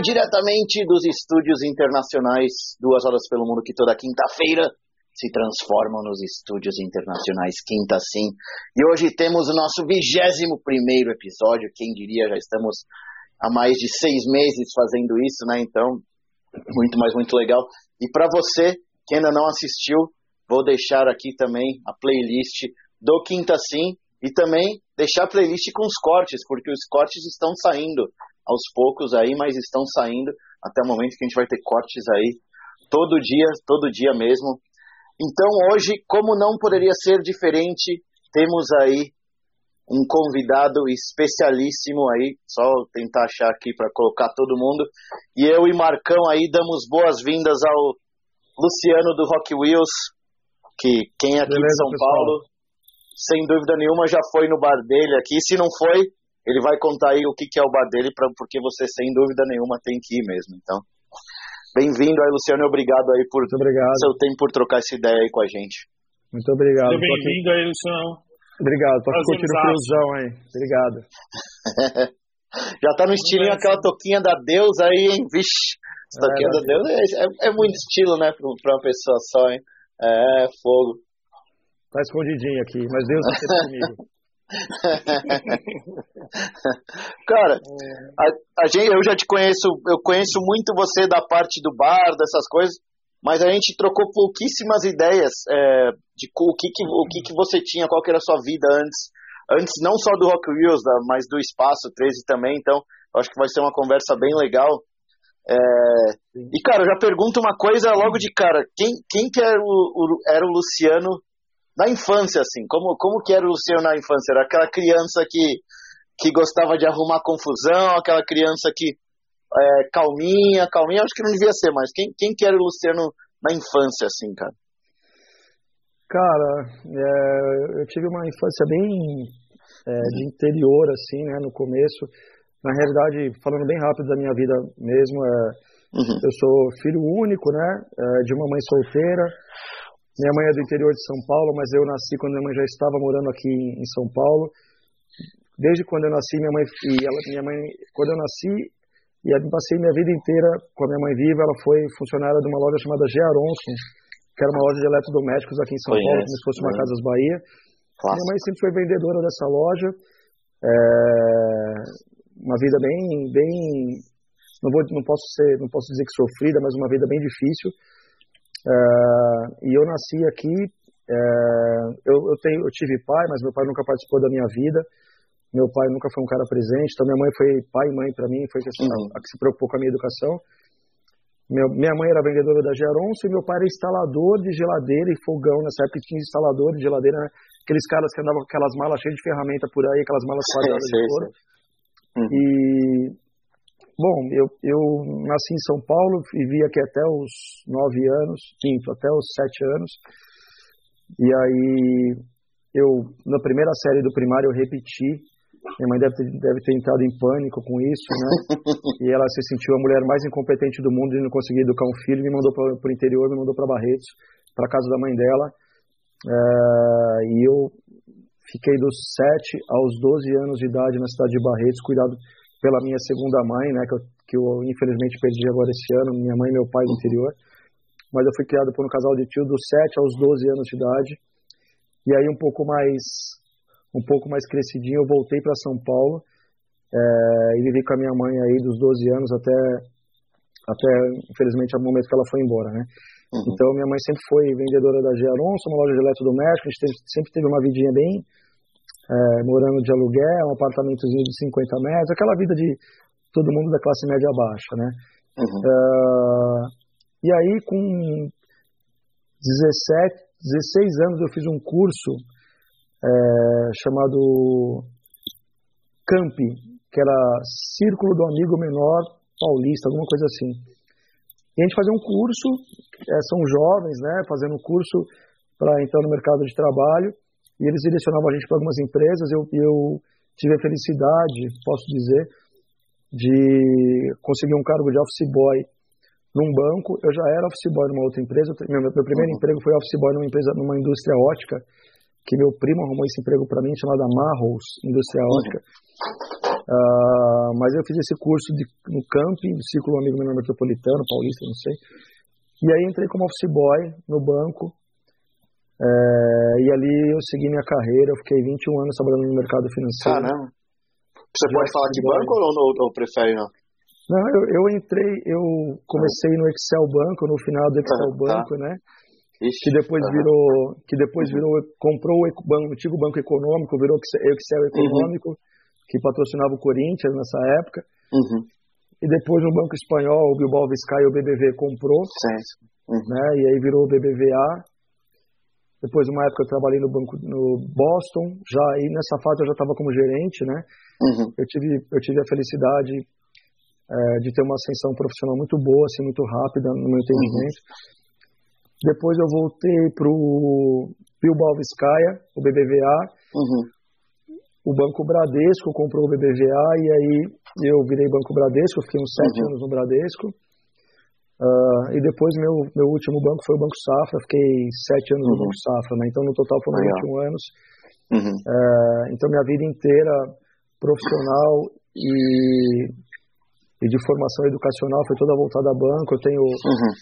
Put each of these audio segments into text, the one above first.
diretamente dos estúdios internacionais, duas horas pelo mundo que toda quinta-feira se transformam nos estúdios internacionais Quinta Sim. E hoje temos o nosso vigésimo primeiro episódio, quem diria, já estamos há mais de seis meses fazendo isso, né? Então, muito, mais muito legal. E para você que ainda não assistiu, vou deixar aqui também a playlist do Quinta Sim e também deixar a playlist com os cortes, porque os cortes estão saindo aos poucos aí, mas estão saindo até o momento que a gente vai ter cortes aí todo dia, todo dia mesmo. Então hoje, como não poderia ser diferente, temos aí um convidado especialíssimo aí, só tentar achar aqui para colocar todo mundo. E eu e Marcão aí damos boas-vindas ao Luciano do Rock Wheels, que quem é aqui Beleza, de São pessoal. Paulo, sem dúvida nenhuma já foi no bar dele aqui. Se não foi, ele vai contar aí o que, que é o bar dele, pra, porque você, sem dúvida nenhuma, tem que ir mesmo. Então, bem-vindo aí, Luciano, e obrigado aí por obrigado. seu tempo por trocar essa ideia aí com a gente. Muito obrigado. Bem-vindo aí, Luciano. Obrigado, tô curtindo o friozão aí. Obrigado. Já tá no estilinho aquela toquinha da Deus aí, hein? Vixe, essa toquinha é, da Deus é, é, é, muito estilo, né, pra, pra uma pessoa só, hein? É, fogo. Tá escondidinho aqui, mas Deus está comigo. Cara, a, a gente, eu já te conheço, eu conheço muito você da parte do bar, dessas coisas, mas a gente trocou pouquíssimas ideias é, de o que, que, o que, que você tinha, qual que era a sua vida antes, antes não só do Rock Wheels, mas do Espaço 13 também, então acho que vai ser uma conversa bem legal. É, e cara, eu já pergunto uma coisa logo de cara, quem, quem que era o, o, era o Luciano na infância, assim, como, como que era o Luciano na infância? Era aquela criança que, que gostava de arrumar confusão, aquela criança que é, calminha, calminha, acho que não devia ser, mas quem, quem que era o Luciano na infância, assim, cara? Cara, é, eu tive uma infância bem é, de interior, assim, né, no começo. Na realidade, falando bem rápido da minha vida mesmo, é, uhum. eu sou filho único, né, é, de uma mãe solteira. Minha mãe é do interior de São Paulo, mas eu nasci quando minha mãe já estava morando aqui em São Paulo. Desde quando eu nasci, minha mãe ela, minha mãe, quando eu nasci e eu passei minha vida inteira com a minha mãe viva, ela foi funcionária de uma loja chamada G. Aronson, que era uma loja de eletrodomésticos aqui em São Conheço, Paulo, como se fosse uma Casas Bahia. Clássico. Minha mãe sempre foi vendedora dessa loja. É, uma vida bem, bem, não vou, não posso ser, não posso dizer que sofrida, mas uma vida bem difícil. Uh, e eu nasci aqui, uh, eu, eu, tenho, eu tive pai, mas meu pai nunca participou da minha vida. Meu pai nunca foi um cara presente, então minha mãe foi pai e mãe para mim, foi a, uhum. a, que se preocupou com a minha educação. Meu, minha mãe era vendedora da Geronço e meu pai era instalador de geladeira e fogão. Nessa época tinha instalador de geladeira, né? aqueles caras que andavam com aquelas malas cheias de ferramenta por aí, aquelas malas quadradas de couro. Uhum. E Bom, eu, eu nasci em São Paulo, vivi aqui até os nove anos, quinto, até os sete anos. E aí, eu, na primeira série do primário, eu repeti. Minha mãe deve ter, deve ter entrado em pânico com isso, né? e ela se sentiu a mulher mais incompetente do mundo e não conseguia educar um filho. Me mandou para o interior, me mandou para Barretos, para casa da mãe dela. É, e eu fiquei dos sete aos doze anos de idade na cidade de Barretos, cuidado pela minha segunda mãe, né, que eu, que eu infelizmente perdi agora esse ano, minha mãe e meu pai do interior. Mas eu fui criado por um casal de tio dos 7 aos 12 anos de idade. E aí um pouco mais um pouco mais crescidinho, eu voltei para São Paulo é, e vivi com a minha mãe aí dos 12 anos até até infelizmente o momento que ela foi embora, né? Uhum. Então minha mãe sempre foi vendedora da G Alonso, uma loja de eletrodomésticos, a gente sempre teve uma vidinha bem é, morando de aluguel, um apartamentozinho de 50 metros, aquela vida de todo mundo da classe média baixa, né? Uhum. Uh, e aí, com 17, 16 anos, eu fiz um curso é, chamado CAMP, que era Círculo do Amigo Menor Paulista, alguma coisa assim. E a gente fazia um curso, é, são jovens, né, fazendo um curso para entrar no mercado de trabalho, e eles direcionavam a gente para algumas empresas. Eu, eu tive a felicidade, posso dizer, de conseguir um cargo de office boy num banco. Eu já era office boy numa outra empresa. Meu, meu primeiro uhum. emprego foi office boy numa empresa, numa indústria ótica, que meu primo arrumou esse emprego para mim, chamada Marros Indústria uhum. Ótica. Uh, mas eu fiz esse curso de, no camping, do Círculo Amigo Menor Metropolitano, Paulista, não sei. E aí entrei como office boy no banco. É, e ali eu segui minha carreira, eu fiquei 21 anos trabalhando no mercado financeiro. Caramba. Você de pode falar de banco ou, ou, ou prefere não? Não, eu, eu entrei, eu comecei no Excel Banco, no final do Excel tá. Banco, né? Ixi, que depois uhum. virou, que depois virou, comprou o antigo Banco Econômico, virou Excel uhum. Econômico, uhum. que patrocinava o Corinthians nessa época. Uhum. E depois no Banco Espanhol, o Bilbao Vizcaya e o BBV comprou, uhum. né? E aí virou o BBVA. Depois, uma época, eu trabalhei no banco no Boston, já aí nessa fase eu já estava como gerente, né? Uhum. Eu tive eu tive a felicidade é, de ter uma ascensão profissional muito boa, assim, muito rápida no meu entendimento. Uhum. Depois eu voltei para o Bilbao Vizcaya, o BBVA. Uhum. O Banco Bradesco comprou o BBVA e aí eu virei Banco Bradesco, fiquei uns sete uhum. anos no Bradesco. Uh, e depois meu, meu último banco foi o Banco Safra, fiquei sete anos uhum. no Banco Safra, né? Então no total foram Legal. 21 anos. Uhum. Uh, então minha vida inteira profissional e, e de formação educacional foi toda voltada a banco. Eu tenho uhum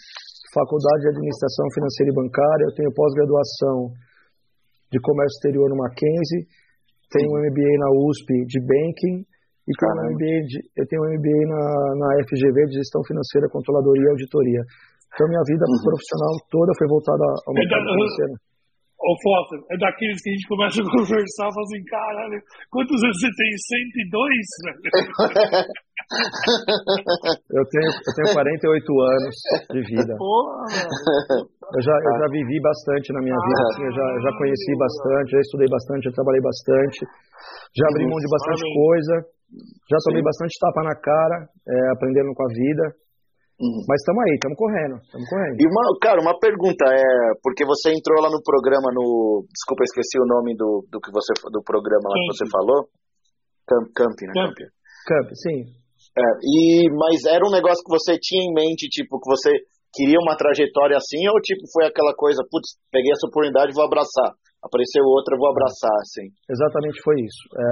faculdade de administração financeira e bancária, eu tenho pós-graduação de comércio exterior no Mackenzie, tenho um MBA na USP de banking e tenho um MBA de, eu tenho um MBA na, na FGV de gestão financeira, controladoria e auditoria. Então minha vida uhum. profissional toda foi voltada ao é mercado financeiro. Ô, Foster, é daqueles que a gente começa a conversar, fala assim, caralho, quantos anos você tem? 102, velho? eu, tenho, eu tenho 48 anos de vida. Porra, eu já, eu já vivi bastante na minha vida, assim, eu já, eu já conheci bastante, já estudei bastante, já trabalhei bastante, já abri mão de bastante coisa, já tomei Sim. bastante tapa na cara, é, aprendendo com a vida. Uhum. Mas estamos aí, estamos correndo, estamos correndo. E uma, cara, uma pergunta é, porque você entrou lá no programa no, desculpa, esqueci o nome do, do que você do programa lá Camp. que você falou. Camp, Camp, né? Camp. Camp, sim. É, e, mas era um negócio que você tinha em mente, tipo, que você queria uma trajetória assim, ou tipo, foi aquela coisa, putz, peguei essa oportunidade vou abraçar. Apareceu outra, vou abraçar, assim. Exatamente foi isso. É,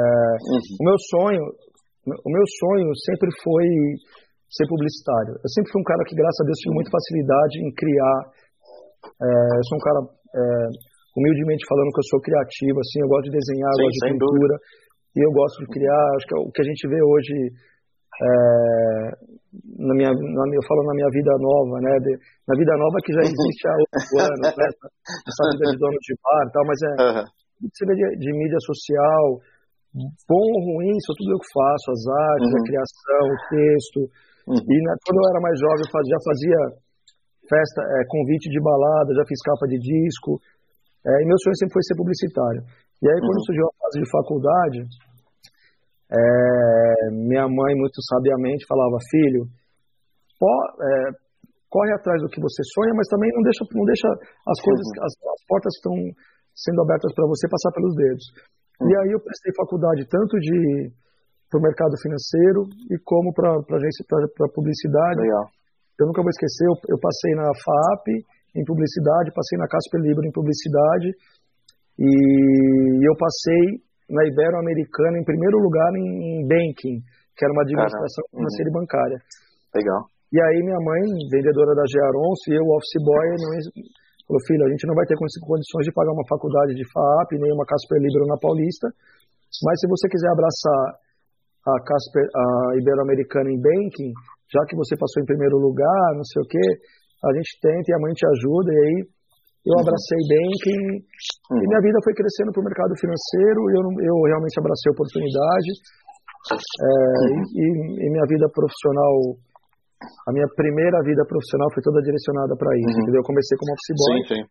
uhum. O meu sonho, o meu sonho sempre foi ser publicitário. Eu sempre fui um cara que, graças a Deus, tive muita facilidade em criar. É, eu sou um cara, é, humildemente falando que eu sou criativo, assim, eu gosto de desenhar, Sim, gosto de pintura, dúvida. e eu gosto de criar. Acho que é o que a gente vê hoje é, na minha, na, eu falo na minha vida nova, né? De, na vida nova que já existe há oito anos, né? Essa, essa, vida de dono de bar e tal, mas é uhum. você vê de, de, mídia social, bom ou ruim, isso tudo eu que faço, as artes, uhum. a criação, o texto. Uhum. E quando eu era mais jovem, eu já fazia festa, é, convite de balada, já fiz capa de disco. É, e meu sonho sempre foi ser publicitário. E aí, quando uhum. surgiu a fase de faculdade, é, minha mãe, muito sabiamente, falava: Filho, pó, é, corre atrás do que você sonha, mas também não deixa, não deixa as coisas, as, as portas estão sendo abertas para você passar pelos dedos. E aí eu prestei faculdade tanto de para o mercado financeiro e como para agência para publicidade. Legal. Eu nunca vou esquecer, eu, eu, passei na FAP em publicidade, passei na Casper Libro em publicidade e eu passei na Ibero-Americana em primeiro lugar em, em banking, que era uma administração Caramba. financeira uhum. e bancária. Legal. E aí minha mãe, vendedora da Gearonce, e eu, office boy, não, falou, filho, a gente não vai ter condições de pagar uma faculdade de FAP, nem uma Casper Libero na Paulista, mas se você quiser abraçar a, Casper, a Ibero-Americana em banking, já que você passou em primeiro lugar, não sei o quê, a gente tenta e a mãe te ajuda, e aí eu uhum. abracei banking uhum. e minha vida foi crescendo para o mercado financeiro e eu, eu realmente abracei a oportunidade. É, uhum. e, e, minha vida profissional, a minha primeira vida profissional foi toda direcionada para isso. Uhum. Entendeu? Eu comecei como office boy sim, sim.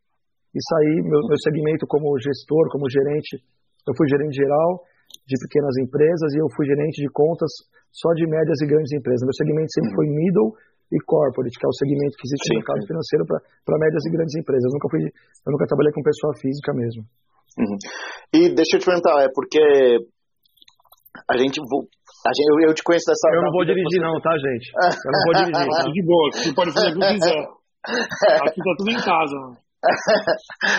e saí, meu, meu segmento como gestor, como gerente, eu fui gerente geral de pequenas empresas e eu fui gerente de contas só de médias e grandes empresas. Meu segmento sempre uhum. foi middle e corporate, que é o segmento que existe sim, no mercado sim. financeiro para médias e grandes empresas. Eu nunca, fui, eu nunca trabalhei com pessoa física mesmo. Uhum. E deixa eu te perguntar, é porque a gente, gente eu, eu te conheço dessa. Eu não vou dirigir, você... não, tá, gente? Eu não vou dirigir. Tá? de boa, você pode fazer o que quiser. Aqui tá tudo em casa.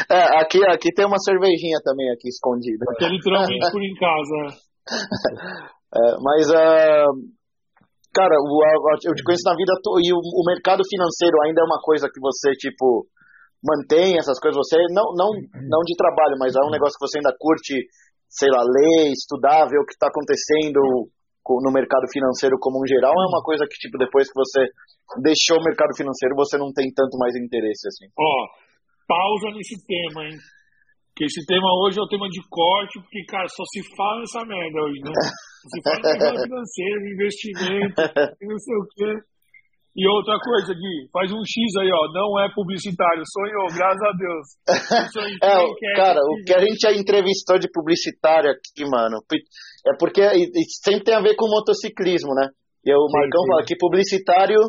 É, aqui, aqui tem uma cervejinha também aqui escondida. Aqui é literalmente por em casa. É, mas, uh, cara, eu te conheço na vida e o, o, mercado financeiro ainda é uma coisa que você, tipo, mantém essas coisas. Você, não, não, não de trabalho, mas é um negócio que você ainda curte, sei lá, ler, estudar, ver o que está acontecendo no mercado financeiro como um geral. É uma coisa que, tipo, depois que você deixou o mercado financeiro, você não tem tanto mais interesse, assim. Ó, oh, pausa nesse tema, hein? Porque esse tema hoje é o tema de corte, porque, cara, só se fala nessa merda hoje, né? Se fala em mercado financeiro, investimento, não sei o quê. E outra coisa, Gui, faz um X aí, ó. Não é publicitário, sonhou, graças a Deus. é, cara, o que a gente já entrevistou de publicitário aqui, mano, é porque sempre tem a ver com motociclismo, né? E o Marcão sim. fala que publicitário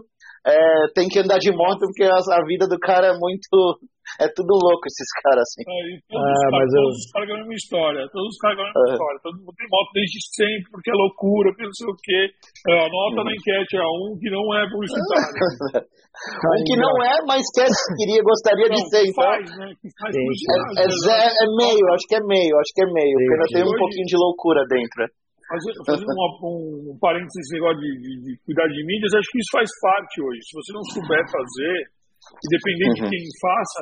é, tem que andar de moto porque a, a, vida do cara é muito. É tudo louco esses caras, assim. É, todos, ah, os caras, todos os caras ganham uma história. Todos os caras ganham uma história. Todo mundo tem moto desde sempre, porque é loucura, porque não sei o quê. É, a nota na enquete é um que não é publicitário. um que não é, mas quer, queria, gostaria não, de ser, então. Faz, né? Faz é, é, é, é, meio, acho que é meio, acho que é meio. Porque ainda tem um pouquinho de loucura dentro. Fazer um, um, um parênteses nesse negócio de, de, de, cuidar de mídias, acho que isso faz parte hoje. Se você não souber fazer, independente uhum. de quem faça,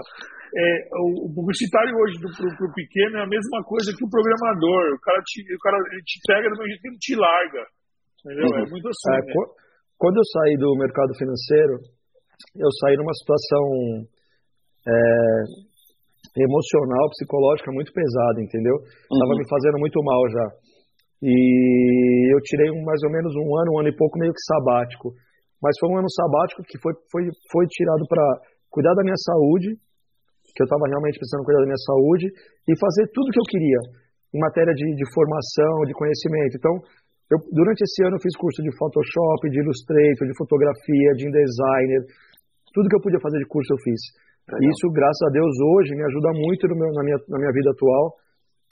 é, o, o, publicitário hoje do, pro, pro, pequeno é a mesma coisa que o programador. O cara te, o cara, ele te pega do mesmo jeito que ele te larga. Entendeu? Uhum. É muito assim. É, né? Quando eu saí do mercado financeiro, eu saí numa situação é, emocional, psicológica muito pesada, entendeu? Uhum. Tava me fazendo muito mal já. E eu tirei um, mais ou menos um ano, um ano e pouco meio que sabático. Mas foi um ano sabático que foi, foi, foi tirado para cuidar da minha saúde, que eu estava realmente precisando cuidar da minha saúde, e fazer tudo que eu queria em matéria de, de formação, de conhecimento. Então, eu, durante esse ano eu fiz curso de Photoshop, de Illustrator, de fotografia, de InDesigner, tudo que eu podia fazer de curso eu fiz. Legal. Isso, graças a Deus, hoje me ajuda muito meu, na, minha, na minha vida atual.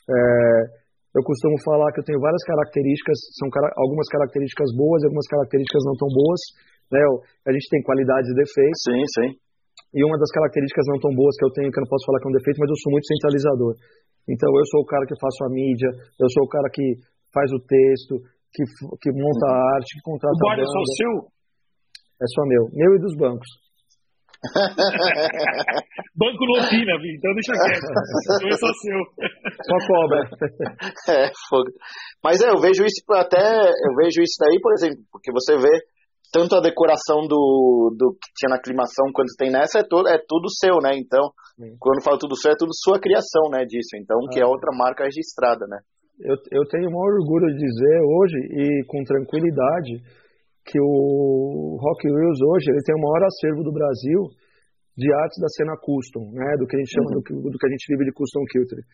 É, eu costumo falar que eu tenho várias características, são algumas características boas e algumas características não tão boas. Né? A gente tem qualidades e defeitos. Sim, sim. E uma das características não tão boas que eu tenho, que eu não posso falar que é um defeito, mas eu sou muito centralizador. Então, eu sou o cara que faço a mídia, eu sou o cara que faz o texto, que, que monta a arte, que contrata o a banda. é só seu? É só meu. Meu e dos bancos. Banco não opina, então deixa quieto. Não é só seu. Só cobra. É, fogo. Mas é, eu vejo isso até. Eu vejo isso daí, por exemplo, porque você vê tanto a decoração do, do que tinha na aclimação quanto tem nessa, é, to, é tudo seu, né? Então, Sim. quando eu falo tudo seu, é tudo sua criação, né? Disso. Então, que é ah. outra marca registrada, né? Eu, eu tenho o maior orgulho de dizer hoje, e com tranquilidade, que o Rock Wheels hoje ele tem o maior acervo do Brasil de artes da cena custom, né, do que a gente chama uhum. do, do, que a gente vive de custom culture.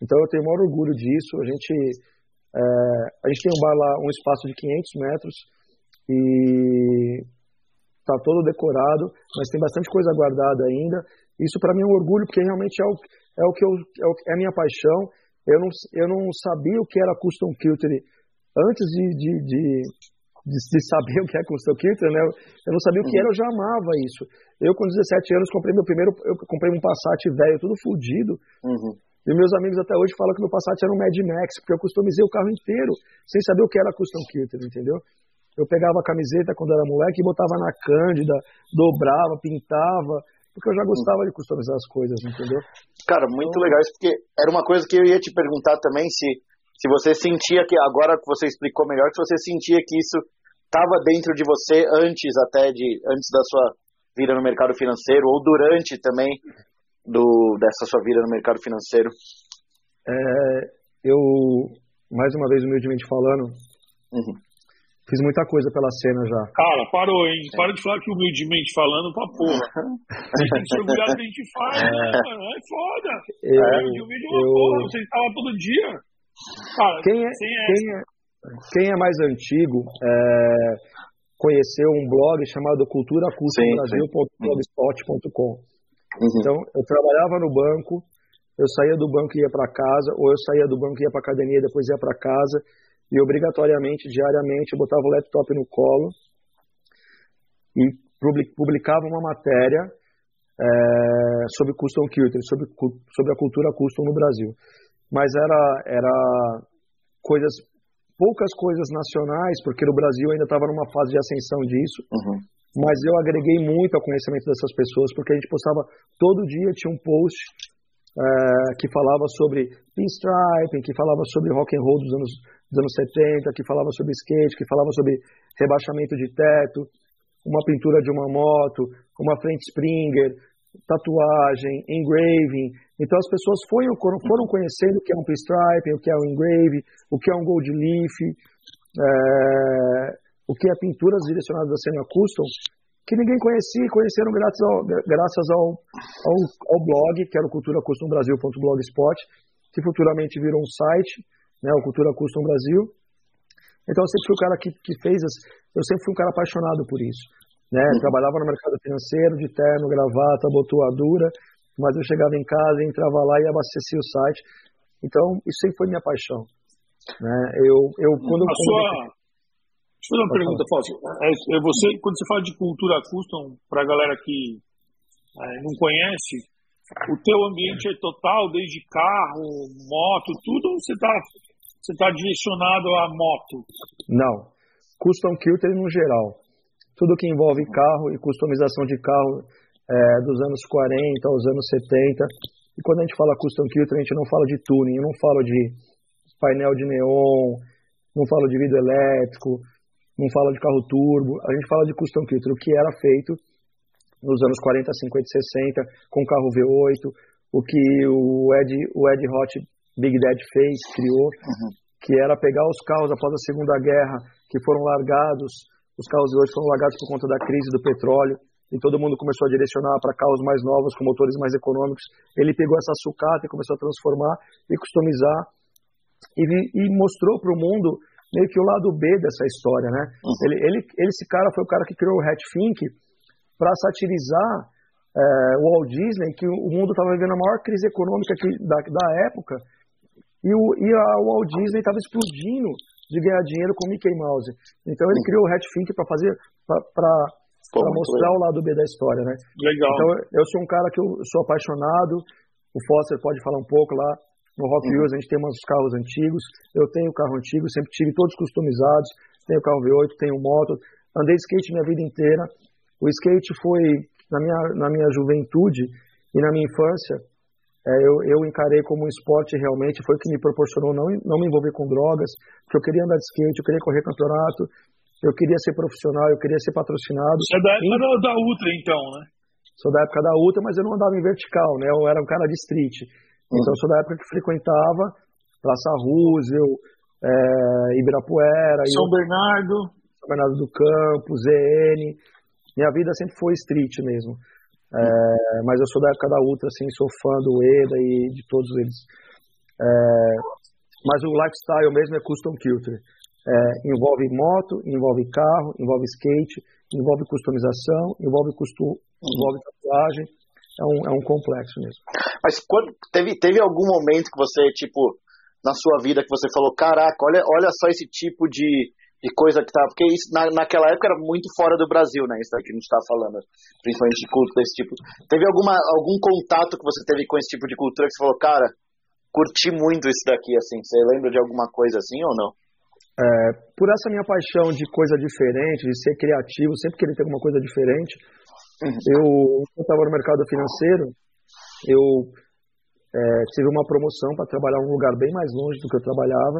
Então eu tenho o maior orgulho disso. A gente é, a gente tem um bar lá, um espaço de 500 metros e está todo decorado, mas tem bastante coisa guardada ainda. Isso para mim é um orgulho porque realmente é o, é o que eu, é, o, é a minha paixão. Eu não, eu não sabia o que era custom culture antes de, de, de de, saber o que é custom Kilter, né? Eu não sabia o que era, eu já amava isso. Eu, com 17 anos, comprei meu primeiro. Eu comprei um Passat velho, tudo fudido. Uhum. E meus amigos até hoje falam que meu Passat era um Mad Max, porque eu customizei o carro inteiro, sem saber o que era custom Kilter, entendeu? Eu pegava a camiseta quando era moleque e botava na cândida, dobrava, pintava, porque eu já gostava de customizar as coisas, entendeu? Cara, muito então, legal isso, porque era uma coisa que eu ia te perguntar também se se você sentia que, agora que você explicou melhor, se você sentia que isso estava dentro de você antes até de, antes da sua vida no mercado financeiro, ou durante também do, dessa sua vida no mercado financeiro? É, eu, mais uma vez, humildemente falando, uhum. Fiz muita coisa pela cena já. Cara, parou, hein? Para de falar que humildemente falando pra porra. A gente tem que se orgulhar do que a gente faz, é. né, mano? É foda. Eu, é, de humilde é uma eu... porra, você estava todo dia. Cara, quem, é, quem, é, quem é mais antigo é, conheceu um blog chamado culturacustombrasil.blogspot.com. Uhum. Então, eu trabalhava no banco, eu saía do banco e ia para casa, ou eu saía do banco e ia para academia, depois ia para casa, e obrigatoriamente, diariamente, eu botava o laptop no colo e publicava uma matéria é, sobre custom culture, sobre, sobre a cultura custom no Brasil mas era, era coisas poucas coisas nacionais, porque no Brasil ainda estava numa fase de ascensão disso, Uhum. mas eu agreguei muito ao conhecimento dessas pessoas, porque a gente postava todo dia, tinha um post eh, que falava sobre pinstriping, que falava sobre rock and roll dos anos, dos anos 70, que falava sobre skate, que falava sobre rebaixamento de teto, uma pintura de uma moto, uma frente Springer, tatuagem, engraving. Então as pessoas foram, foram conhecendo o que é um pinstriping, o que é um engraving, o que é um gold leaf, é, o que é pinturas direcionadas à cena custom, que ninguém conhecia, conheceram graças ao, graças ao, ao, ao blog, que era o culturacustombrasil.blogspot, que futuramente virou um site, né, o Cultura Custom Brasil. Então eu sempre fui o cara que, que fez, as, eu sempre fui um cara apaixonado por isso. Né? Uhum. Trabalhava no mercado financeiro, de terno, gravata, botoadura, mas eu chegava em casa, entrava lá e abastecia o site. Então, isso sempre foi minha paixão. Né? Eu, eu, quando, a quando... sua... Deixa eu fazer uma pergunta, Fácil. É, é você, quando você fala de cultura custom, para a galera que é, não conhece, o teu ambiente é total, desde carro, moto, tudo, ou você está você tá direcionado à moto? Não. Custom Kilter no geral. Tudo que envolve carro e customização de carro é, dos anos 40 aos anos 70. E quando a gente fala Custom Kilter, a gente não fala de tuning, não falo de painel de neon, não falo de vidro elétrico, não falo de carro turbo, a gente fala de Custom Kilter, o que era feito nos anos 40, 50 e 60 com carro V8, o que o Ed, o Ed Hot Big Dad fez, criou, Uhum. que era pegar os carros após a Segunda Guerra que foram largados, os carros de hoje foram largados por conta da crise do petróleo, e todo mundo começou a direcionar para carros mais novos, com motores mais econômicos. Ele pegou essa sucata e começou a transformar e customizar, e, e mostrou para o mundo meio que o lado B dessa história, né? Uhum. Ele, ele, ele, esse cara foi o cara que criou o Hat Fink para satirizar é, o Walt Disney, que o mundo estava vivendo a maior crise econômica que, da, da época, e o, e a Walt Disney estava explodindo de ganhar dinheiro com Mickey Mouse. Então ele criou o Hat Fink para fazer, para mostrar legal. o lado B da história, né? Legal. Então eu sou um cara que eu sou apaixonado. O Foster pode falar um pouco lá no Rock Uhum. Wheels. A gente tem uns carros antigos. Eu tenho carro antigo, sempre tive todos customizados. Tenho carro V8, tenho moto. Andei de skate minha vida inteira. O skate foi na minha na minha juventude e na minha infância. É, eu, eu encarei como um esporte realmente, foi o que me proporcionou não, não me envolver com drogas, porque eu queria andar de skate, eu queria correr campeonato, eu queria ser profissional, eu queria ser patrocinado. Você é da época da, da Ultra, então, né? Sou da época da Ultra, mas eu não andava em vertical, né? Eu era um cara de street. Então, eu sou da época que frequentava Praça Roosevelt, é, Ibirapuera, São e Bernardo. São Bernardo do Campo, ZN. Minha vida sempre foi street mesmo. É, mas eu sou da época da Ultra, assim, sou fã do EDA e de todos eles. É, mas o lifestyle mesmo é custom kilter. É, envolve moto, envolve carro, envolve skate, envolve customização, envolve custo, envolve tatuagem. É um, é um complexo mesmo. Mas quando teve, teve algum momento que você, tipo, na sua vida, que você falou, caraca, olha, olha só esse tipo de, de coisa que tá. Porque isso na, naquela época era muito fora do Brasil, né? Isso aqui que a gente tá falando, principalmente de culto desse tipo. Teve alguma, algum contato que você teve com esse tipo de cultura que você falou, cara, curti muito isso daqui, assim. Você lembra de alguma coisa assim ou não? É, por essa minha paixão de coisa diferente, de ser criativo, sempre querer ter alguma coisa diferente, eu, quando estava no mercado financeiro, eu é, tive uma promoção para trabalhar em um lugar bem mais longe do que eu trabalhava.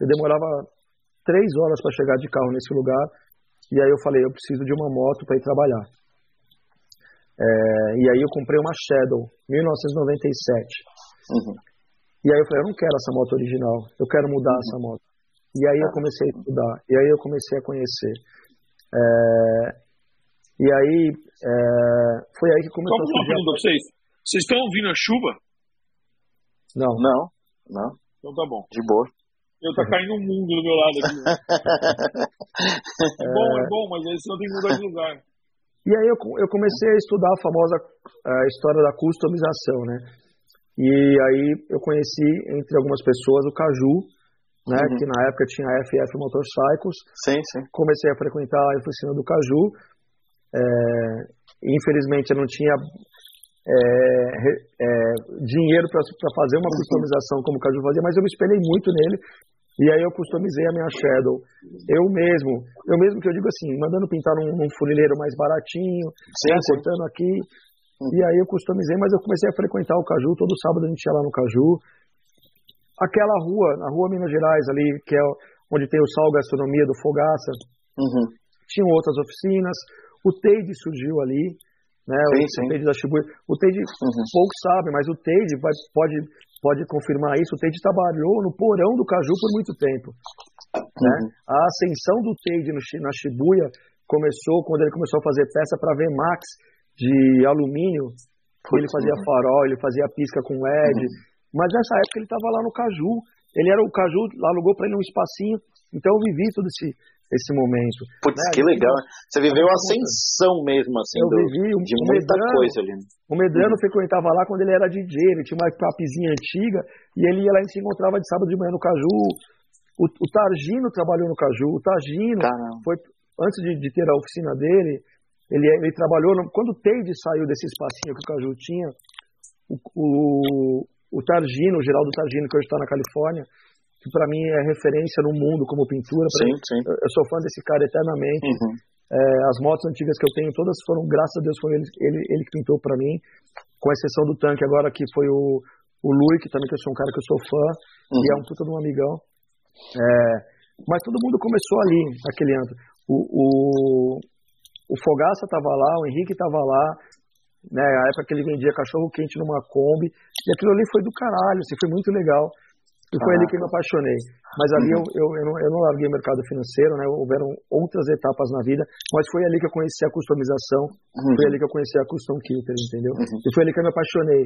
Eu demorava três horas para chegar de carro nesse lugar, e aí eu falei, eu preciso de uma moto para ir trabalhar. É, e aí eu comprei uma Shadow, 1997. Uhum. E aí eu falei, eu não quero essa moto original, eu quero mudar essa moto. E aí eu comecei a estudar, e aí eu comecei a conhecer. É, e aí é, foi aí que Só começou a uma surgir. pergunta pra vocês. Vocês estão ouvindo a chuva? Não, Não, não, Então tá bom. de boa. Eu tá caindo um mundo do meu lado aqui. né? É bom, é bom, mas aí senão tem que mudar de lugar. E aí eu, eu comecei a estudar a famosa a história da customização, né? E aí eu conheci, entre algumas pessoas, o Caju, né? Uhum. Que na época tinha a FF Motorcycles. Sim, sim. Comecei a frequentar a oficina do Caju. É, infelizmente eu não tinha é, é, dinheiro para fazer uma customização como o Caju fazia, mas eu me espelhei muito nele. E aí eu customizei a minha Shadow. Eu mesmo, eu mesmo que eu digo assim, mandando pintar num, num funileiro mais baratinho, sim, né, sim. cortando aqui. E aí eu customizei, mas eu comecei a frequentar o Caju, todo sábado a gente ia lá no Caju. Aquela rua, na rua Minas Gerais ali, que é onde tem o Sal Gastronomia do Fogaça, uhum. tinham outras oficinas. O Teide surgiu ali, né? Sim, o, sim. o Teide da Shibuya. O Teide, uhum. poucos sabem, mas o Teide vai, pode pode confirmar isso, o Teide trabalhou no porão do Caju por muito tempo. Né? Uhum. A ascensão do Teide na Shibuya começou quando ele começou a fazer peça para Vmax de alumínio. Ele fazia farol, ele fazia pisca com LED. Uhum. Mas nessa época ele estava lá no Caju. Ele era o Caju, alugou para ele um espacinho. Então eu vivi todo esse, esse momento. Putz, né? que legal. Você viveu a ascensão mesmo, assim, eu do, vivi um, de muita Medrano, coisa ali. O Medrano uhum. frequentava lá quando ele era DJ, ele tinha uma papizinha antiga, e ele ia lá e se encontrava de sábado de manhã no Caju. O, o Targino trabalhou no Caju, o Targino Caramba. foi, antes de, de, ter a oficina dele, ele, ele trabalhou, no, quando o Teide saiu desse espacinho que o Caju tinha, o, o, o Targino, o Geraldo Targino, que hoje está na Califórnia, que para mim é referência no mundo como pintura. Sim, mim, sim. Eu sou fã desse cara eternamente. Uhum. É, as motos antigas que eu tenho, todas foram, graças a Deus, foi ele, ele, ele que pintou para mim, com exceção do tanque agora, que foi o, o Lui, que também que eu sou um cara que eu sou fã, uhum. e é um puta de um amigão. É, mas todo mundo começou ali, naquele ano. O, o, o Fogaça tava lá, o Henrique tava lá, né, a época que ele vendia cachorro quente numa Kombi, e aquilo ali foi do caralho, assim, foi muito legal. E foi ah. ali que eu me apaixonei. Mas ali eu, eu, eu, não, eu não larguei o mercado financeiro, né? Houveram outras etapas na vida, mas foi ali que eu conheci a customização, uhum. foi ali que eu conheci a custom kitter, entendeu? Uhum. E foi ali que eu me apaixonei.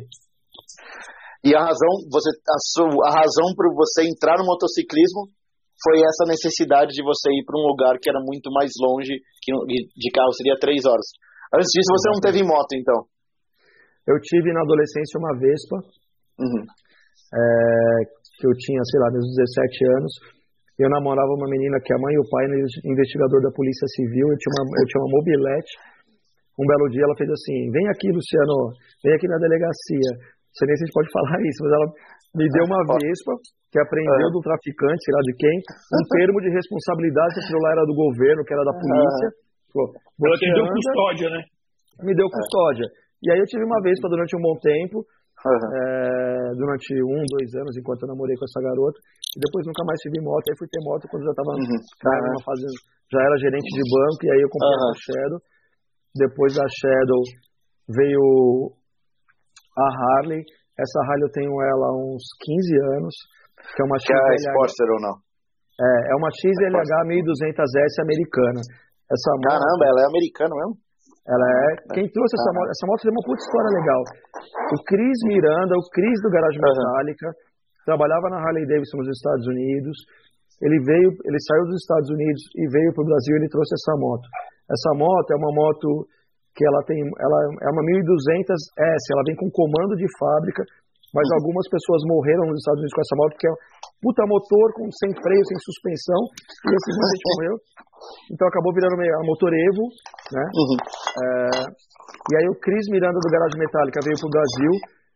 E a razão, você, a, sua, a razão para você entrar no motociclismo foi essa necessidade de você ir para um lugar que era muito mais longe, que de carro seria três horas. Antes disso, você não teve moto, então? Eu tive na adolescência uma Vespa, uhum. é, que eu tinha, sei lá, meus 17 anos. Eu namorava uma menina que a mãe e o pai, investigador da Polícia Civil, eu tinha uma, eu tinha uma mobilete. Um belo dia ela fez assim: vem aqui, Luciano, vem aqui na delegacia. Não sei nem se a gente pode falar isso, mas ela me deu uma Vespa que apreendeu do traficante, sei lá de quem, um termo de responsabilidade, que aquilo lá era do governo, que era da polícia. Ela te deu custódia, né? Me deu custódia. E aí eu tive uma Vespa durante um bom tempo. Uhum. É, durante um, dois anos, enquanto eu namorei com essa garota. E depois nunca mais tive moto. Aí fui ter moto quando já estava uhum. numa. Já era gerente de banco, e aí eu comprei uhum. a Shadow. Depois da Shadow veio a Harley. Essa Harley eu tenho ela há uns 15 anos. Que é uma XLH. Que é Sportster ou não? É, é uma XLH 1200S americana. Essa Caramba, moto... ela é americana mesmo? Ela é. Quem trouxe essa moto? Essa moto tem uma puta história legal. O Cris Miranda, o Cris do Garagem Metálica, trabalhava na Harley Davidson nos Estados Unidos. Ele veio, ele saiu dos Estados Unidos e veio para o Brasil e ele trouxe essa moto. Essa moto é uma moto que ela tem, ela é uma 1200S, ela vem com comando de fábrica, mas uhum. algumas pessoas morreram nos Estados Unidos com essa moto porque é puta motor com sem freio, sem suspensão, e esse gente morreu. Então acabou virando a motor Evo, né? Uhum. É, e aí o Cris Miranda do Garagem Metálica veio pro Brasil,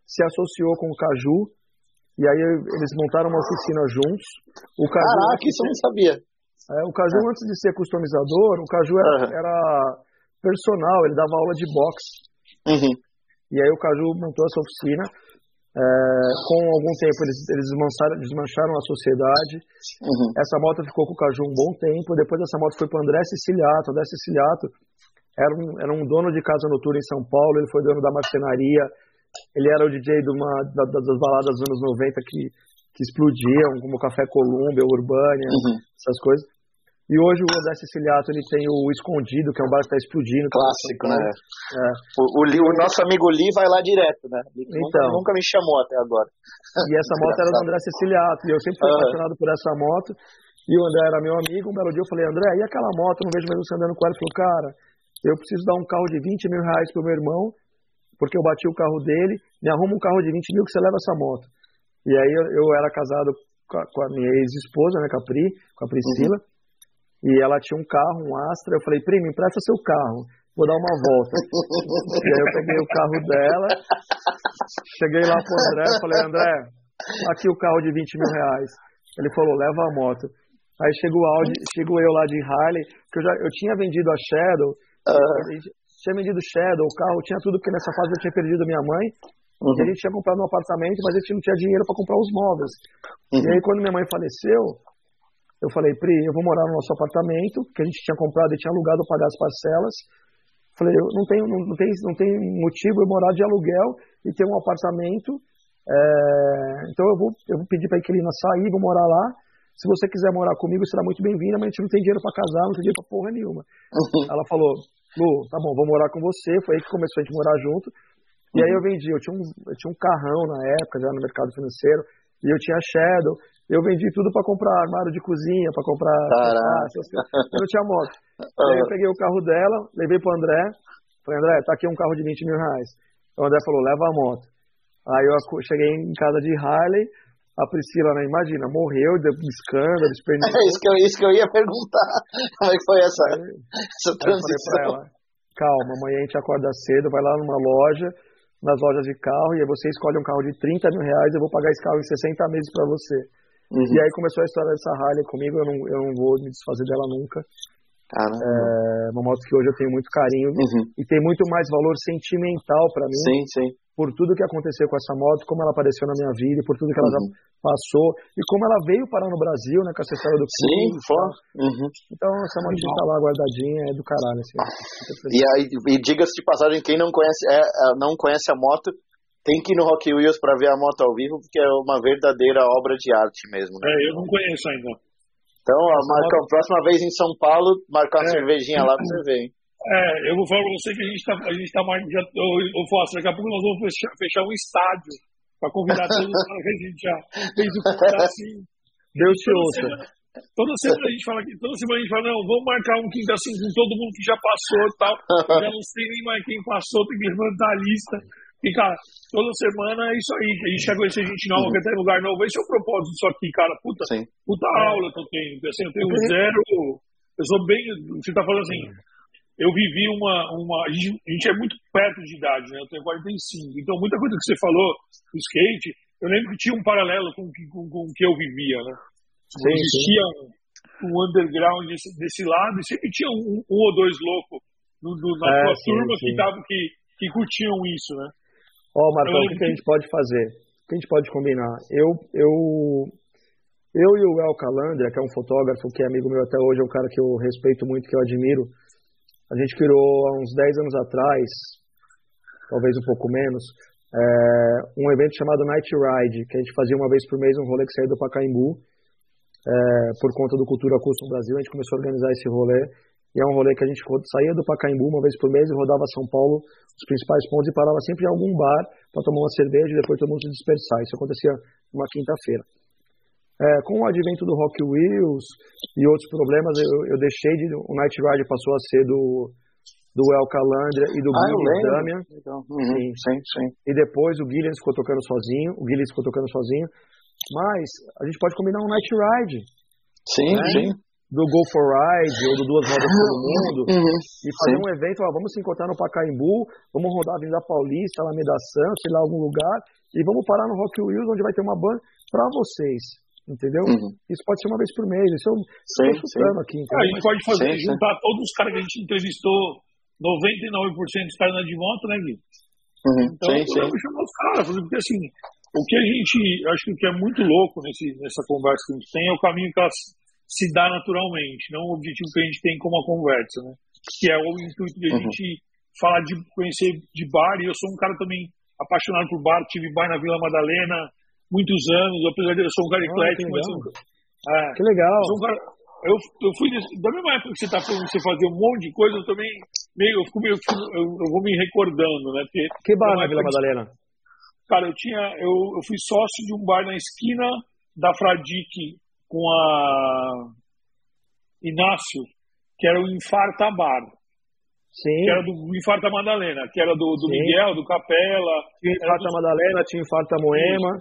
se associou com o Caju, e aí eles montaram uma oficina juntos. O Caju, Caraca, isso eu não sabia. É, o Caju, é. antes de ser customizador, o Caju era, uhum. era personal, ele dava aula de boxe. Uhum. E aí o Caju montou essa oficina. É, com algum tempo eles, eles desmancharam, desmancharam a sociedade. Uhum. Essa moto ficou com o Caju um bom tempo. Depois essa moto foi para André Siciliato. André Siciliato era um, era um dono de casa noturna em São Paulo. Ele foi dono da marcenaria. Ele era o DJ de uma, da, das baladas dos anos 90 que, que explodiam, como Café Colômbia, Urbânia, uhum. essas coisas. E hoje o André Siciliato ele tem o Escondido, que é um bar que está explodindo. Tá Clássico, né? É. O, o, o, nosso amigo Li vai lá direto, né? Ele então, nunca, nunca me chamou até agora. E essa moto era do André Siciliato, e eu sempre fui uhum. apaixonado por essa moto. E o André era meu amigo. Um belo dia eu falei, André, e aquela moto? Eu não vejo mais você andando com ela. Ele falou, cara, eu preciso dar um carro de 20 mil reais pro meu irmão, porque eu bati o carro dele, me arruma um carro de 20 mil que você leva essa moto. E aí eu, eu era casado com a, com a minha ex-esposa, né, com a Pri, com a Priscila. Uhum. E ela tinha um carro, um Astra. Eu falei, primo, empresta seu carro. Vou dar uma volta. e aí eu peguei o carro dela, cheguei lá pro André, falei, André, aqui o carro de 20 mil reais. Ele falou, leva a moto. Aí chega o Audi, chego eu lá de Harley, que eu já eu tinha vendido a Shadow, uh. tinha vendido Shadow, o carro, tinha tudo, porque nessa fase eu tinha perdido minha mãe. Uhum. E a gente tinha comprado um apartamento, mas a gente não tinha dinheiro para comprar os móveis. Uhum. E aí quando minha mãe faleceu, eu falei, Pri, eu vou morar no nosso apartamento, que a gente tinha comprado e tinha alugado pagar as parcelas. Falei, eu não tenho, não, tem, não tem motivo eu morar de aluguel e ter um apartamento. É... então eu vou, eu vou pedir para a inquilina sair, vou morar lá. Se você quiser morar comigo, será muito bem-vinda, mas a gente não tem dinheiro para casar, não tem dinheiro para porra nenhuma. Ela falou, Lu, tá bom, vou morar com você. Foi aí que começou a gente morar junto. E aí eu vendi, eu tinha, um, eu tinha um carrão na época, já no mercado financeiro, e eu tinha Shadow. Eu vendi tudo para comprar armário de cozinha, para comprar. eu não tinha moto. Aí eu peguei o carro dela, levei pro André. Falei, André, tá aqui um carro de 20 mil reais. O André falou, leva a moto. Aí eu cheguei em casa de Harley, a Priscila, né, imagina, morreu, deu escândalo, esperneou. É isso que, eu, isso que eu ia perguntar. Como é que foi essa, essa transição? Ela, Calma, amanhã a gente acorda cedo, vai lá numa loja, nas lojas de carro, e aí você escolhe um carro de 30 mil reais, eu vou pagar esse carro em 60 meses para você. Uhum. E aí começou a história dessa Harley comigo, eu não, eu não vou me desfazer dela nunca. É uma moto que hoje eu tenho muito carinho uhum. e tem muito mais valor sentimental para mim. Sim, sim. Por tudo que aconteceu com essa moto, como ela apareceu na minha vida, por tudo que ela uhum. já passou e como ela veio parar no Brasil, né, com essa história do Sim, foi. Uhum. Então essa motinha tá lá guardadinha, é do caralho. Assim, e aí, e diga-se de passagem, quem não conhece, é, é, não conhece a moto, tem que ir no Rock Wheels para ver a moto ao vivo, porque é uma verdadeira obra de arte mesmo. Né? É, eu não conheço ainda. Então, a, marca, a próxima vez em São Paulo, marcar uma é. cervejinha lá pra você ver, hein? É, eu vou falar pra você que a gente tá, a gente tá mais. Já, eu, eu faço, daqui a pouco nós vamos fechar, fechar um estádio para convidar todos os caras que a gente já fez o assim. Deus te ouça. Toda semana a gente fala aqui, toda semana a gente fala, não, vamos marcar um quinta assim com todo mundo que já passou e tal. Já não sei nem mais quem passou, tem que levantar a lista. E, cara, toda semana é isso aí. A gente quer conhecer gente nova, uhum. quer estar em lugar novo. Esse é o propósito disso aqui, cara. Puta, Sim. puta é. aula que eu tenho. Assim, eu tenho uhum. zero. Eu sou bem. Você tá falando assim. Eu vivi uma. uma a, gente, a gente é muito perto de idade, né? Eu tenho 45. Então, muita coisa que você falou do skate, eu lembro que tinha um paralelo com, com, com o que eu vivia, né? Sim, existia sim. Um, um, underground desse, desse, lado e sempre tinha um, um ou dois loucos na é, tua sim, turma que, tavam, que, que curtiam isso, né? Ó, oh, Marcão, o que, que, a gente pode fazer? O que a gente pode combinar? Eu, eu, eu e o El Calandra, que é um fotógrafo que é amigo meu até hoje, é um cara que eu respeito muito, que eu admiro. A gente criou há uns 10 anos atrás, talvez um pouco menos, é, um evento chamado Night Ride, que a gente fazia uma vez por mês um rolê que saía do Pacaembu, é, por conta do Cultura Custom Brasil, a gente começou a organizar esse rolê e é um rolê que a gente saía do Pacaembu uma vez por mês e rodava São Paulo, os principais pontos, e parava sempre em algum bar para tomar uma cerveja e depois todo mundo se dispersar. Isso acontecia numa quinta-feira. É, com o advento do Rock Wheels e outros problemas, eu, eu deixei de. O Night Ride passou a ser do, do El Calandra e do ah, Guilherme Damian. Uhum, sim. sim, sim. E depois o Guilherme ficou tocando sozinho, o Guilherme ficou tocando sozinho. Mas a gente pode combinar um Night Ride. Sim, né? sim do Go for Ride ou do Duas Rodas pelo Mundo uhum, e fazer sim. um evento, ó, vamos se encontrar no Pacaembu, vamos rodar a Avenida Paulista, Alameda Santos, sei lá, algum lugar, e vamos parar no Rock Wheels, onde vai ter uma banda para vocês. Entendeu? Uhum. Isso pode ser uma vez por mês. Isso eu estou chutando aqui. Entendeu? a gente pode fazer, sim, juntar sim. todos os caras que a gente entrevistou, 99% dos caras na de moto, né, Gui? Uhum. Então, sim, sim. chamar os caras, porque assim, o que a gente, acho que o que é muito louco nesse, nessa conversa que a gente tem é o caminho que elas se dá naturalmente, não o objetivo que a gente tem como a conversa, né? Que é o intuito de a uhum. gente falar de conhecer de bar, e eu sou um cara também apaixonado por bar, tive bar na Vila Madalena muitos anos, apesar de eu sou um cara eclético, mas... É, que legal. Um cara, eu, eu fui da mesma época que você está falando que você fazia um monte de coisa, eu também meio, eu, fico meio, eu, eu vou me recordando, né? Porque, que bar na Vila Madalena? Cara, eu tinha, eu, eu fui sócio de um bar na esquina da Fradique com a Inácio, que era o Infarta Bar. Sim. Que era do Infarta Madalena, que era do, do Miguel, do Capela. Tinha Infarta do... Madalena, tinha Infarta Moema.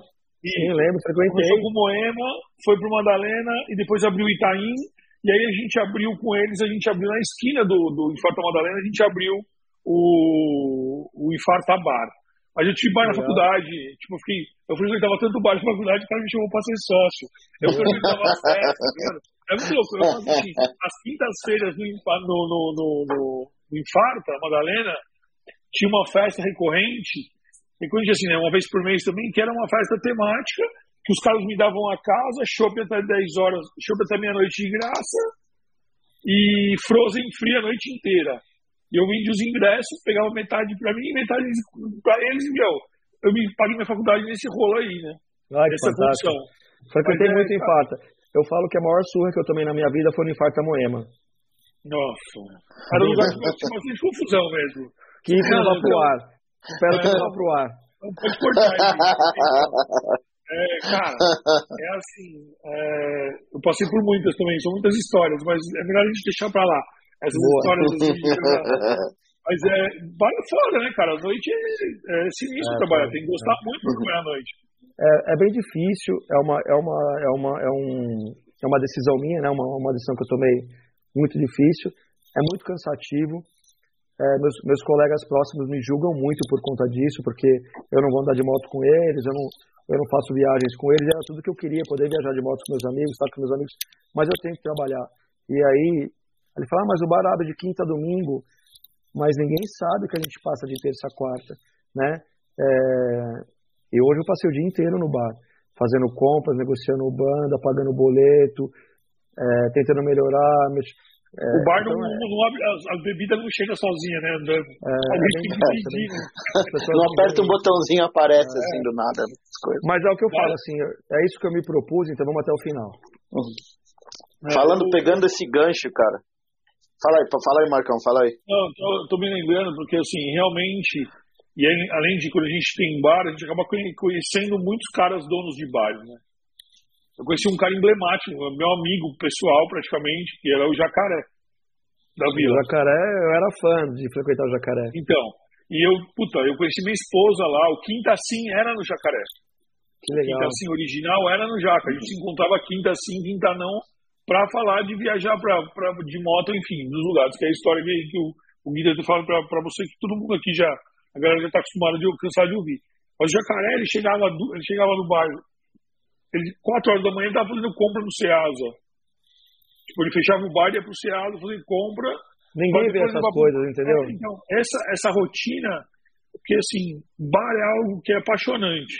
Sim, lembro, frequentei. Começou com Moema, foi pro Madalena e depois abriu Itaim. E aí a gente abriu com eles, a gente abriu na esquina do, do Infarta Madalena, a gente abriu o, o Infarta Bar. Mas eu tive bar na faculdade, tipo, eu fiquei, eu frequentava tanto bar na faculdade, o cara me chamou pra ser sócio. Eu frequentava as festas, tá É muito louco. Eu fazia assim, as quintas-feiras no, no, no, no, no Infarta, Madalena, tinha uma festa recorrente, recorrente assim, né, uma vez por mês também, que era uma festa temática, que os caras me davam a casa, shopping até 10 horas, shopping até meia-noite de graça, e Frozen Free a noite inteira. E eu vendia os ingressos, pegava metade para mim e metade para eles, e meu, eu me paguei minha faculdade nesse rolo aí, né? Ai, Essa função. Frequentei é, muito é, infarto. Eu falo que a maior surra que eu tomei na minha vida foi no infarto da Moema. Nossa. Era um lugar que tinha bastante confusão mesmo. Que isso não vá pro ar. Espero que não vá pro ar. Não pode cortar isso. É, cara, é assim. É, eu passei por muitas também, são muitas histórias, mas é melhor a gente deixar pra lá essas Boa. histórias assim. mas é, vale fora, né, cara? A noite é, é sinistro é, trabalhar, tem que gostar é. muito pra trabalhar à noite. É, é bem difícil, é uma, é uma, é uma, é um, é uma decisão minha, né? Uma, uma decisão que eu tomei muito difícil, é muito cansativo. É, meus, meus colegas próximos me julgam muito por conta disso, porque eu não vou andar de moto com eles, eu não, eu não faço viagens com eles, era tudo que eu queria, poder viajar de moto com meus amigos, estar com meus amigos, mas eu tenho que trabalhar. E aí ele fala, ah, mas o bar abre de quinta a domingo, mas ninguém sabe que a gente passa de terça a quarta, né? É, e hoje eu passei o dia inteiro no bar, fazendo compras, negociando banda, pagando boleto, é, tentando melhorar. É, o bar então, não, é. não, abre, a, bebida não chega sozinha, né? Andando. É, Alguém tem que pedir, né? Não aperta um botãozinho aparece é. assim do nada. Mas é o que eu falo, assim, é isso que eu me propus, então vamos até o final. Uhum. Falando, pegando esse gancho, cara, Fala aí, fala aí, Marcão, fala aí. Não, tô, tô me lembrando, porque assim, realmente, e aí, além de quando a gente tem bar, a gente acaba conhecendo muitos caras donos de bares, né? Eu conheci um cara emblemático, meu amigo pessoal praticamente, que era o Jacaré, da Vila. O Jacaré, eu era fã de frequentar o Jacaré. Então, e eu, puta, eu conheci minha esposa lá, o Quinta Sim era no Jacaré. Que legal. Quinta Sim original era no Jaca. A gente se encontrava Quinta Sim, Quinta não, para falar de viajar pra, pra, de moto, enfim, dos lugares, que é a história que, que o, o Guida fala para você, que todo mundo aqui já, a galera já está acostumada, de, cansado de ouvir. Mas o Jacaré, ele chegava, ele chegava no bairro, ele, 4 horas da manhã, ele estava fazendo compra no Ceasa. Tipo, ele fechava o bar ia pro Ceasa fazer compra. Ninguém vê essas coisas, entendeu? É, então, essa, essa rotina, porque assim, bar é algo que é apaixonante.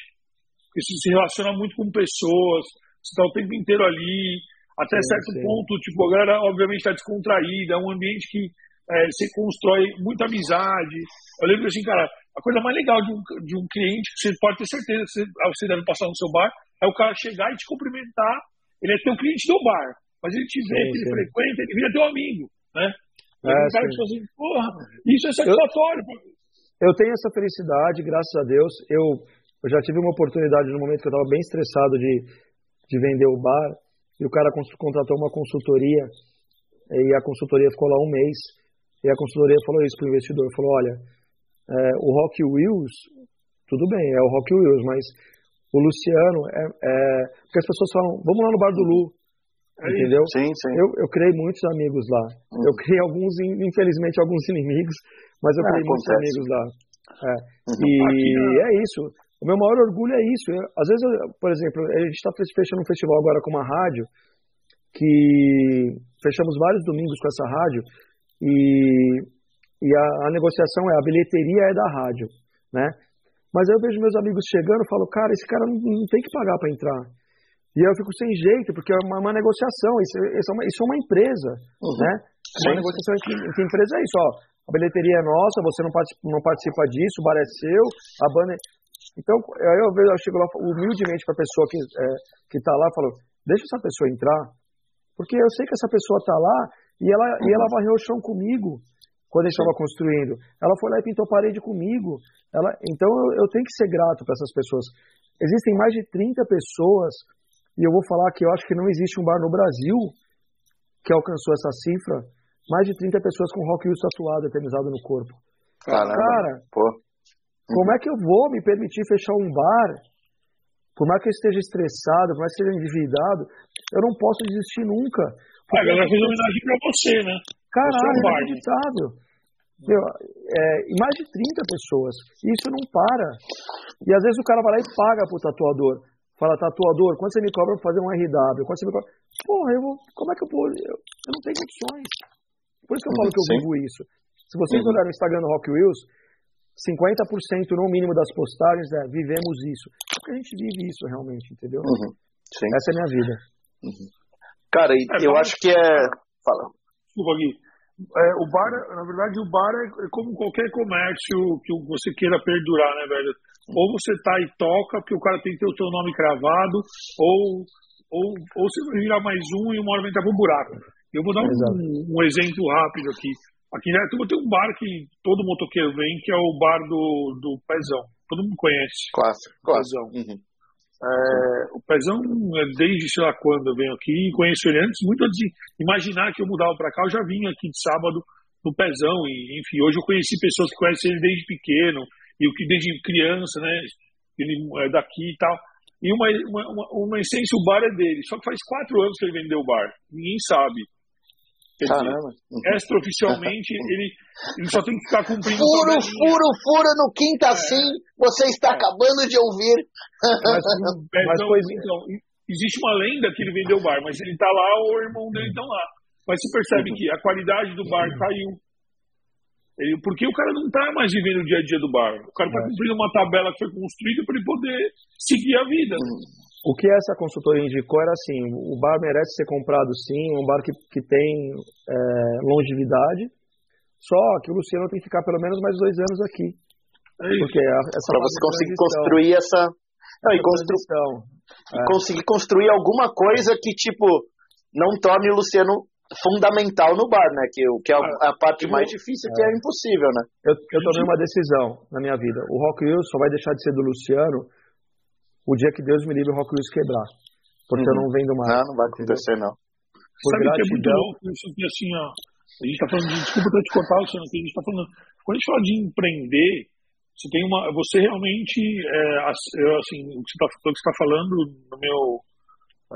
Porque você se relaciona muito com pessoas, você está o tempo inteiro ali, até sim, certo sim. ponto, tipo, a galera obviamente está descontraída, é um ambiente que é, você constrói muita amizade. Eu lembro assim, cara, a coisa mais legal de um, de um cliente, que você pode ter certeza que você, ah, você deve passar no seu bar, é o cara chegar e te cumprimentar. Ele é teu cliente do bar, mas ele te vê, sim, ele frequenta, ele vira teu amigo, né? É, um cara que fala assim, porra, isso é satisfatório. Eu, eu tenho essa felicidade, graças a Deus. Eu, eu já tive uma oportunidade no momento que eu estava bem estressado de, de vender o bar e o cara contratou uma consultoria e a consultoria ficou lá um mês e a consultoria falou isso para o investidor, falou, olha, é, o Rock Wheels, tudo bem, é o Rock Wheels, mas o Luciano é, é, porque as pessoas falam, vamos lá no bar do Lu, é entendeu? Sim, sim. Eu, eu criei muitos amigos lá. Hum. Eu criei alguns, infelizmente, alguns inimigos, mas eu criei muitos amigos lá. É. Uhum. E é isso. O meu maior orgulho é isso. Eu, às vezes, eu, por exemplo, a gente está fechando um festival agora com uma rádio, que fechamos vários domingos com essa rádio, e, e a, a, negociação é, a bilheteria é da rádio, né? Mas aí eu vejo meus amigos chegando e falo, cara, esse cara não, não tem que pagar para entrar. E eu fico sem jeito, porque é uma, uma negociação, isso, isso, é uma, isso é uma empresa, uhum. né? Uma negociação que, que empresa é isso, ó, a bilheteria é nossa, você não participa, não participa disso, o bar é seu, a banda é... Então, aí eu, eu chego lá humildemente para a pessoa que é, que está lá, falo, deixa essa pessoa entrar, porque eu sei que essa pessoa está lá e ela, e ela varreu o chão comigo quando a gente estava construindo. Ela foi lá e pintou parede comigo. Ela, então eu, eu tenho que ser grato para essas pessoas. Existem mais de 30 pessoas, e eu vou falar que eu acho que não existe um bar no Brasil que alcançou essa cifra. Mais de 30 pessoas com rock tatuado, eternizado no corpo. Caramba, Cara, pô. Como é que eu vou me permitir fechar um bar? Por mais que eu esteja estressado, por mais que eu esteja endividado, eu não posso desistir nunca. Ah, a galera fez homenagem pra você, né? Caralho, é inacreditável. Meu, é, mais de 30 pessoas. Isso não para. E às vezes o cara vai lá e paga pro tatuador. Fala, tatuador, quanto você me cobra pra fazer um RW? Quanto você me cobra? Porra, eu vou, como é que eu vou? Eu, eu não tenho condições. Por isso que eu falo que eu vivo isso. Se vocês uhum. olharem no Instagram do Rock Wheels, 50% no mínimo das postagens é vivemos isso. Porque a gente vive isso realmente, entendeu? Uhum. Essa é a minha vida. Uhum. Cara, é, eu acho que é. Fala. Desculpa, Gui. É, o bar, na verdade, o bar é, é como qualquer comércio que você queira perdurar, né, velho? Ou você tá e toca, porque o cara tem que ter o seu nome cravado, ou, ou, ou você vai virar mais um e uma hora vai entrar pro buraco. Eu vou dar um, um exemplo rápido aqui. Aqui em Aratuba tem um bar que todo motoqueiro vem, que é o bar do, do Pezão. Todo mundo conhece. Clássico, Pezão. Uhum. É, o Pezão, é, desde sei lá quando eu venho aqui, conheço ele antes, muito antes de imaginar que eu mudava para cá, eu já vim aqui de sábado no Pezão. E, enfim, hoje eu conheci pessoas que conhecem ele desde pequeno, e o que desde criança, né? Ele é daqui e tal. E uma, uma, uma, uma essência, o bar é dele. Só que faz quatro anos que ele vendeu o bar. Ninguém sabe. Caramba. extraoficialmente, ele, ele só tem que ficar cumprindo. Furo, furo, furo no quinta é. sim, você está é. acabando de ouvir. Mas, mas então, então, existe uma lenda que ele vendeu o bar, mas ele está lá, o irmão dele está lá. Mas se percebe que a qualidade do bar caiu. Ele, porque o cara não está mais vivendo o dia a dia do bar. O cara está é. cumprindo uma tabela que foi construída para ele poder seguir a vida. Hum. O que essa consultoria indicou era assim: o bar merece ser comprado sim, um bar que, que tem é, longevidade, só que o Luciano tem que ficar pelo menos mais dois anos aqui. É porque para você conseguir construir essa. Não, e constru... é. conseguir construir alguma coisa que, tipo, não torne o Luciano fundamental no bar, né? Que, que é a, a parte mais difícil, que é, é impossível, né? Eu, eu tomei uma decisão na minha vida. O Rock Hill só vai deixar de ser do Luciano o dia que Deus me livre o Rock Wheels quebrar. Porque uhum. eu não vendo mais. Não, não vai acontecer, não. Por Sabe gratidão... que é muito louco isso aqui, assim, ó. A gente tá falando de, desculpa até te cortar, Luciano, aqui, a gente tá falando, quando a gente fala de empreender, você tem uma, você realmente, é, assim, o que você está tá falando, no meu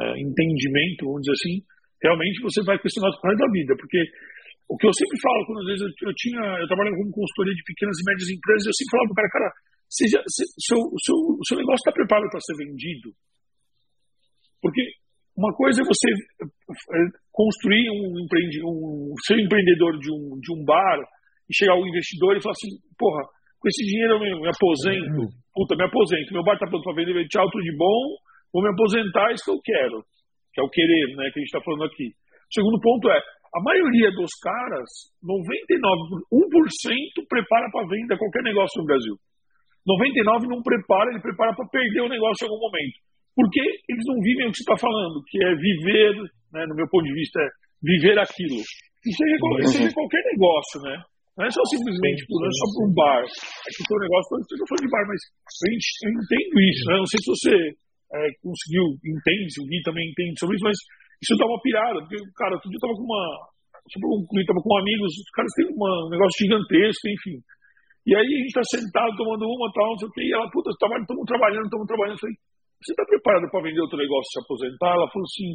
é, entendimento, vamos dizer assim, realmente você vai questionar o resto da vida, porque o que eu sempre falo, quando às vezes eu, eu tinha, eu trabalhava como consultoria de pequenas e médias empresas, eu sempre falava pro cara, cara, se seu, seu, seu negócio está preparado para ser vendido. Porque uma coisa é você é, construir um, empreende, um ser empreendedor de um, de um bar e chegar ao investidor e falar assim, porra, com esse dinheiro eu me, me aposento, uhum. puta, me aposento, meu bar está pronto para vender, tchau, tudo de bom, vou me aposentar, é isso que eu quero, que é o querer, né, que a gente está falando aqui. O segundo ponto é, a maioria dos caras, 99, 1% prepara para venda qualquer negócio no Brasil. 99 não prepara, ele prepara para perder o negócio em algum momento. Porque eles não vivem o que você está falando, que é viver, né, no meu ponto de vista, é viver aquilo. E seja, seja qualquer negócio, né? Não é só simplesmente, não é só para um bar. É que o seu negócio, eu estou falando de bar, mas eu entendo isso, né? Não sei se você é, conseguiu, entende, se o Gui também entende sobre isso, mas isso dá uma pirada, porque, cara, outro dia eu estava com uma. Eu tava com amigos, os caras têm um negócio gigantesco, enfim. E aí a gente está sentado tomando uma, tal, não sei o quê, e ela, puta, estamos trabalhando, estamos trabalhando. Eu falei, você está preparado para vender outro negócio se aposentar? Ela falou assim,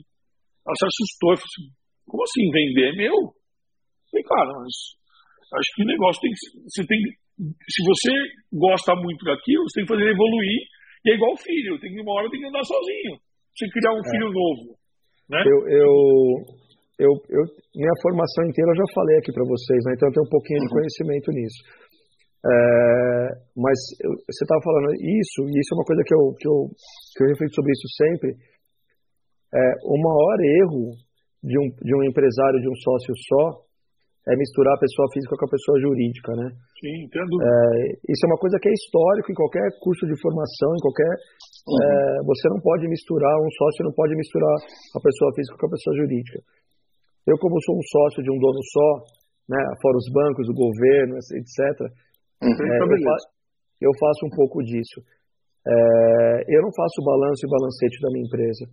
ela se assustou, eu falei assim, como assim vender? É meu? Eu falei, cara, mas acho que o negócio tem que, você tem se você gosta muito daquilo, você tem que fazer evoluir, e é igual filho, tem que uma hora tem que andar sozinho, você criar um é. filho novo, né? Eu, eu, eu, eu, minha formação inteira eu já falei aqui para vocês, né? então eu tenho um pouquinho de uhum. conhecimento nisso. É, mas eu, você estava falando isso, e isso é uma coisa que eu, que eu, que eu reflito sobre isso sempre. É, o maior erro de um, de um empresário, de um sócio só, é misturar a pessoa física com a pessoa jurídica, né? Sim, entendo. É, isso é uma coisa que é histórico em qualquer curso de formação, em qualquer. Uhum. É, você não pode misturar, um sócio não pode misturar a pessoa física com a pessoa jurídica. Eu, como sou um sócio de um dono só, né, fora os bancos, o governo, etc., Uhum. É, eu, faço, eu, faço, um pouco disso. É, eu não faço balanço e balancete da minha empresa.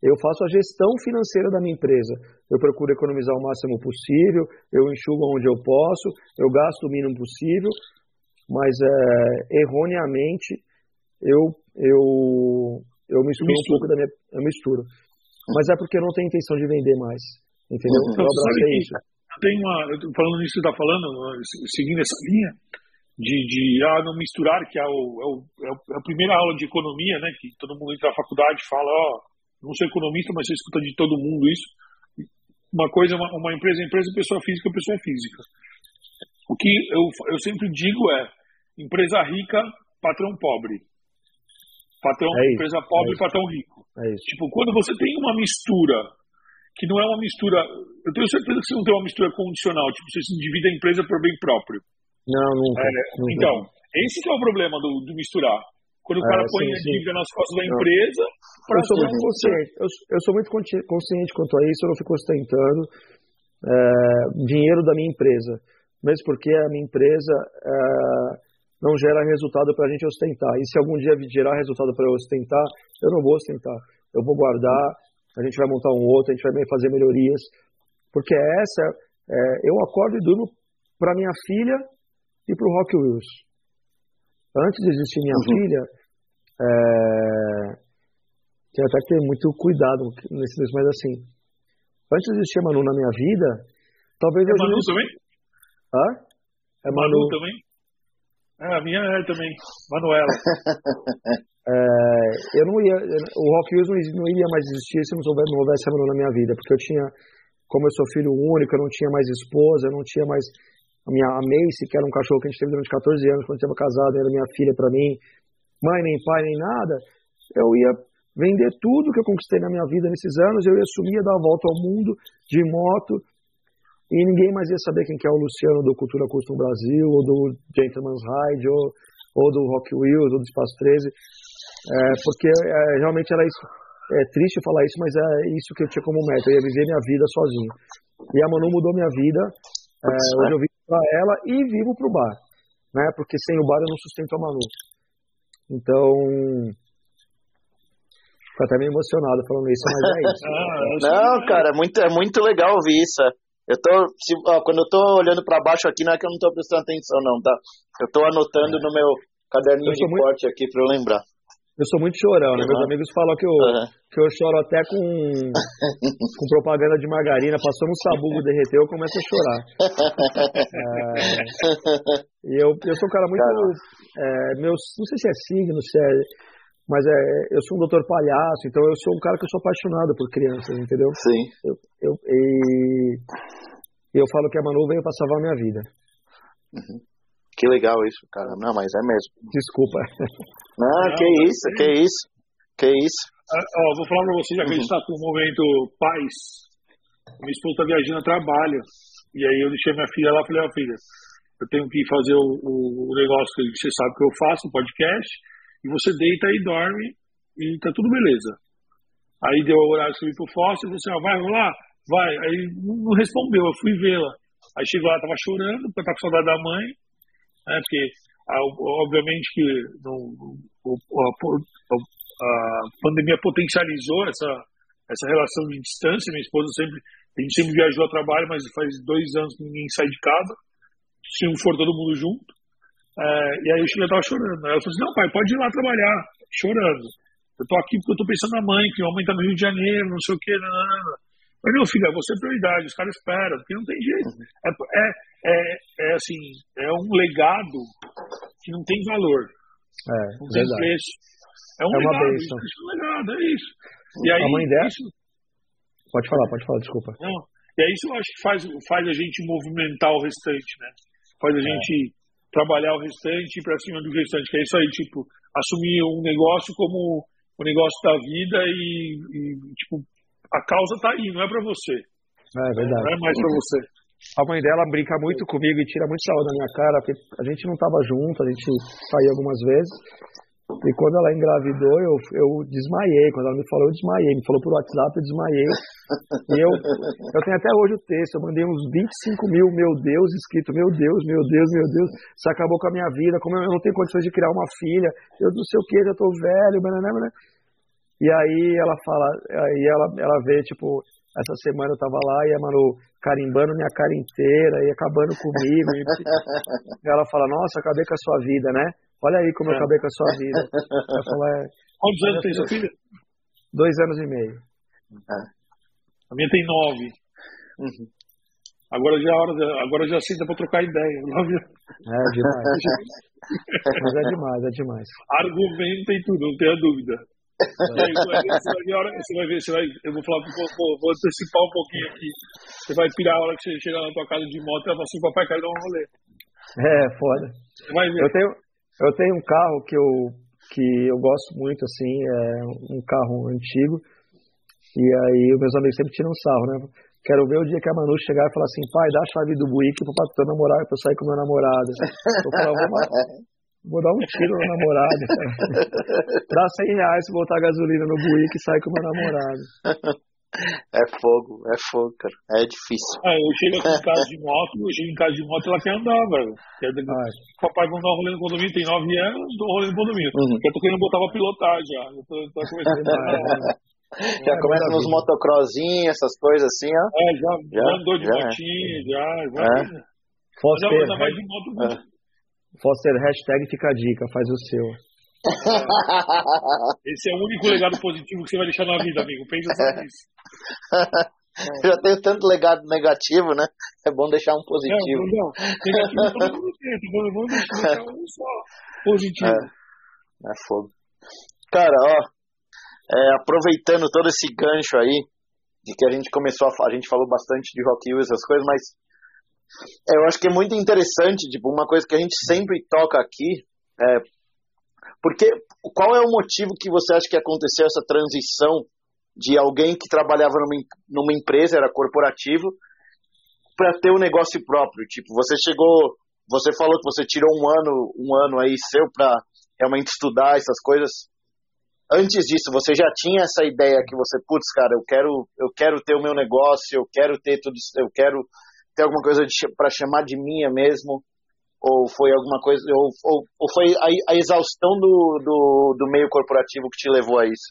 Eu faço a gestão financeira da minha empresa. Eu procuro economizar o máximo possível, eu enxugo onde eu posso, eu gasto o mínimo possível, mas é, erroneamente eu, eu, eu misturo um pouco da minha. Eu misturo. Mas é porque eu não tenho intenção de vender mais. Entendeu? Uhum. Eu abracei isso. Tem uma. Falando nisso que você está falando, seguindo essa linha, de, de ah, não misturar, que é, o, é, o, é, a primeira aula de economia, né? Que todo mundo entra na faculdade e fala, ó, oh, não sou economista, mas você escuta de todo mundo isso. Uma coisa, uma, uma empresa é empresa, pessoa física é pessoa física. O que eu, eu sempre digo é, empresa rica, patrão pobre. Patrão, é empresa pobre, é patrão rico. É tipo, quando você tem uma mistura que não é uma mistura. Eu tenho certeza que você não tem uma mistura condicional, tipo, você se divide a empresa por bem próprio. Não, nunca. É. Então, esse que é o problema do, do misturar. Quando o cara é, põe sim, a dívida nas costas da empresa. Eu sou muito consciente. Eu, eu, sou muito consciente quanto a isso, eu não fico ostentando é, dinheiro da minha empresa. Mesmo porque a minha empresa é, não gera resultado para a gente ostentar. E se algum dia gerar resultado para eu ostentar, eu não vou ostentar. Eu vou guardar, a gente vai montar um outro, a gente vai fazer melhorias. Porque essa, é, eu acordo e durmo para minha filha e para o Rock Wills. Antes de existir minha uhum. filha, é, tinha até que ter muito cuidado nesse mas assim, antes de existir a Manu na minha vida, talvez é eu. Manu também? Hã? É Manu, Manu também? É, a minha é também, Manuela. é, eu não ia, o Rock Wheels não, iria mais existir se não houvesse, a Manu na minha vida, porque eu tinha, como eu sou filho único, eu não tinha mais esposa, eu não tinha mais a minha a Macy, que era um cachorro que a gente teve durante 14 anos, quando estava casado, era minha filha para mim, mãe, nem pai, nem nada, eu ia vender tudo que eu conquistei na minha vida nesses anos, eu ia sumir, ia dar a volta ao mundo de moto, e ninguém mais ia saber quem que é o Luciano do Cultura Custom Brasil, ou do Gentleman's Ride, ou, ou do Rock Wheels, ou do Espaço 13, é, porque é, realmente era isso. É triste falar isso, mas é isso que eu tinha como meta. Eu ia viver minha vida sozinho. E a Manu mudou minha vida. É, hoje eu vivo para ela e vivo para o bar, né? Porque sem o bar eu não sustento a Manu. Então, Fico até meio emocionado falando isso, mas é isso. não, cara, é muito, é muito legal ouvir isso. Eu tô, se, ó, quando eu tô olhando para baixo aqui, não é que eu não tô prestando atenção, não, tá? Eu tô anotando no meu caderninho de muito... corte aqui para eu lembrar. Eu sou muito chorão, né? Uhum. Meus amigos falam que eu, uhum. que eu choro até com, com propaganda de margarina. Passou no sabugo, derreteu, eu começo a chorar. é, e eu, eu sou um cara muito. É, meus, não sei se é signo, se é. Mas é, eu sou um doutor palhaço, então eu sou um cara que eu sou apaixonado por crianças, entendeu? Sim. Eu, eu, e, eu falo que a Manu veio para salvar a minha vida. Uhum. Que legal isso, cara. Não, mas é mesmo. Desculpa. Não, Não que isso, que isso. Que isso. Ah, ó, vou falar para você, já que uhum. a gente está com o momento paz. Minha esposa está viajando a trabalho. E aí eu deixei minha filha lá e falei, ó oh, filha, eu tenho que fazer o, o, o, negócio que você sabe que eu faço, o podcast, e você deita e dorme e tá tudo beleza. Aí deu o horário que eu pro fóssil você, ó, vai rolar? Vai. Aí não respondeu, eu fui vê-la. Aí chegou lá, tava chorando, porque tava com saudade da mãe, né, porque obviamente que a, pandemia potencializou essa, essa relação de distância. Minha esposa sempre, a gente sempre viajou a trabalho, mas faz dois anos que ninguém sai de casa. Se não for todo mundo junto. É, e aí o Chile estava chorando. Aí ela falou assim: não, pai, pode ir lá trabalhar, chorando. Eu tô aqui porque eu tô pensando na mãe, que a mãe tá no Rio de Janeiro, não sei o quê. Não, não, não. Mas, meu filho, você é prioridade, os caras esperam, porque não tem jeito. É, é, é, é assim, é um legado que não tem valor. É, não tem verdade. preço. É um é legado, isso, é um legado, é isso. E aí, a mãe dela? Isso... Pode falar, pode falar, desculpa. Não, e aí isso eu acho que faz, faz a gente movimentar o restante, né? Faz a é. gente trabalhar o restante para cima do restante, que é isso aí, tipo, assumir um negócio como o negócio da vida e, e tipo, a causa tá aí, não é para você. É, é verdade. Não é mais para você. A mãe dela brinca muito comigo e tira muito saúde da minha cara, porque a gente não tava junto, a gente saiu algumas vezes. E quando ela engravidou, eu, eu desmaiei. Quando ela me falou, eu desmaiei. Me falou por WhatsApp, eu desmaiei. E eu, eu tenho até hoje o texto. Eu mandei uns 25 mil, meu Deus, escrito, meu Deus, meu Deus, meu Deus. Isso acabou com a minha vida. Como eu não tenho condições de criar uma filha, eu não sei o que, já tô velho, banana, banana. E aí ela fala, aí ela, ela vê, tipo, essa semana eu tava lá e a Manu carimbando minha cara inteira e acabando comigo. e ela fala, nossa, acabei com a sua vida, né? Olha aí como eu acabei com a sua vida. Eu falo, é, Quantos anos tem sua filha? Dois anos e meio. A minha tem nove. Uhum. Agora já, é agora já senta para trocar ideia. É demais. Mas é demais, é demais. Argumenta e tudo, não tenha dúvida. É. Aí, você, vai ver, você, vai ver, você vai ver, você vai, eu vou falar, vou, vou, antecipar um pouquinho aqui. Você vai pirar a hora que você chegar na tua casa de moto e vai falar assim, papai, quero dar um rolê. É, foda. Você vai ver. Eu tenho, eu tenho um carro que eu, que eu gosto muito, assim, é um carro antigo. E aí meus amigos sempre tiram sarro, né? Quero ver o dia que a Manu chegar e falar assim, pai, dá a chave do Buick pro teu namorado pra eu sair com meu namorado. Eu falo, vou, dar um tiro no namorado. Dá 100 reais se botar gasolina no Buick e sair com meu namorado. É fogo, é fogo, cara. É difícil. É, eu chego aqui em casa de moto, eu chego em casa de moto ela quer andar, velho. Quer dizer, papai vamos dar um rolê no condomínio, tem 9 anos, dou um rolê no condomínio. Uhum. Eu tô querendo botar pra pilotar já. Eu tô, tô começando a já é, começa nos motocrossinhos, essas coisas assim, ó. É, já, já, já andou de já. motinho, já, já. É. Foster, já mais de moto é. Foster, hashtag fica a dica, faz o seu. Esse é o único legado positivo que você vai deixar na vida, amigo. Pensa só nisso. Já tenho tanto legado negativo, né? É bom deixar um positivo. Não, não. Negativo todo mundo tem, vamos deixar um só positivo. É, é fogo. Cara, ó, é, aproveitando todo esse gancho aí, de que a gente começou a a gente falou bastante de Rock Hill, essas coisas, mas é, eu acho que é muito interessante, tipo, uma coisa que a gente sempre toca aqui, é, porque qual é o motivo que você acha que aconteceu essa transição de alguém que trabalhava numa, numa empresa, era corporativo, para ter um negócio próprio? Tipo, você chegou, você falou que você tirou um ano, um ano aí seu para realmente estudar essas coisas antes disso, você já tinha essa ideia que você, putz, cara, eu quero, eu quero ter o meu negócio, eu quero ter tudo eu quero ter alguma coisa para chamar de minha mesmo? Ou foi alguma coisa, ou, ou, ou foi a, a exaustão do, do, do, meio corporativo que te levou a isso?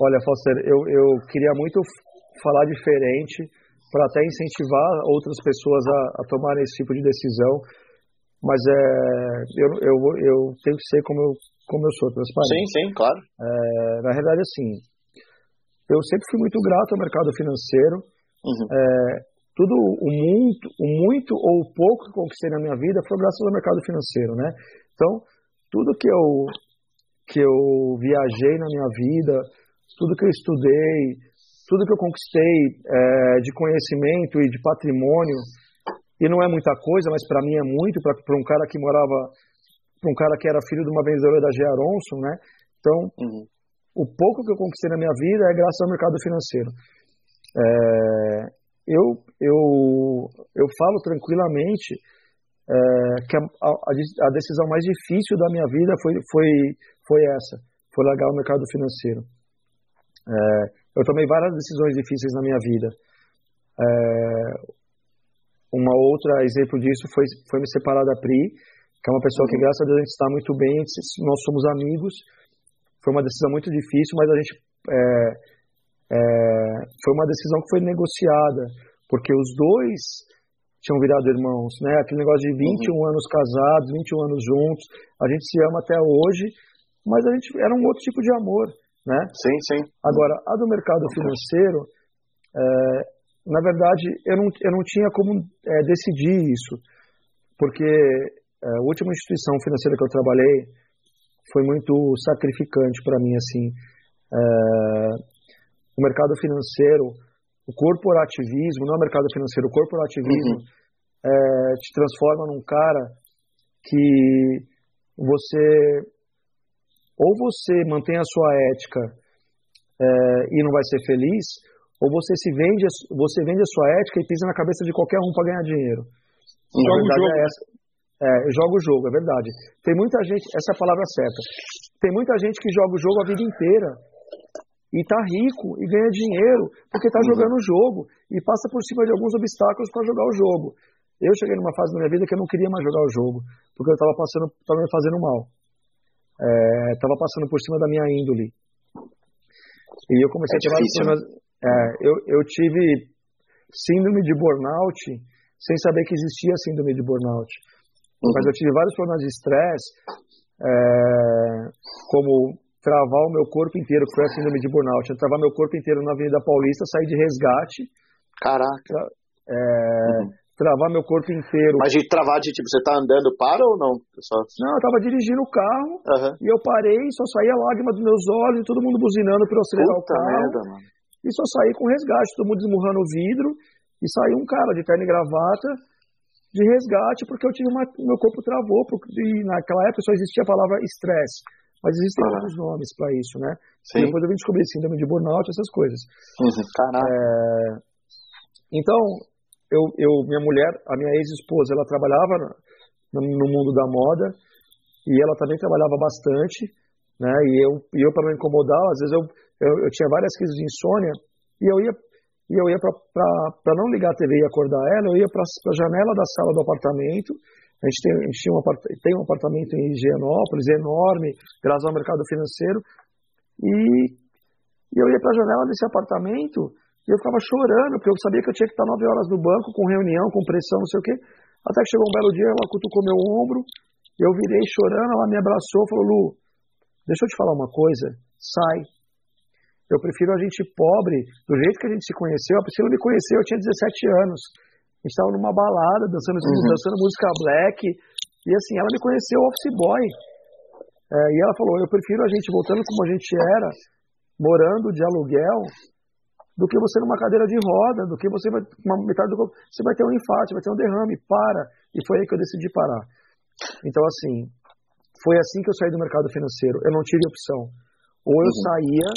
Olha, Foster, eu, eu queria muito falar diferente para até incentivar outras pessoas a, a tomarem esse tipo de decisão, mas é, eu, eu, eu tenho que ser como eu como eu sou transparente. Sim, sim, claro. É, na realidade, assim, eu sempre fui muito grato ao mercado financeiro. Uhum. É, tudo o muito, o muito ou o pouco que conquistei na minha vida foi graças ao mercado financeiro, né? Então, tudo que eu que eu viajei na minha vida, tudo que eu estudei, tudo que eu conquistei é, de conhecimento e de patrimônio, e não é muita coisa, mas para mim é muito, para um cara que morava para um cara que era filho de uma vendedora da G. Aronson, né? Então, uhum. o pouco que eu conquistei na minha vida é graças ao mercado financeiro. É, eu, eu, eu falo tranquilamente é, que a, a, a, decisão mais difícil da minha vida foi, foi, foi essa, foi largar o mercado financeiro. É, eu tomei várias decisões difíceis na minha vida. É, uma outra exemplo disso foi, foi me separar da Pri, que é uma pessoa que, uhum. graças a Deus, a gente está muito bem, nós somos amigos. Foi uma decisão muito difícil, mas a gente. É, é, foi uma decisão que foi negociada, porque os dois tinham virado irmãos, né? Aquele negócio de 21 uhum. anos casados, 21 anos juntos, a gente se ama até hoje, mas a gente era um outro tipo de amor, né? Sim, sim. Agora, a do mercado financeiro, é, na verdade, eu não, eu não tinha como é, decidir isso, porque é, a última instituição financeira que eu trabalhei foi muito sacrificante para mim, assim. O mercado financeiro, o corporativismo, não é o mercado financeiro, o corporativismo uhum. é, te transforma num cara que você ou você mantém a sua ética é, e não vai ser feliz, ou você se vende, você vende a sua ética e pisa na cabeça de qualquer um para ganhar dinheiro. Então, a verdade é essa. É, joga o jogo, é verdade. Tem muita gente, essa é a palavra certa. Tem muita gente que joga o jogo a vida inteira e tá rico e ganha dinheiro porque tá uhum. jogando o jogo e passa por cima de alguns obstáculos para jogar o jogo. Eu cheguei numa fase da minha vida que eu não queria mais jogar o jogo porque eu tava passando, tava me fazendo mal. É, tava passando por cima da minha índole. E eu comecei é a ter vários problemas. É, eu, eu tive síndrome de burnout sem saber que existia síndrome de burnout. Uhum. Mas eu tive vários problemas de estresse, é, como travar o meu corpo inteiro, que foi a síndrome de burnout. Travar meu corpo inteiro na Avenida Paulista, sair de resgate, Caraca. É, uhum. Travar meu corpo inteiro. Mas de travar de tipo, você tá andando, para ou não? Só... Não, eu tava dirigindo o carro uhum. e eu parei, só saía lágrima dos meus olhos, todo mundo buzinando para eu acelerar Puta o carro. Merda, mano. E só saí com resgate, todo mundo desmurrando o vidro. E saiu um cara de terno e gravata de resgate porque eu tive uma, meu corpo travou porque, e naquela época só existia a palavra estresse mas existem ah. outros nomes para isso, né? Sim. Depois eu vim descobrir síndrome de burnout, essas coisas. Uhum. É... Então, eu, eu, minha mulher, a minha ex-esposa, ela trabalhava no, no, mundo da moda e ela também trabalhava bastante, né? E eu, e eu para não incomodar, às vezes eu, eu, eu, tinha várias crises de insônia e eu ia e eu ia para não ligar a TV e acordar ela, eu ia para a janela da sala do apartamento a gente tem, a gente tinha um, tem um apartamento em Higienópolis, enorme, graças ao mercado financeiro. E, e eu ia para a janela desse apartamento e eu ficava chorando, porque eu sabia que eu tinha que estar nove horas no banco, com reunião, com pressão, não sei o quê. Até que chegou um belo dia, ela cutucou meu ombro, eu virei chorando, ela me abraçou falou: Lu, deixa eu te falar uma coisa, sai. Eu prefiro a gente pobre, do jeito que a gente se conheceu. A Priscila me conheceu, eu tinha 17 anos. Gente estava numa balada, dançando, uhum. dançando música black. E assim, ela me conheceu office boy. É, e ela falou: Eu prefiro a gente voltando como a gente era, morando de aluguel, do que você numa cadeira de roda, do que você vai. Uma metade do corpo, você vai ter um infarto, vai ter um derrame. Para. E foi aí que eu decidi parar. Então, assim, foi assim que eu saí do mercado financeiro. Eu não tive opção. Ou eu uhum. saía.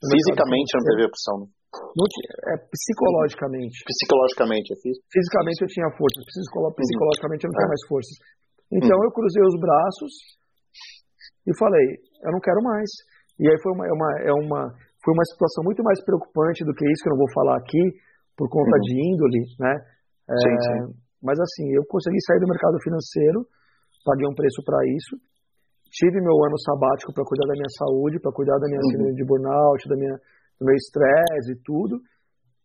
Fisicamente não teve opção. Né? É, psicologicamente. Psicologicamente, é Fisicamente eu tinha forças, psicologicamente eu não tinha mais forças. Então eu cruzei os braços e falei, eu não quero mais. E aí foi uma, é uma, é uma, foi uma situação muito mais preocupante do que isso, que eu não vou falar aqui, por conta uhum. de índole, né? É, sim, sim. Mas assim, eu consegui sair do mercado financeiro, paguei um preço para isso, tive meu ano sabático para cuidar da minha saúde, para cuidar da minha uhum. de burnout, da minha do meu estresse e tudo.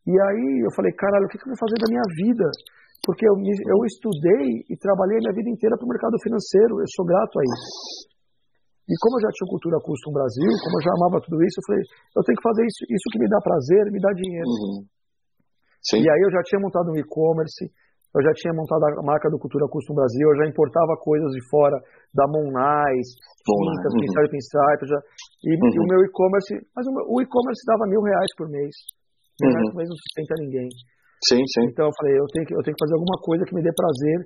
E aí eu falei, caralho, o que, que eu vou fazer da minha vida? Porque eu, eu estudei e trabalhei a minha vida inteira para o mercado financeiro, eu sou grato a isso. E como eu já tinha cultura custom Brasil, como eu já amava tudo isso, eu falei, eu tenho que fazer isso, isso que me dá prazer, me dá dinheiro. Uhum. E aí eu já tinha montado um e-commerce, eu já tinha montado a marca do Cultura Custom Brasil, eu já importava coisas de fora da Monais, tintas, uhum. pincelho pinstripe, já, e, uhum. e, o meu e-commerce, mas o, e-commerce dava mil reais por mês. Mil uhum. reais por mês não sustenta ninguém. Sim, sim. Então eu falei, eu tenho, que, eu tenho que fazer alguma coisa que me dê prazer.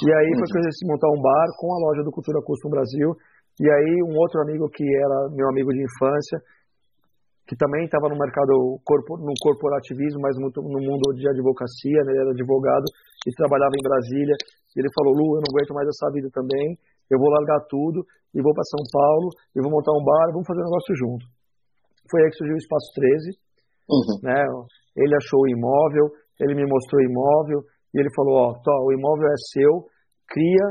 E aí uhum. foi que eu decidi montar um bar com a loja do Cultura Custom Brasil. E aí um outro amigo que era meu amigo de infância, que também estava no mercado no corporativismo, mas no, no mundo de advocacia, né? ele era advogado e trabalhava em Brasília. Ele falou: Lu, eu não aguento mais essa vida também, eu vou largar tudo e vou para São Paulo e vou montar um bar, vamos fazer um negócio junto. Foi aí que surgiu o Espaço 13. Uhum. Né? Ele achou o imóvel, ele me mostrou o imóvel e ele falou: Ó, oh, o imóvel é seu, cria,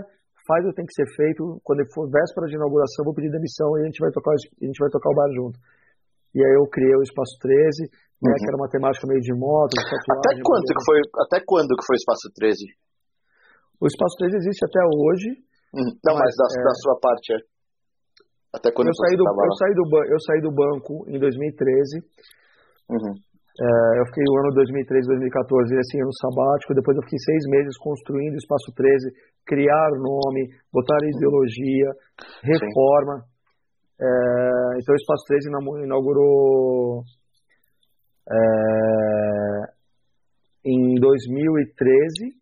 faz o que tem que ser feito. Quando for véspera de inauguração, vou pedir demissão e a gente vai tocar, a gente vai tocar o bar junto. E aí eu criei o Espaço 13, né, uhum. que era uma temática meio de moto, de Até quanto que foi, até quando que foi o Espaço 13? O Espaço 13 existe até hoje. Uhum. Não, mas, mas da, é... da, sua parte é. Até quando eu saí, do, eu, saí do, eu saí do banco em 2013. Uhum. É, eu fiquei o ano 2013, 2014, assim, ano sabático. Depois eu fiquei seis meses construindo o Espaço 13, criar nome, botar ideologia, reforma. Sim. É, então o Espaço 13 inaugurou é, em 2013,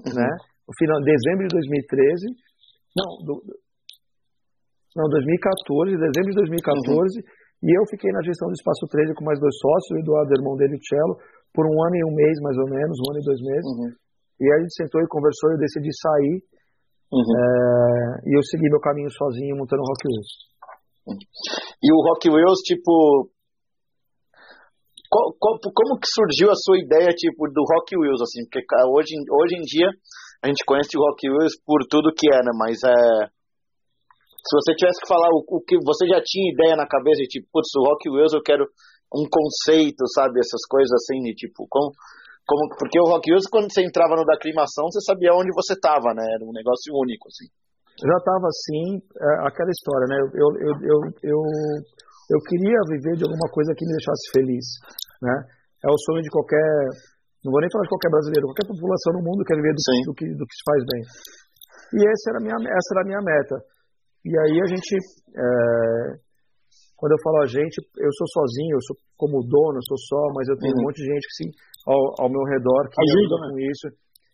uhum. né? No final, dezembro de 2013, não, do, não, 2014, dezembro de 2014, uhum. e eu fiquei na gestão do Espaço 13 com mais dois sócios, o Eduardo, irmão dele, o Cello, por um ano e um mês, mais ou menos, um ano e dois meses. Uhum. E aí a gente sentou e conversou, e eu decidi sair, uhum. é, e eu segui meu caminho sozinho, montando o Rock Wheels. E o Rock Wheels, tipo. como que surgiu a sua ideia, tipo, do Rock Wheels, assim? Porque hoje, hoje em dia a gente conhece o Rock Wheels por tudo que é, né? Mas é. Se você tivesse que falar o, o que você já tinha ideia na cabeça, de, tipo, putz, o Rock Wheels eu quero um conceito, sabe? Essas coisas assim, de tipo, como, como, porque o Rock Wheels, quando você entrava no da aclimação, você sabia onde você estava, né? Era um negócio único, assim já estava assim, é, aquela história, né? Eu, eu, eu, eu, eu queria viver de alguma coisa que me deixasse feliz, né? É o sonho de qualquer Não vou nem falar de qualquer brasileiro, qualquer população no mundo quer viver do, do, que, do que se faz bem. E essa era, a minha, essa era a minha meta. E aí a gente, é, quando eu falo a gente, eu sou sozinho, eu sou como dono, eu sou só, mas eu tenho uhum. um monte de gente que sim, ao, ao meu redor que ajuda né? com isso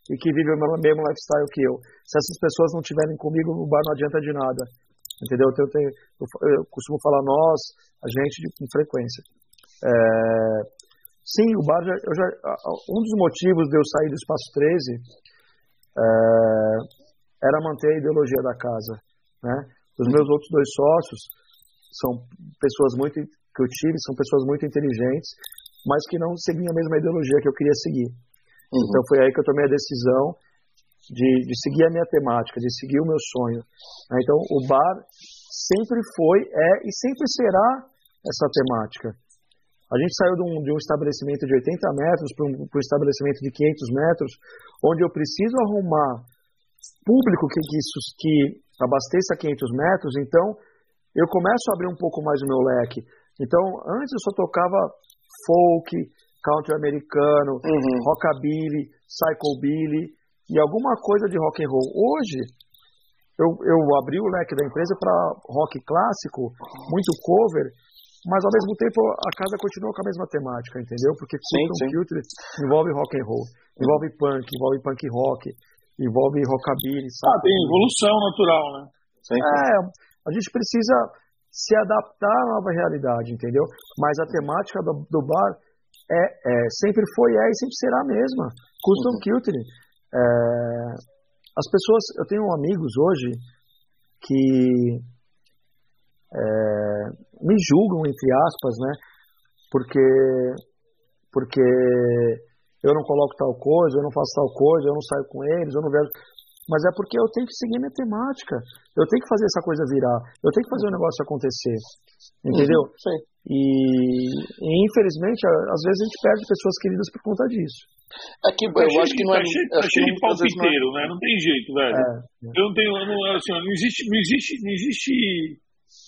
e que vive o mesmo lifestyle que eu. Se essas pessoas não estiverem comigo no bar, não adianta de nada. Entendeu? Então, eu, tenho, eu, eu costumo falar nós, a gente, com frequência. É, sim, o bar, já, já, um dos motivos de eu sair do Espaço 13 é, era manter a ideologia da casa. Né? Os meus outros dois sócios são pessoas muito que eu tive, são pessoas muito inteligentes, mas que não seguiam a mesma ideologia que eu queria seguir. Uhum. Então foi aí que eu tomei a decisão de, de, seguir a minha temática, de seguir o meu sonho. Né? Então o bar sempre foi, é e sempre será essa temática. A gente saiu de um, de um estabelecimento de 80 metros para um, um, estabelecimento de 500 metros, onde eu preciso arrumar público que, que, que abasteça 500 metros, então eu começo a abrir um pouco mais o meu leque. Então, antes eu só tocava folk, country americano, uhum. rockabilly, psychobilly e alguma coisa de rock and roll. Hoje, eu, eu abri o leque da empresa para rock clássico, muito cover, mas ao mesmo tempo a casa continua com a mesma temática, entendeu? Porque Culture Culture envolve rock and roll, envolve punk, envolve punk rock, envolve rockabilly. Sabe? Ah, tem evolução natural, né? É, a gente precisa se adaptar à nova realidade, entendeu? Mas a temática do, do bar é, é, sempre foi, é e sempre será a mesma. Custom uhum. Culture. É, as pessoas, eu tenho amigos hoje que é, me julgam, entre aspas, né? Porque, porque eu não coloco tal coisa, eu não faço tal coisa, eu não saio com eles, eu não vejo mas é porque eu tenho que seguir minha temática. Eu tenho que fazer essa coisa virar. Eu tenho que fazer o negócio acontecer. Entendeu? Uhum, sim. E, e, infelizmente, às vezes a gente perde pessoas queridas por conta disso. É que, tá eu cheio, acho que não é. Cheio, cheio de é palpiteiro, não é... né? Não tem jeito, velho. É, é. Eu não tenho. Não, assim, não existe. Não existe. Não existe.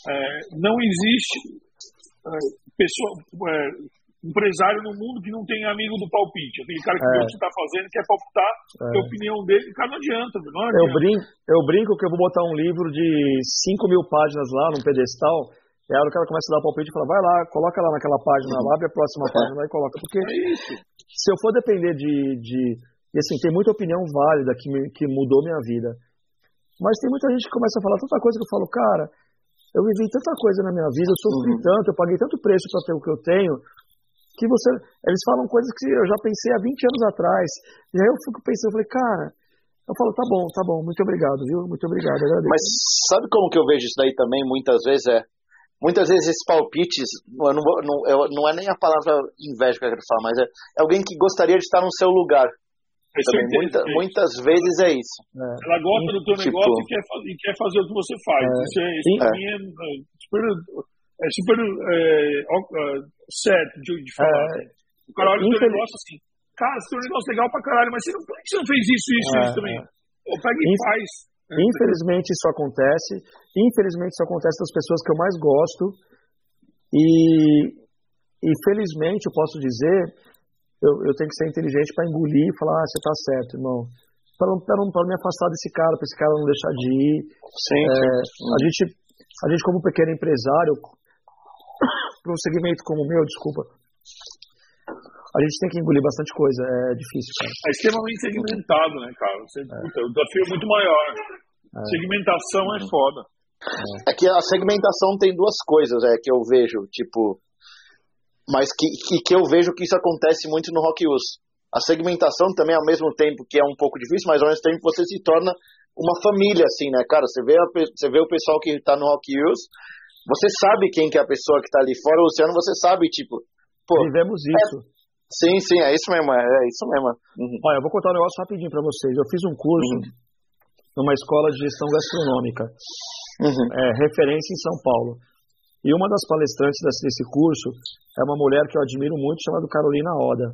É, não existe é, pessoa, é, empresário no mundo que não tem amigo do palpite. Aquele cara que é. vê o que está fazendo, quer palpitar, é. a opinião dele, o cara não adianta. Não adianta. Eu, brinco, eu brinco que eu vou botar um livro de 5 mil páginas lá, num pedestal, aí o cara começa a dar palpite e fala, vai lá, coloca lá naquela página lá, abre a próxima é. página lá e coloca. Porque é se eu for depender de, de... E assim, tem muita opinião válida que, me, que mudou minha vida. Mas tem muita gente que começa a falar tanta coisa que eu falo, cara, eu vivi tanta coisa na minha vida, eu sofri uhum. tanto, eu paguei tanto preço para ter o que eu tenho, que você. Eles falam coisas que eu já pensei há 20 anos atrás. E aí eu fico pensando, eu falei, cara, eu falo, tá bom, tá bom, muito obrigado, viu? Muito obrigado, agradeço. Mas sabe como que eu vejo isso daí também, muitas vezes, é. Muitas vezes esses palpites, eu não, não, eu, não é nem a palavra inveja que eu quero falar, mas é, é alguém que gostaria de estar no seu lugar. Também, muita, muitas vezes é isso. É. Ela gosta do teu tipo, negócio e quer, e quer fazer o que você faz. É. Isso, é, isso é. mim é, é super é super é, certo de, de falar. É, o cara olha o teu negócio assim, cara, seu negócio é legal pra caralho, mas você não, por que você não fez isso, isso, é, isso também? Pô, pega e Inf faz. Infelizmente isso acontece. Infelizmente isso acontece das pessoas que eu mais gosto. E, e felizmente eu posso dizer, eu, eu tenho que ser inteligente para engolir e falar, ah, você tá certo, irmão. Para não, não, me afastar desse cara, para esse cara não deixar de ir. Sim, é, sim. A gente, a gente como pequeno empresário, para um segmento como o meu, desculpa, a gente tem que engolir bastante coisa, é difícil, cara. É extremamente segmentado, né, cara? Você, é. puta, o desafio é muito maior. É. Segmentação é foda. É. é que a segmentação tem duas coisas é, que eu vejo, tipo, mas que, que, que eu vejo que isso acontece muito no Rock Use. A segmentação também, ao mesmo tempo que é um pouco difícil, mas ao mesmo tempo você se torna uma família, assim, né, cara? Você vê, a, você vê o pessoal que tá no Rock Use, você sabe quem que é a pessoa que está ali fora do oceano, você sabe, tipo. Pô, Vivemos é isso. Sim, sim, é isso mesmo, é, é isso mesmo. Uhum. Olha, eu vou contar um negócio rapidinho para vocês. Eu fiz um curso uhum. numa escola de gestão gastronômica, uhum. é, referência em São Paulo. E uma das palestrantes desse curso é uma mulher que eu admiro muito, chamada Carolina Oda.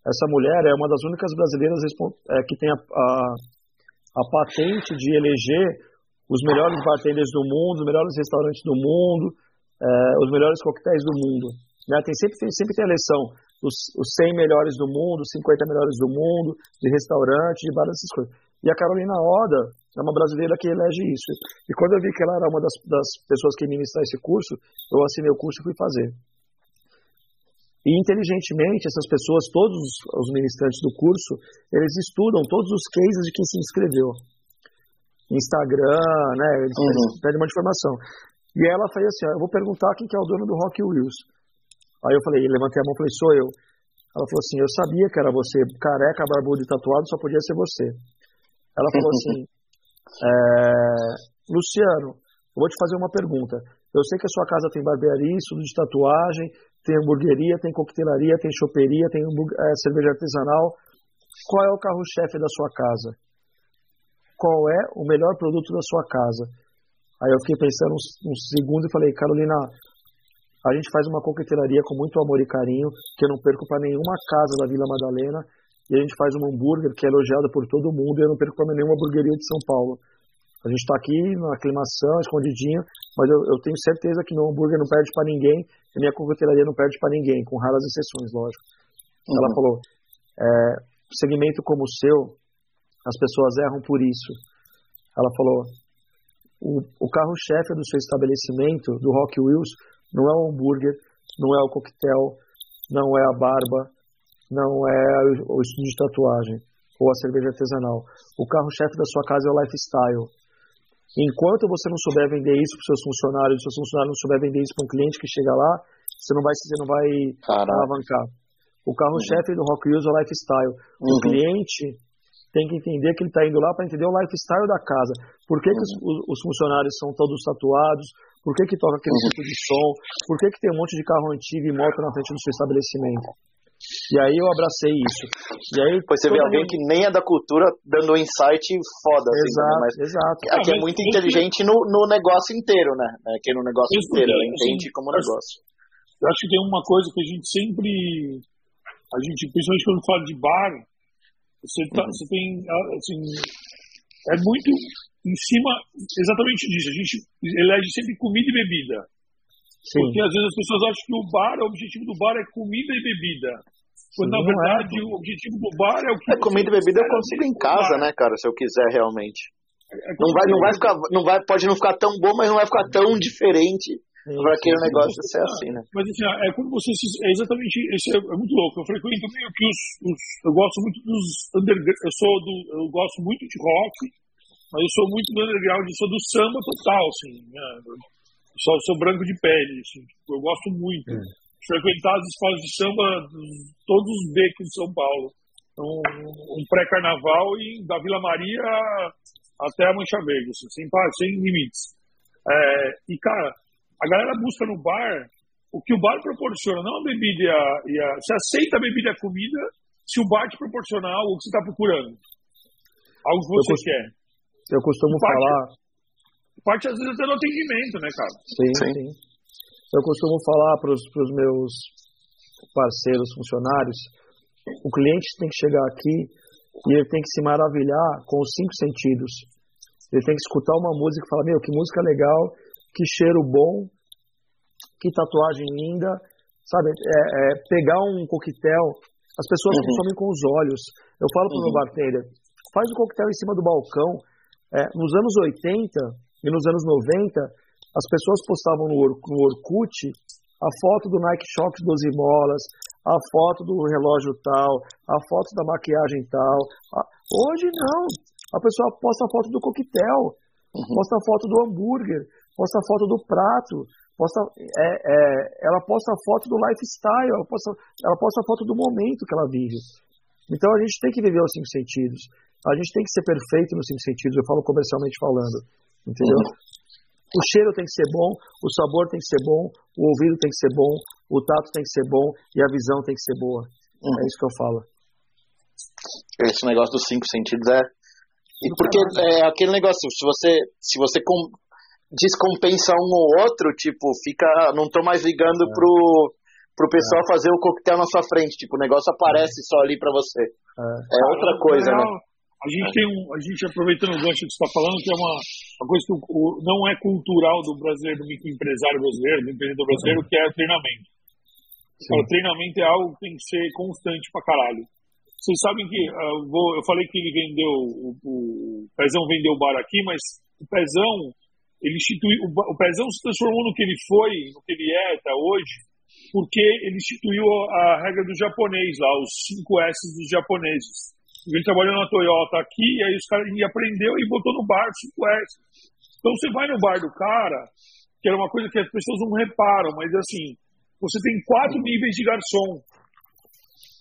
Essa mulher é uma das únicas brasileiras é, que tem a, a, a patente de eleger os melhores bartenders do mundo, os melhores restaurantes do mundo, é, os melhores coquetéis do mundo. Né? Tem sempre, tem, sempre tem a eleição os, os 100 melhores do mundo, os 50 melhores do mundo, de restaurante, de várias essas coisas. E a Carolina Oda é uma brasileira que elege isso. E quando eu vi que ela era uma das, das pessoas que ministrar esse curso, eu assinei o curso e fui fazer. E inteligentemente, essas pessoas, todos os ministrantes do curso, eles estudam todos os cases de quem se inscreveu. Instagram, né? Eles uhum. pedem uma informação. E ela fez assim: ó, eu vou perguntar quem que é o dono do Rock Wheels. Aí eu falei, levantei a mão e falei, sou eu. Ela falou assim, eu sabia que era você, careca, barbudo e tatuado, só podia ser você. Ela falou assim, é, Luciano, eu vou te fazer uma pergunta. Eu sei que a sua casa tem barbearia, estudo de tatuagem, tem hamburgueria, tem coquetelaria, tem choperia, tem é, cerveja artesanal. Qual é o carro-chefe da sua casa? Qual é o melhor produto da sua casa? Aí eu fiquei pensando uns, uns segundos e falei, Carolina, a gente faz uma coquetelaria com muito amor e carinho, que eu não perco para nenhuma casa da Vila Madalena. E a gente faz um hambúrguer que é elogiado por todo mundo e eu não perco para nenhuma hamburgueria de São Paulo. A gente está aqui na aclimação, escondidinho, mas eu, eu, tenho certeza que meu hambúrguer não perde para ninguém e minha coquetelaria não perde para ninguém, com raras exceções, lógico. Uhum. Ela falou: é, segmento como o seu, as pessoas erram por isso. Ela falou: o, o carro-chefe do seu estabelecimento, do Rock Wheels, não é o hambúrguer, não é o coquetel, não é a barba, não é o estúdio de tatuagem ou a cerveja artesanal. O carro-chefe da sua casa é o lifestyle. Enquanto você não souber vender isso para os seus funcionários, se os seus funcionários não souber vender isso para um cliente que chega lá, você não vai, você não vai alavancar. O carro-chefe uhum. do Rock Wheels é o lifestyle. Uhum. O cliente tem que entender que ele está indo lá para entender o lifestyle da casa. Por que, uhum. que os, os, funcionários são todos tatuados? Por que, que toca aquele uhum. tipo de som? Por que, que tem um monte de carro antigo e moto na frente do seu estabelecimento? E aí eu abracei isso. E aí, pois você vê alguém que nem é da cultura dando um insight foda, assim, exato, né? mas exato. Aqui é muito inteligente no, no negócio inteiro, né? Aqui no negócio inteiro, ela entende assim, como negócio. Eu acho que tem uma coisa que a gente sempre, a gente, principalmente quando fala de bar, você, tá, uhum. você tem, assim, é muito em cima exatamente disso. A gente elege sempre comida e bebida. Sim. Porque às vezes as pessoas acham que o bar, o objetivo do bar é comida e bebida. Quando Sim, na é. verdade é. o objetivo do bar é o que. É, comida e bebida eu consigo em casa, né, cara, se eu quiser realmente. É, é não vai, não vai ficar, não vai, pode não ficar tão bom, mas não vai ficar tão diferente para aquele negócio ser assim, né? Mas assim, é quando você se, é exatamente isso é, é, muito louco. Eu frequento meio que os, os eu gosto muito dos underground, eu sou do, eu gosto muito de rock, mas eu sou muito do underground, eu sou do samba total, assim, né? Sou, sou branco de pele, assim, tipo, eu gosto muito. É. Frequentar as escolas de samba, todos os becos de São Paulo. Então, um pré-carnaval e da Vila Maria até a Mancha Verde, assim, sem, sem limites. É, e, cara, a galera busca no bar o que o bar proporciona, não a bebida e a, e a. Você aceita a bebida e a comida se o bar te proporcionar algo que você está procurando. Algo que você eu quer. Eu costumo parte, falar. Parte às vezes até no atendimento, né, cara? Sim, sim. sim. Eu costumo falar para os meus parceiros, funcionários, o cliente tem que chegar aqui e ele tem que se maravilhar com os cinco sentidos. Ele tem que escutar uma música e falar, meu, que música legal, que cheiro bom, que tatuagem linda, sabe? É, é, pegar um coquetel, as pessoas uhum. consomem com os olhos. Eu falo para o uhum. meu bartender, faz o coquetel em cima do balcão. É, nos anos 80 e nos anos 90, as pessoas postavam no, Or no Orkut a foto do Nike Shox 12 molas, a foto do relógio tal, a foto da maquiagem tal. Hoje não. A pessoa posta a foto do coquetel, uhum. posta a foto do hambúrguer, posta a foto do prato, posta, é, é, ela posta a foto do lifestyle, ela posta, ela posta a foto do momento que ela vive. Então a gente tem que viver os cinco sentidos. A gente tem que ser perfeito nos cinco sentidos, eu falo comercialmente falando. Entendeu? Uhum. O cheiro tem que ser bom, o sabor tem que ser bom, o ouvido tem que ser bom, o tato tem que ser bom e a visão tem que ser boa. Uhum. É isso que eu falo. Esse negócio dos cinco sentidos é. E porque é aquele negócio, se você, se você descompensa um ou outro, tipo, fica. Não tô mais ligando é. pro, pro pessoal é. fazer o coquetel na sua frente. Tipo, o negócio aparece só ali para você. É, é outra coisa, né? A gente tem um, a gente aproveitando o gancho que você está falando, que é uma, uma coisa que o, não é cultural do brasileiro, do microempresário brasileiro, do empreendedor brasileiro, que é treinamento. Cara, treinamento é algo que tem que ser constante pra caralho. Vocês sabem que uh, vou, eu falei que ele vendeu, o, o, Pezão vendeu o bar aqui, mas o Pezão, ele instituiu, o, o Pezão se transformou no que ele foi, no que ele é até hoje, porque ele instituiu a, a regra do japonês lá, os 5 S dos japoneses. Ele trabalhou na Toyota aqui, e aí os caras aprendeu e botou no bar 5S. Então você vai no bar do cara, que era uma coisa que as pessoas não reparam, mas assim, você tem quatro níveis de garçom: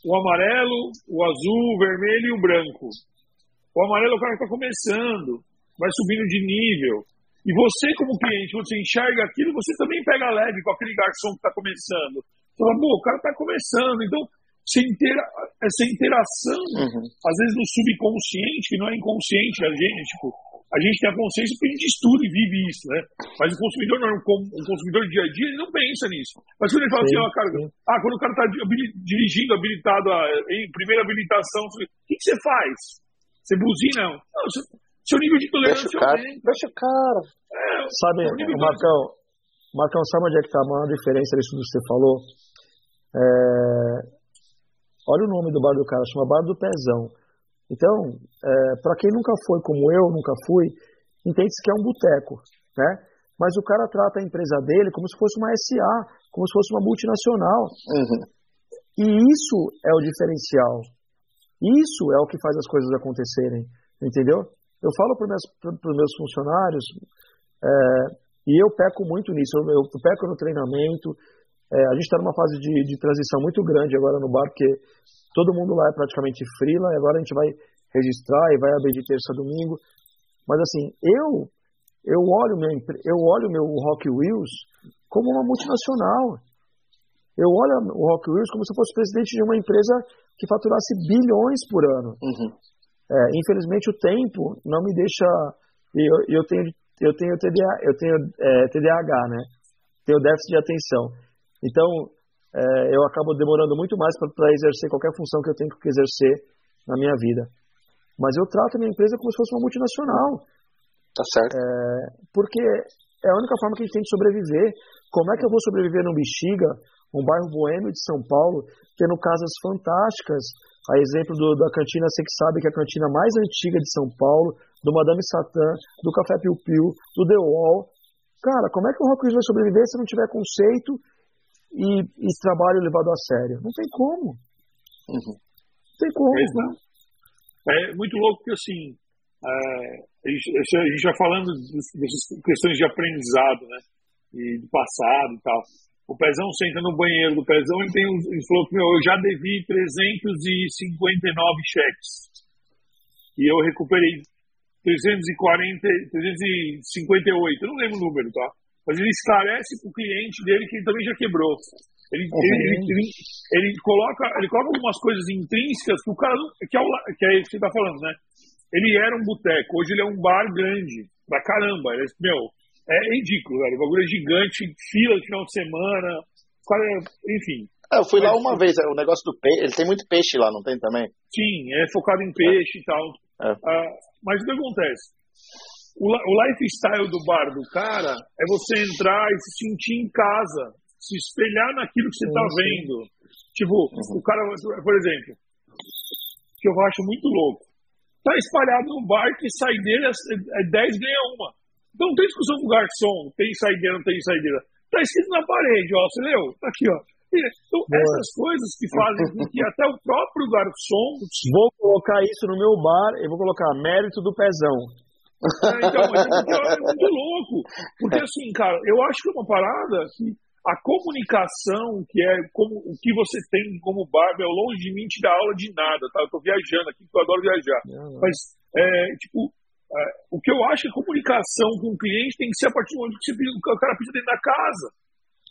o amarelo, o azul, o vermelho e o branco. O amarelo é o cara que está começando, vai subindo de nível. E você, como cliente, você enxerga aquilo, você também pega leve com aquele garçom que está começando. Você fala, pô, o cara está começando. Então, essa, intera essa interação, uhum. às vezes no subconsciente, que não é inconsciente a gente, tipo, a gente tem a consciência porque a gente estuda e vive isso, né? Mas o consumidor não, um consumidor dia a dia, ele não pensa nisso. Mas quando ele fala sim, assim, ó, cara, ah, quando o cara está dirigindo, habilitado, a, em primeira habilitação, o que, que você faz? Você buzina? Não, seu, seu nível de tolerância deixa o cara, aumenta. Deixa o cara. É, sabe, o Marcão, Marcão, sabe onde é que está a maior diferença disso que você falou? É, olha o nome do bar do cara, chama Bar do Pezão. Então, é, para quem nunca foi como eu, nunca fui, entende-se que é um boteco, né? Mas o cara trata a empresa dele como se fosse uma SA, como se fosse uma multinacional. Uhum. E isso é o diferencial. Isso é o que faz as coisas acontecerem, entendeu? Eu falo para os meus funcionários, é, e eu peco muito nisso, eu, eu peco no treinamento, é, a gente está numa fase de, de, transição muito grande agora no bar, porque todo mundo lá é praticamente freela, e agora a gente vai registrar e vai abrir de terça a domingo. Mas assim, eu eu olho meu eu olho meu Rock Wheels como uma multinacional. Eu olho o Rock Wheels como se fosse presidente de uma empresa que faturasse bilhões por ano. Uhum. É, infelizmente o tempo não me deixa. Eu, eu tenho eu tenho TDA, eu tenho é, TDAH, né? Tenho déficit de atenção. Então, é, eu acabo demorando muito mais para exercer qualquer função que eu tenho que exercer na minha vida. Mas eu trato a minha empresa como se fosse uma multinacional. Tá certo. É, porque é a única forma que a gente tem de sobreviver. Como é que eu vou sobreviver no Bexiga, um bairro boêmio de São Paulo, tendo casas fantásticas? A exemplo do, da cantina, você que sabe que é a cantina mais antiga de São Paulo, do Madame Satã, do Café Piu Piu, do The Wall. Cara, como é que o Rock vai sobreviver se não tiver conceito e, e trabalho levado a sério. Não tem como. Uhum. Não tem como. É, é muito louco que assim, é, a, gente, a gente já falando dessas questões de aprendizado, né? E do passado e tal. O Pezão senta no banheiro do Pezão e tem ele falou que meu, eu já devi 359 cheques. E eu recuperei 340, 358, eu não lembro o número, tá? Mas ele esclarece para o cliente dele que ele também já quebrou. Ele, uhum. ele, ele, ele, coloca, ele coloca algumas coisas intrínsecas que o cara que é, o, que é isso que você está falando, né? Ele era um boteco, hoje ele é um bar grande, pra caramba. Ele, meu, é ridículo, velho. O bagulho é gigante, fila de final de semana, cara, enfim. É, eu fui lá uma vez, o negócio do peixe, ele tem muito peixe lá, não tem também? Sim, é focado em peixe é. e tal. É. Uh, mas o que acontece? O, o lifestyle do bar do cara é você entrar e se sentir em casa, se espelhar naquilo que você está vendo. Tipo, uhum. o cara, por exemplo, que eu acho muito louco, tá espalhado no bar que saideira é 10 ganha uma. Então não tem discussão com o garçom, tem saideira, não tem saideira. Tá escrito na parede, ó, você leu? Tá aqui, ó. Então, Boa. essas coisas que fazem com que até o próprio garçom. Vou colocar isso no meu bar, eu vou colocar mérito do pezão. É, então, é, muito louco. Porque assim, cara, eu acho que é uma parada que a comunicação, que é como o que você tem como barba, é longe de mim te dar aula de nada, tá? Eu tô viajando aqui, porque eu adoro viajar. Mas, é, tipo, é, o que eu acho é que a comunicação com o cliente tem que ser a partir do momento que, você, o cara precisa dentro da casa.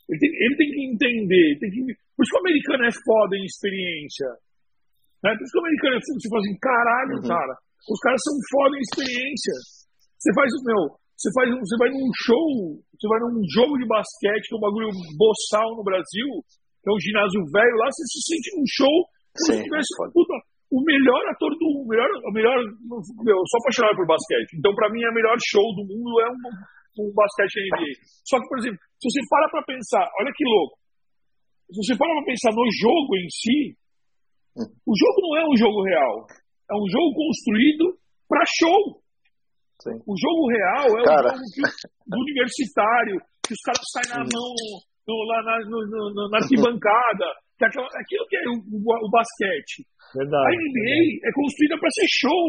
Ele tem, ele tem que entender. Tem que, por isso que o americano é foda em experiência. Né? Por isso que o americano é foda. Você fala assim, caralho, uhum. cara. Os caras são foda em experiência. Você faz o meu. Você, faz, você vai num show, você vai num jogo de basquete, que é um bagulho boçal no Brasil, que é um ginásio velho lá, você se sente num show como se tivesse puta, o melhor ator do mundo, o melhor, o melhor, meu, eu sou apaixonado por basquete. Então, para mim, o melhor show do mundo é um, um basquete NBA. Só que, por exemplo, se você para pra pensar, olha que louco. se você para pra pensar no jogo em si, o jogo não é um jogo real. É um jogo construído para show. Sim. O jogo real é Cara. o jogo que, do universitário, que os caras saem na mão no, lá na, no, no, na arquibancada, que é aquela, aquilo que é o, o, o basquete. Verdade, a NBA verdade. é construída para ser show.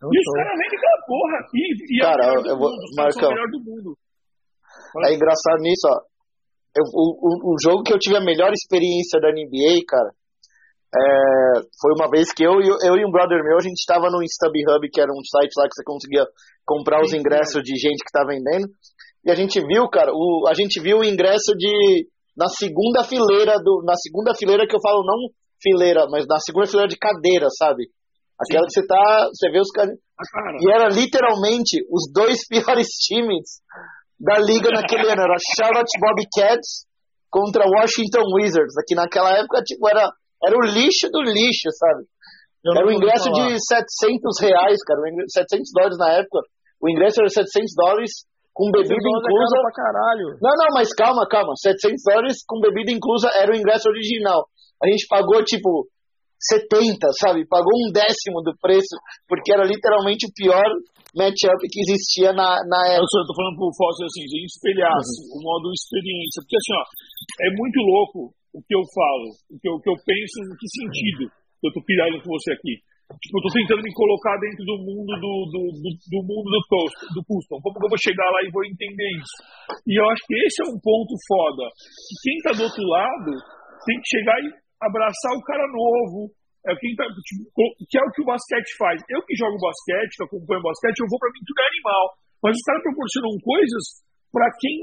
É um e os caras vendem aquela porra. E, e é cara, é eu vou, Marcão, melhor do mundo. É engraçado nisso, ó. Eu, o, o, o jogo que eu tive a melhor experiência da NBA, cara, é, foi uma vez que eu, eu, eu e um brother meu, a gente estava no StubHub, que era um site lá que você conseguia comprar os ingressos de gente que tá vendendo. E a gente viu, cara, o, a gente viu o ingresso de. Na segunda fileira do. Na segunda fileira que eu falo, não fileira, mas na segunda fileira de cadeira, sabe? Aquela Sim. que você tá. Você vê os caras. Ah, e era literalmente os dois piores times da liga naquele ano. Era Charlotte Bobcats contra Washington Wizards. Aqui naquela época, tipo, era era o lixo do lixo, sabe? Era um ingresso de 700 reais, cara. 700 dólares na época. O ingresso era 700 dólares com bebida é inclusa. Pra caralho. Não, não, mas calma, calma. 700 dólares com bebida inclusa era o ingresso original. A gente pagou, tipo, 70, sabe? Pagou um décimo do preço, porque era literalmente o pior matchup que existia na, na época. Eu tô falando pro Fóssil assim, de espelhasse uhum. o modo experiência. Porque assim, ó, é muito louco o que eu falo, o que eu, o que eu penso, em que sentido que eu tô pirando com você aqui. Tipo, eu tô tentando me colocar dentro do mundo do, do, do, do mundo do, toast, do custom. Como que eu vou chegar lá e vou entender isso? E eu acho que esse é um ponto foda. Que quem tá do outro lado tem que chegar e abraçar o cara novo. É quem tá, tipo, que é o que o basquete faz. Eu que jogo basquete, que acompanho basquete, eu vou pra tudo é animal. Mas os caras proporcionam coisas para quem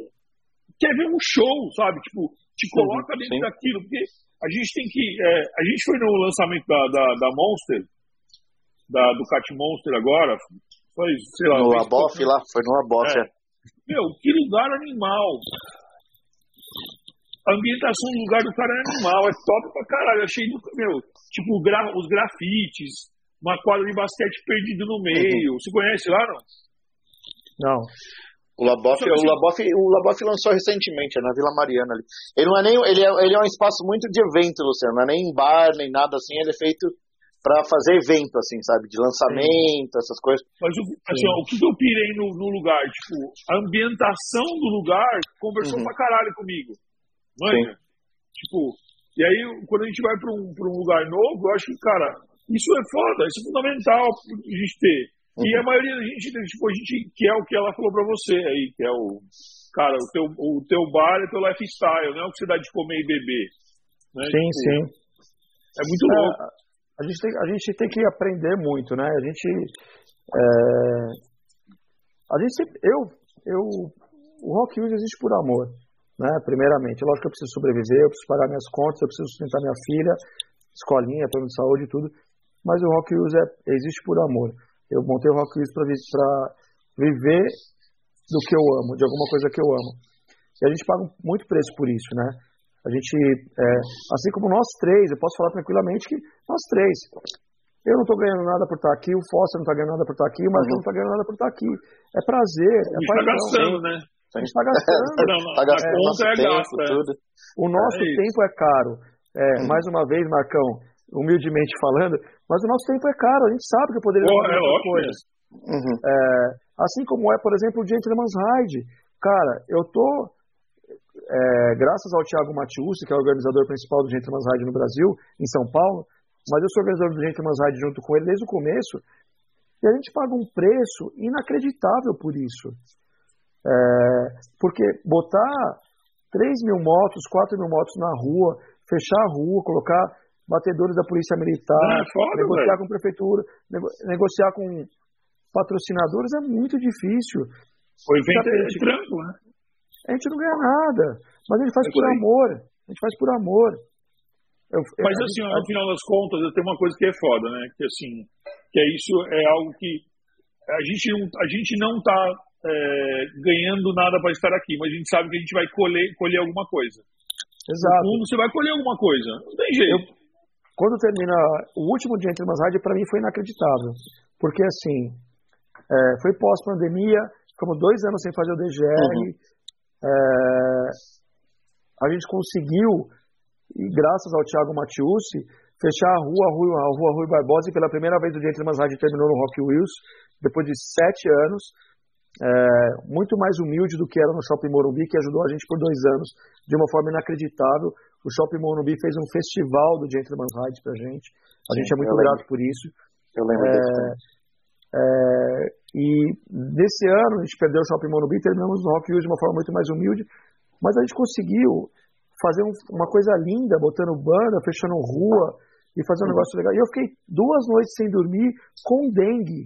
quer ver um show, sabe? Tipo, te coloca sim, dentro sim. daquilo, porque a gente tem que. É, a gente foi no lançamento da, da, da Monster, da, do Cat Monster agora, foi, sei lá. No Aboff lá, foi no Aboff, é. é. Meu, que lugar animal. A ambientação do lugar do cara é animal, é top pra caralho. Achei, meu, tipo, gra, os grafites, uma quadra de basquete perdido no meio. Uhum. Você conhece lá, não? Não. O Laboff, o Laboff, o Laboff lançou recentemente, é na Vila Mariana ali. Ele não é nem, ele é, ele é um espaço muito de evento, Luciano, não é nem bar, nem nada assim, ele é feito para fazer evento, assim, sabe, de lançamento, Sim. essas coisas. Mas assim, ó, o que eu pirei no, no, lugar, tipo, a ambientação do lugar conversou uhum. pra caralho comigo, manja? Tipo, e aí quando a gente vai pra um, pra um lugar novo, eu acho que, cara, isso é foda, isso é fundamental a gente ter. E a maioria da gente, tipo, a gente que é o que ela falou pra você aí, que é o. Cara, o teu, o teu bar é teu lifestyle, não é o que você dá de comer e beber. Né? Sim, tipo, sim. É muito é, louco. A gente, tem, a gente tem que aprender muito, né? A gente. É, a gente sempre. Eu. eu o Rock News existe por amor, né? Primeiramente. Lógico que eu preciso sobreviver, eu preciso pagar minhas contas, eu preciso sustentar minha filha, escolinha, plano de saúde e tudo. Mas o Rock News é, existe por amor. Eu montei o Rock News para viver do que eu amo, de alguma coisa que eu amo. E a gente paga muito preço por isso, né? A gente, é, assim como nós três, eu posso falar tranquilamente que nós três, eu não estou ganhando nada por estar aqui, o Foster não está ganhando nada por estar aqui, o Marcos uhum. não está ganhando nada por estar aqui. É prazer, é paixão. Está gastando, né? A gente está gastando. Está gastando é, nosso é tempo, gasta, tudo. O nosso é tempo é caro. É, uhum. Mais uma vez, Marcão, humildemente falando, mas o nosso tempo é caro, a gente sabe que eu poderia fazer outras coisas. Uhum. É, assim como é, por exemplo, o Gentleman's Ride. Cara, eu tô, é, graças ao Thiago Matiusi, que é o organizador principal do Gentleman's Ride no Brasil, em São Paulo, mas eu sou organizador do Gentleman's Ride junto com ele desde o começo, e a gente paga um preço inacreditável por isso. É, porque botar 3 mil motos, 4 mil motos na rua, fechar a rua, colocar batedores da Polícia Militar, é foda, negociar com prefeitura, nego, negociar com patrocinadores é muito difícil. O evento é de trampo, né? A gente não ganha nada, mas a gente faz por amor. A gente faz por amor. Eu, mas eu, assim, gente, no final das contas, tem uma coisa que é foda, né? Que assim, que é isso é algo que a gente não, a gente não tá é, ganhando nada para estar aqui, mas a gente sabe que a gente vai colher, colher alguma coisa. Exato. No fundo, você vai colher alguma coisa. Não tem jeito. Eu, quando termina o último dia entre umas rádios, para mim foi inacreditável. Porque, assim, é, foi pós-pandemia, ficamos dois anos sem fazer o DGR, uhum. é, a gente conseguiu e graças ao Thiago Matiusi, fechar a rua, a rua, a rua Rui Barbosa, e pela primeira vez o Gentleman's Ride terminou no Rock Wheels, depois de sete anos, é, muito mais humilde do que era no Shopping Morumbi, que ajudou a gente por dois anos, de uma forma inacreditável. O Shopping Morumbi fez um festival do Gentleman's Ride pra gente, a Sim, gente é muito grato por isso. Eu lembro é, é, e nesse ano a gente perdeu o Shopping Morumbi, terminamos no Rock Wheels de uma forma muito mais humilde, mas a gente conseguiu fazer um, uma coisa linda, botando banda, fechando rua e fazer um negócio legal. E eu fiquei duas noites sem dormir com dengue.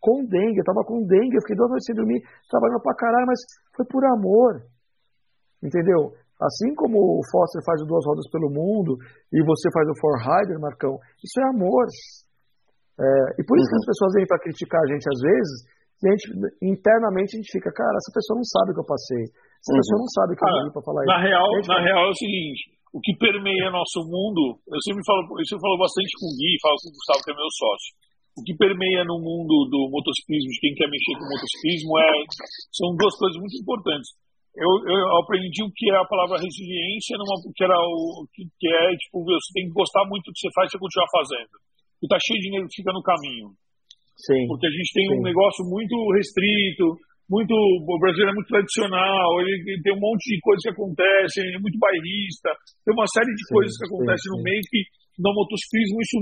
Com dengue, eu tava com dengue, eu fiquei duas noites sem dormir, trabalhando pra caralho, mas foi por amor. Entendeu? Assim como o Foster faz o Duas Rodas pelo Mundo e você faz o For Rider, Marcão, isso é amor. É, e por isso uhum. que as pessoas vêm para criticar a gente às vezes, e a gente, internamente a gente fica, cara, essa pessoa não sabe o que eu passei. Essa uhum. pessoa não sabe o que eu vivi para falar na Real, gente, na real é o seguinte, o que permeia nosso mundo, eu sempre falo, eu sempre falo bastante com o Gui, falo com o Gustavo, que é meu sócio. O que permeia no mundo do motociclismo, de quem quer mexer com motociclismo, é, são duas coisas muito importantes. Eu, eu aprendi o que é a palavra resiliência, numa, que era o que, que é tipo, você tem que gostar muito do que você faz e continuar fazendo. E tá cheio de dinheiro que fica no caminho. Sim. Porque a gente tem Sim. um negócio muito restrito, muito. O brasileiro é muito tradicional, ele, ele, tem um monte de coisas que acontecem, é muito bairrista, tem uma série de sim, coisas que acontecem sim, no meio que no motociclismo isso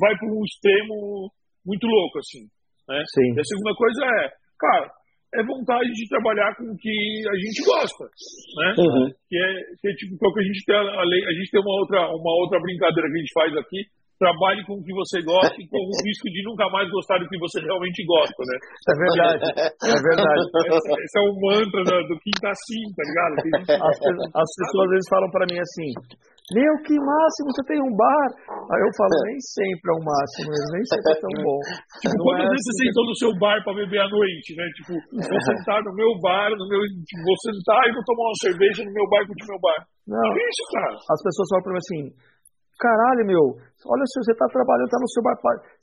vai para um extremo muito louco, assim. Né? Sim. E a segunda coisa é, cara, é vontade de trabalhar com o que a gente gosta, né? Uhum. Que, é, que é tipo, que a gente tem a, a gente tem uma outra, uma outra brincadeira que a gente faz aqui, trabalhe com o que você gosta e com o risco de nunca mais gostar do que você realmente gosta, né? É verdade, é verdade. Esse, esse é o mantra do, do quinta sim, tá ligado? As, as, pessoas às vezes falam para mim assim, meu, que máximo, você tem um bar. Aí eu falo, nem sempre é o um máximo, nem sempre é tão bom. Tipo, quantas é vezes assim, você sentou no seu bar para beber à noite, né? Tipo, vou sentar no meu bar, no meu, tipo, vou sentar e vou tomar uma cerveja no meu bar com o meu bar. Não, é isso, cara. As pessoas falam para mim assim, caralho, meu, olha se você tá trabalhando, tá no seu bar,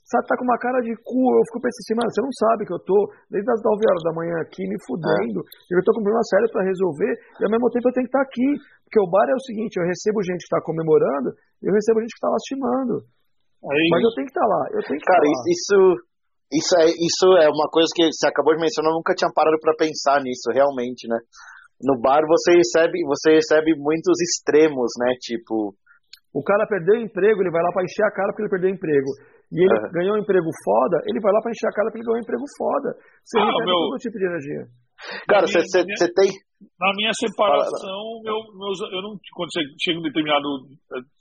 sabe, tá com uma cara de cu, eu fico pensando assim, mano, você não sabe que eu tô desde as 9 horas da manhã aqui me fudendo, é. eu tô com um problema sério para resolver, e ao mesmo tempo eu tenho que estar tá aqui, porque o bar é o seguinte, eu recebo gente que tá comemorando, e eu recebo gente que tá lastimando. Aí. Mas eu tenho que estar tá lá, eu tenho que Cara, tá isso, isso, é, isso é uma coisa que você acabou de mencionar, eu nunca tinha parado para pensar nisso, realmente, né? No bar você recebe, você recebe muitos extremos, né? Tipo, o cara perdeu o emprego, ele vai lá para encher a cara porque ele perdeu o emprego. E ele uhum. ganhou um emprego foda, ele vai lá para encher a cara porque ele ganhou um emprego foda. Você ah, recebe meu... todo tipo de energia. Cara, você tem. Na minha separação, meu, meus, eu não. Quando você chega em um determinado.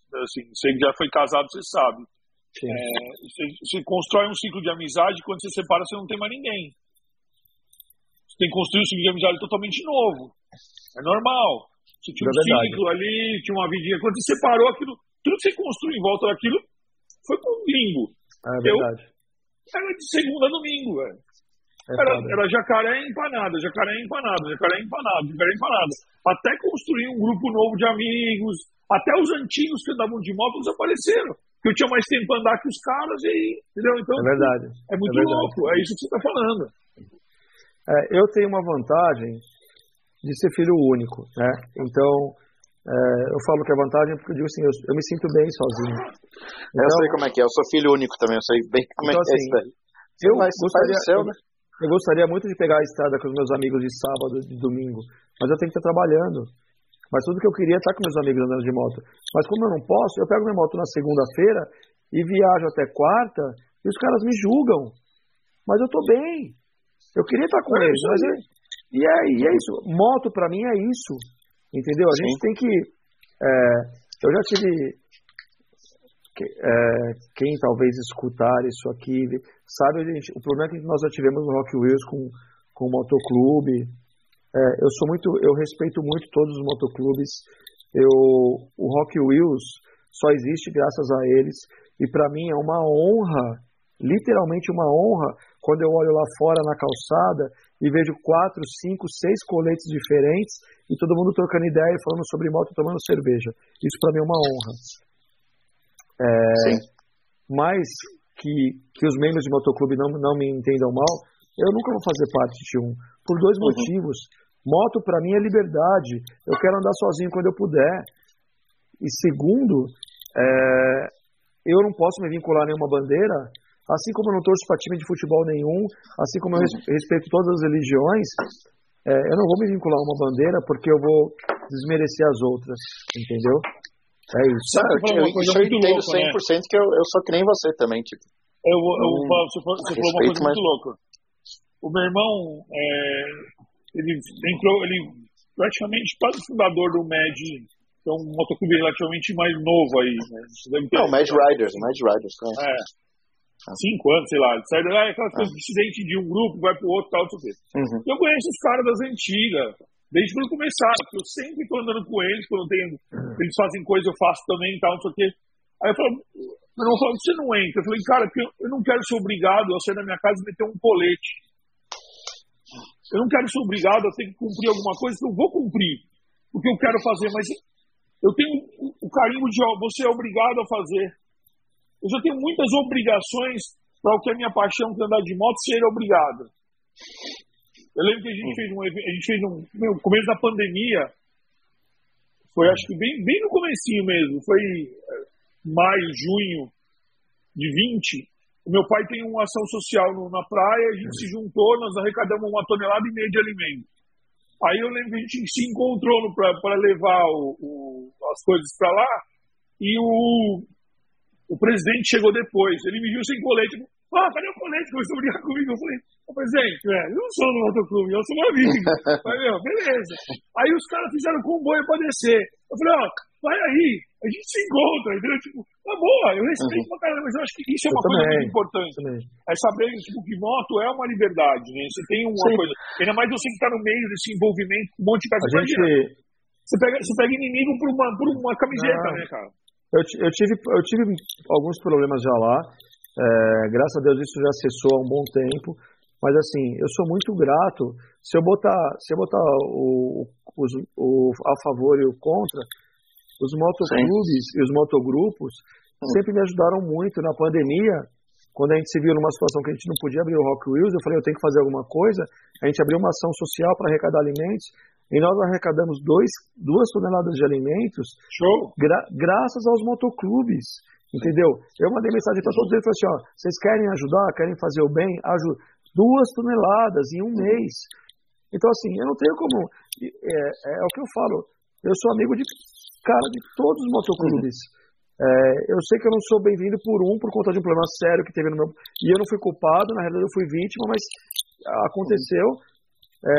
Assim, você já foi casado, você sabe. É, você, você constrói um ciclo de amizade, quando você separa, você não tem mais ninguém. Você tem que construir um ciclo de amizade totalmente novo. É normal. Você tinha é um ciclo ali, tinha uma vidinha. Quando você separou aquilo, tudo que você construiu em volta daquilo foi com um limbo. É verdade. Eu, era de segunda a domingo, velho. É era, era, jacaré empanada, jacaré empanada, jacaré empanada, jacaré empanada. Até construir um grupo novo de amigos, até os antigos que andavam de moto desapareceram. Porque eu tinha mais tempo para andar que os caras e. Entendeu? Então, é verdade. É muito é verdade. louco, é isso que você está falando. É, eu tenho uma vantagem de ser filho único, né? Então, é, eu falo que é vantagem porque eu digo assim, eu, eu me sinto bem sozinho. Então, eu sei como é que é, eu sou filho único também, eu sei bem como então, é que é assim, é isso Eu gostaria, seu, né? eu gostaria muito de pegar a estrada com os meus amigos de sábado, de domingo, mas eu tenho que estar trabalhando. Mas tudo que eu queria é estar com meus amigos andando de moto. Mas como eu não posso, eu pego minha moto na segunda-feira e viajo até quarta e os caras me julgam. Mas eu tô bem. Eu queria estar com é eles, mas eu, e é, e é isso. Moto, para mim, é isso. Entendeu? A Sim. gente tem que. É, eu já tive. É, quem talvez escutar isso aqui, sabe, gente, o problema é que nós já tivemos no Rock Wheels com, com o motoclube. É, eu sou muito, eu respeito muito todos os motoclubes. Eu, o Rock Wheels só existe graças a eles e para mim é uma honra, literalmente uma honra, quando eu olho lá fora na calçada e vejo quatro, cinco, seis coletes diferentes e todo mundo trocando ideia e falando sobre moto e tomando cerveja. Isso para mim é uma honra. É, mais que, que os membros de motoclube não, não me entendam mal, eu nunca vou fazer parte de um. Por dois uhum. motivos. Moto para mim é liberdade. Eu quero andar sozinho quando eu puder. e segundo, é, eu não posso me vincular a nenhuma bandeira, assim como eu não torço para time de futebol nenhum, assim como eu respeito todas as religiões, é, eu não vou me vincular a uma bandeira porque eu vou desmerecer as outras, entendeu? É isso. Não, eu, eu, isso eu entendo louco, 100% né? que eu, eu sou que nem você também, tipo. Eu, eu, eu, você falou uma coisa muito louca. O meu irmão, é, ele entrou, ele praticamente quase fundador do que é um motoclube relativamente mais novo aí. Né? Não, Mad Riders, Mad Riders. Né? É. Cinco anos, sei lá. Sai daí, é aquelas coisas dissidente de um grupo, vai pro outro, tal, não sei o. Uhum. Eu conheço os caras das antigas, desde quando começaram, porque eu sempre tô andando com eles, quando tem, eles fazem coisa, eu faço também tal, não sei o quê. Aí eu falo, meu irmão falou, você não entra. Eu falei, cara, eu não quero ser obrigado a sair da minha casa e meter um colete. Eu não quero ser obrigado a ter que cumprir alguma coisa que eu vou cumprir, porque eu quero fazer, mas eu tenho o carinho de você é obrigado a fazer. Eu já tenho muitas obrigações para o que é minha paixão, que é andar de moto, ser obrigado. Eu lembro que a gente fez um a gente fez um no começo da pandemia, foi acho que bem, bem no comecinho mesmo, foi eh, maio, junho de 20, o meu pai tem uma ação social no, na praia, a gente se juntou, nós arrecadamos uma tonelada e meia de alimento. Aí eu lembro que a gente se encontrou para levar o, o, as coisas para lá e o, o presidente chegou depois. Ele me viu sem colete. Ah, cadê o colete? Começou a brigar comigo. Eu falei, presidente, é, eu não sou do motoclube, eu sou um amigo. Falei, meu, beleza. Aí os caras fizeram comboio para descer. Eu falei, ó, vai aí, a gente se encontra, entendeu? Tipo, tá boa, eu respeito uhum. pra caramba, mas eu acho que isso é uma eu coisa também, muito importante. Também. É saber tipo, que moto é uma liberdade, né? Você tem uma Sim. coisa. Ainda mais você que tá no meio desse envolvimento com um monte de coisa. Gente... Você pega, você pega inimigo por uma, por uma camiseta, ah, né, cara? Eu, eu, tive, eu tive alguns problemas já lá. É, graças a Deus isso já cessou há um bom tempo. Mas assim, eu sou muito grato. Se eu botar, se eu botar o, o, o a favor e o contra, os motoclubes Sim. e os motogrupos Sim. sempre me ajudaram muito na pandemia. Quando a gente se viu numa situação que a gente não podia abrir o Rock Wheels, eu falei, eu tenho que fazer alguma coisa. A gente abriu uma ação social para arrecadar alimentos e nós arrecadamos dois, duas toneladas de alimentos gra, graças aos motoclubes. Entendeu? Eu mandei mensagem para todos eles e falei assim: ó, vocês querem ajudar, querem fazer o bem? Ajuda. Duas toneladas em um mês. Então, assim, eu não tenho como. É, é, é o que eu falo. Eu sou amigo de cara de todos os motoclubes. É, eu sei que eu não sou bem-vindo por um por conta de um problema sério que teve no meu. E eu não fui culpado, na realidade eu fui vítima, mas aconteceu. É,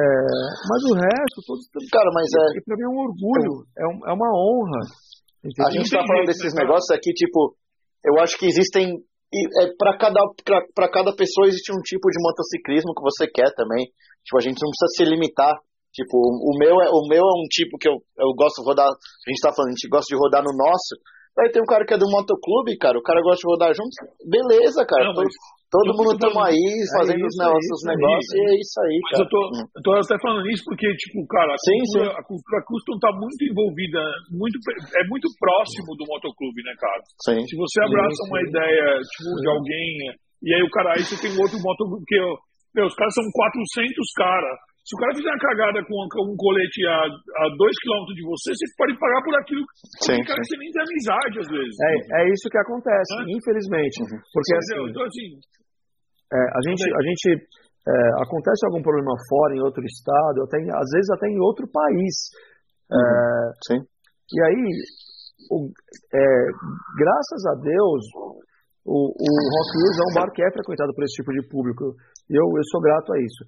mas o resto, todos. Cara, mas é. E pra mim é um orgulho, é, um, é uma honra. Entendeu? A gente tá falando desses negócios aqui, tipo, eu acho que existem. É, para cada, pra, cada pessoa existe um tipo de motociclismo que você quer também. Tipo, a gente não precisa se limitar Tipo, o meu é, o meu é um tipo que eu, eu gosto de rodar. A gente tá falando, a gente gosta de rodar no nosso. Aí tem um cara que é do motoclube, cara, o cara gosta de rodar junto. Beleza, cara. Não, todo, todo mundo estamos aí fazendo é os, negócios, os negócios e é isso aí, cara. Mas eu tô, hum. eu tô até falando isso porque, tipo, cara, a, sim, cultura, sim. a cultura custom tá muito envolvida, muito, é muito próximo do motoclube, né, cara? Sim. Se você abraça sim, uma ideia, tipo, de alguém, e aí o cara, aí você tem outro motoclube, que, meu, os caras são 400 caras. Se o cara fizer uma cagada com um colete a, a dois quilômetros de você, você pode pagar por aquilo. Sim, cara sim. você nem tem amizade, às vezes. É, é isso que acontece, é? infelizmente. Uhum. Porque assim, então, assim é, a gente, a gente é, acontece algum problema fora, em outro estado, até, às vezes até em outro país. É, uhum. Sim. E aí, o, é, graças a Deus, o, o Rock News é um bar que é frequentado por esse tipo de público. E eu, eu sou grato a isso.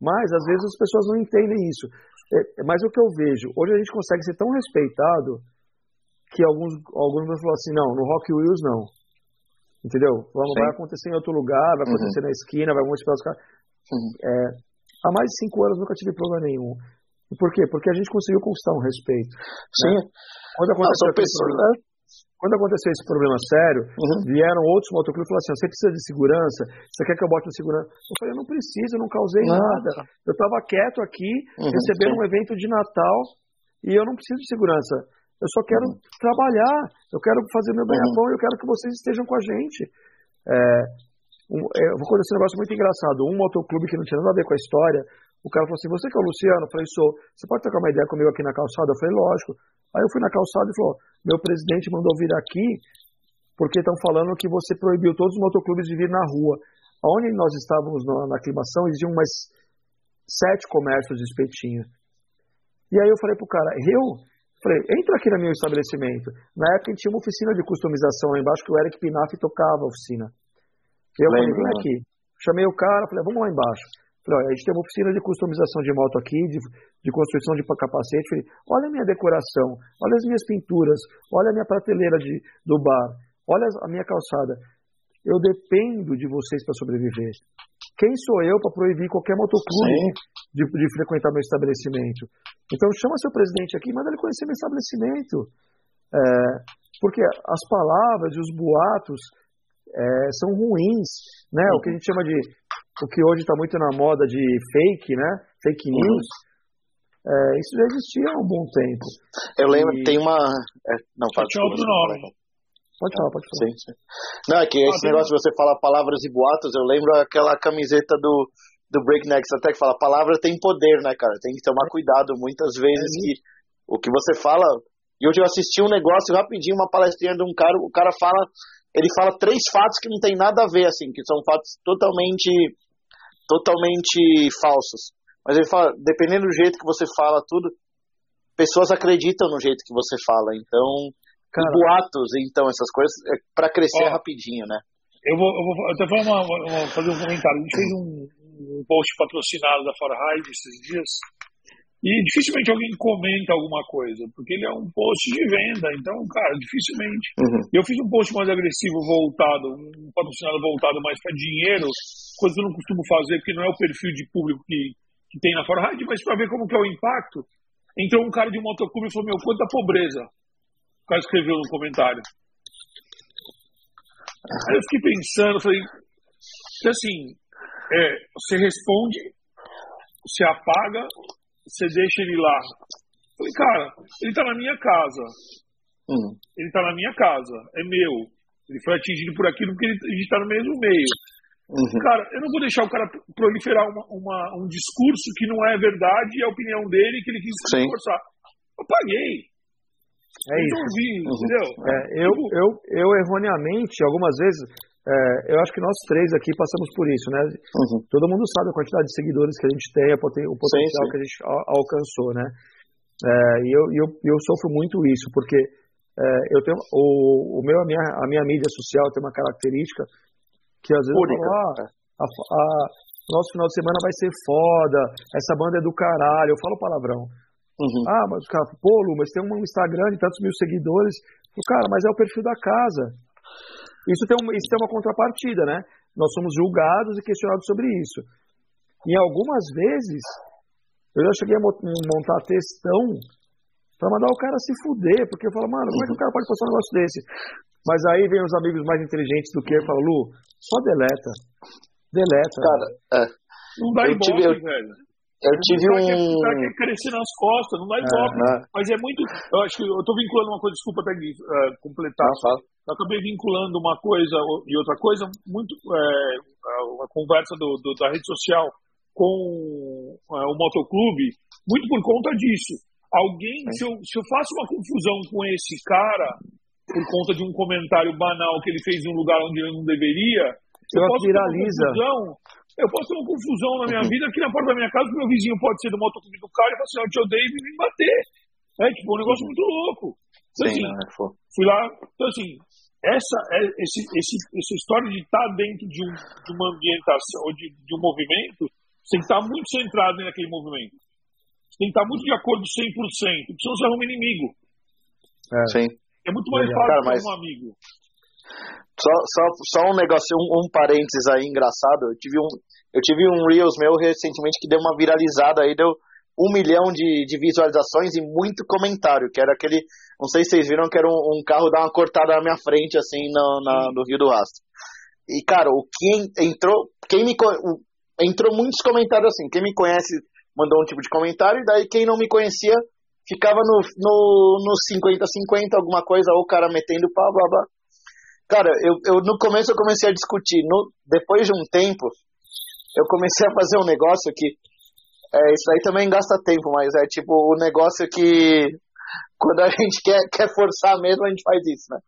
Mas, às vezes, as pessoas não entendem isso. É, mas o que eu vejo, hoje a gente consegue ser tão respeitado que alguns, alguns vão falar assim, não, no Rock Wheels não. Entendeu? Vamos, vai acontecer em outro lugar, vai acontecer uhum. na esquina, vai acontecer os caras. Uhum. É, há mais de cinco anos nunca tive problema nenhum. Por qué? Porque a gente conseguiu conquistar um respeito. Sim. Né? Quando aconteceu pessoas, né? Quando aconteceu esse problema sério, uhum. vieram outros motoclubes e falaram assim: você precisa de segurança? Você quer que eu bote no segurança? Eu falei: eu não preciso, eu não causei nada. Eu estava quieto aqui, uhum, recebendo um evento de Natal e eu não preciso de segurança. Eu só quero uhum. trabalhar, eu quero fazer meu ganha-pão uhum. e eu quero que vocês estejam com a gente. É, um, é, vou acontecer um negócio muito engraçado. Um motoclube que não tinha nada a ver com a história, o cara falou assim: Você que é o Luciano? Eu falei: Sou. Você pode trocar uma ideia comigo aqui na calçada? Eu falei: Lógico. Aí eu fui na calçada e falou: meu presidente mandou vir aqui porque estão falando que você proibiu todos os motoclubes de vir na rua. Onde nós estávamos na, na aclimação, existiam umas sete comércios de espetinho. E aí eu falei pro cara, eu falei, entra aqui no meu estabelecimento. Na época a gente tinha uma oficina de customização lá embaixo que o Eric Pinaf tocava a oficina. Eu falei, vem aqui. Chamei o cara, falei, vamos lá embaixo. Falei, a gente tem uma oficina de customização de moto aqui, de, de construção de capacete. Falei, olha a minha decoração, olha as minhas pinturas, olha a minha prateleira de, do bar. Olha a minha calçada. Eu dependo de vocês para sobreviver. Quem sou eu para proibir qualquer motoclube de, de, frequentar meu estabelecimento? Então chama seu presidente aqui, manda ele conhecer meu estabelecimento. É, porque as palavras e os boatos é, são ruins, né? O que a gente chama de, o que hoje está muito na moda de fake, né? Fake news. É, isso já existia há um bom tempo. Eu lembro, e... tem uma. É, não, outro nome. Pode falar, pode falar. Sim, sim. Não, é que esse ah, negócio de você falar palavras e boatos, eu lembro aquela camiseta do, do Breaknecks até que fala, palavra tem poder, né, cara? Tem que tomar cuidado muitas vezes é que o que você fala. E hoje eu assisti um negócio rapidinho, uma palestrinha de um cara, o cara fala, ele fala três fatos que não tem nada a ver, assim, que são fatos totalmente, totalmente falsos. Mas ele fala, dependendo do jeito que você fala tudo, pessoas acreditam no jeito que você fala. Então, boatos, então, essas coisas, é para crescer ó, rapidinho, né? Eu vou, eu vou até fazer, uma, uma, fazer um comentário. A gente fez um, um post patrocinado da Farhide esses dias e dificilmente alguém comenta alguma coisa, porque ele é um post de venda, então, cara, dificilmente. Uhum. Eu fiz um post mais agressivo voltado, um patrocinado voltado mais para dinheiro, coisa que eu não costumo fazer, porque não é o perfil de público que, que tem na Farhide, mas para ver como que é o impacto. Entrou um cara de motoclube e falou, meu, quanta pobreza cara escreveu no comentário. Aí eu fiquei pensando, falei, assim, é, você responde, você apaga, você deixa ele lá. Falei, cara, ele tá na minha casa. Hum. Ele tá na minha casa, é meu. Ele foi atingido por aquilo porque ele, a gente tá no mesmo meio. Uhum. Cara, eu não vou deixar o cara proliferar uma, uma, um discurso que não é verdade e a opinião dele que ele quis forçar. Eu paguei. É isso. Uhum. entendeu? É, eu, eu, eu, erroneamente, algumas vezes, é, eu acho que nós três aqui passamos por isso, né? Uhum. Todo mundo sabe a quantidade de seguidores que a gente tem, o potencial sim, sim. que a gente alcançou, né? É, e eu, eu, eu sofro muito isso, porque é, eu tenho o, o meu, a minha, a minha mídia social tem uma característica que às vezes Única. eu falo, ah, a, a, nosso final de semana vai ser foda, essa banda é do caralho, eu falo palavrão. Uhum. Ah, mas o cara, pô, Lu, mas tem um Instagram de tantos mil seguidores. Cara, mas é o perfil da casa. Isso tem, uma, isso tem uma contrapartida, né? Nós somos julgados e questionados sobre isso. E algumas vezes, eu já cheguei a montar textão para mandar o cara se fuder, porque eu falo, mano, como é que o cara pode postar um negócio desse? Mas aí vem os amigos mais inteligentes do que eu e falam, Lu, só deleta. Deleta. Cara, é. Não dá eu tive, eu, velho. Eu tive um. O cara quer crescer nas costas, não dá. É, é. Mas é muito. Eu acho que eu tô vinculando uma coisa, desculpa até uh, completar. Não, eu acabei vinculando uma coisa e outra coisa, muito. É, uma conversa do, do, da rede social com uh, o motoclube, muito por conta disso. Alguém, se eu, se eu faço uma confusão com esse cara, por conta de um comentário banal que ele fez em um lugar onde ele não deveria, eu posso viraliza. confusão eu posso ter uma confusão na minha vida aqui na porta da minha casa, meu vizinho pode ser do motoclube do cara e falar assim, eu te odeio e me bater. É tipo um negócio muito louco. Então, Sim, assim, não, é fui lá. Então, assim, essa, é, esse, esse, essa história de estar dentro de, um, de uma ambientação ou de, de um movimento, você tem que estar muito centrado naquele movimento. Você tem que estar muito de acordo 100%, porque senão você arruma inimigo. É, Sim. é muito mais fácil cara, mas... um amigo. Só, só, só um negócio, um, um parênteses aí engraçado. Eu tive um, eu tive um Reels meu recentemente que deu uma viralizada aí, deu um milhão de, de visualizações e muito comentário, que era aquele. Não sei se vocês viram que era um, um carro dar uma cortada na minha frente, assim, no, na, no Rio do Rastro. E, cara, o que entrou. Quem me. O, entrou muitos comentários assim. Quem me conhece mandou um tipo de comentário, e daí quem não me conhecia ficava no, no, no 50-50, alguma coisa, ou o cara metendo pau, blá blá. Cara, eu, eu no começo eu comecei a discutir. No, depois de um tempo, eu comecei a fazer um negócio que. É, isso aí também gasta tempo, mas é tipo o negócio que. quando a gente quer, quer forçar mesmo, a gente faz isso, né?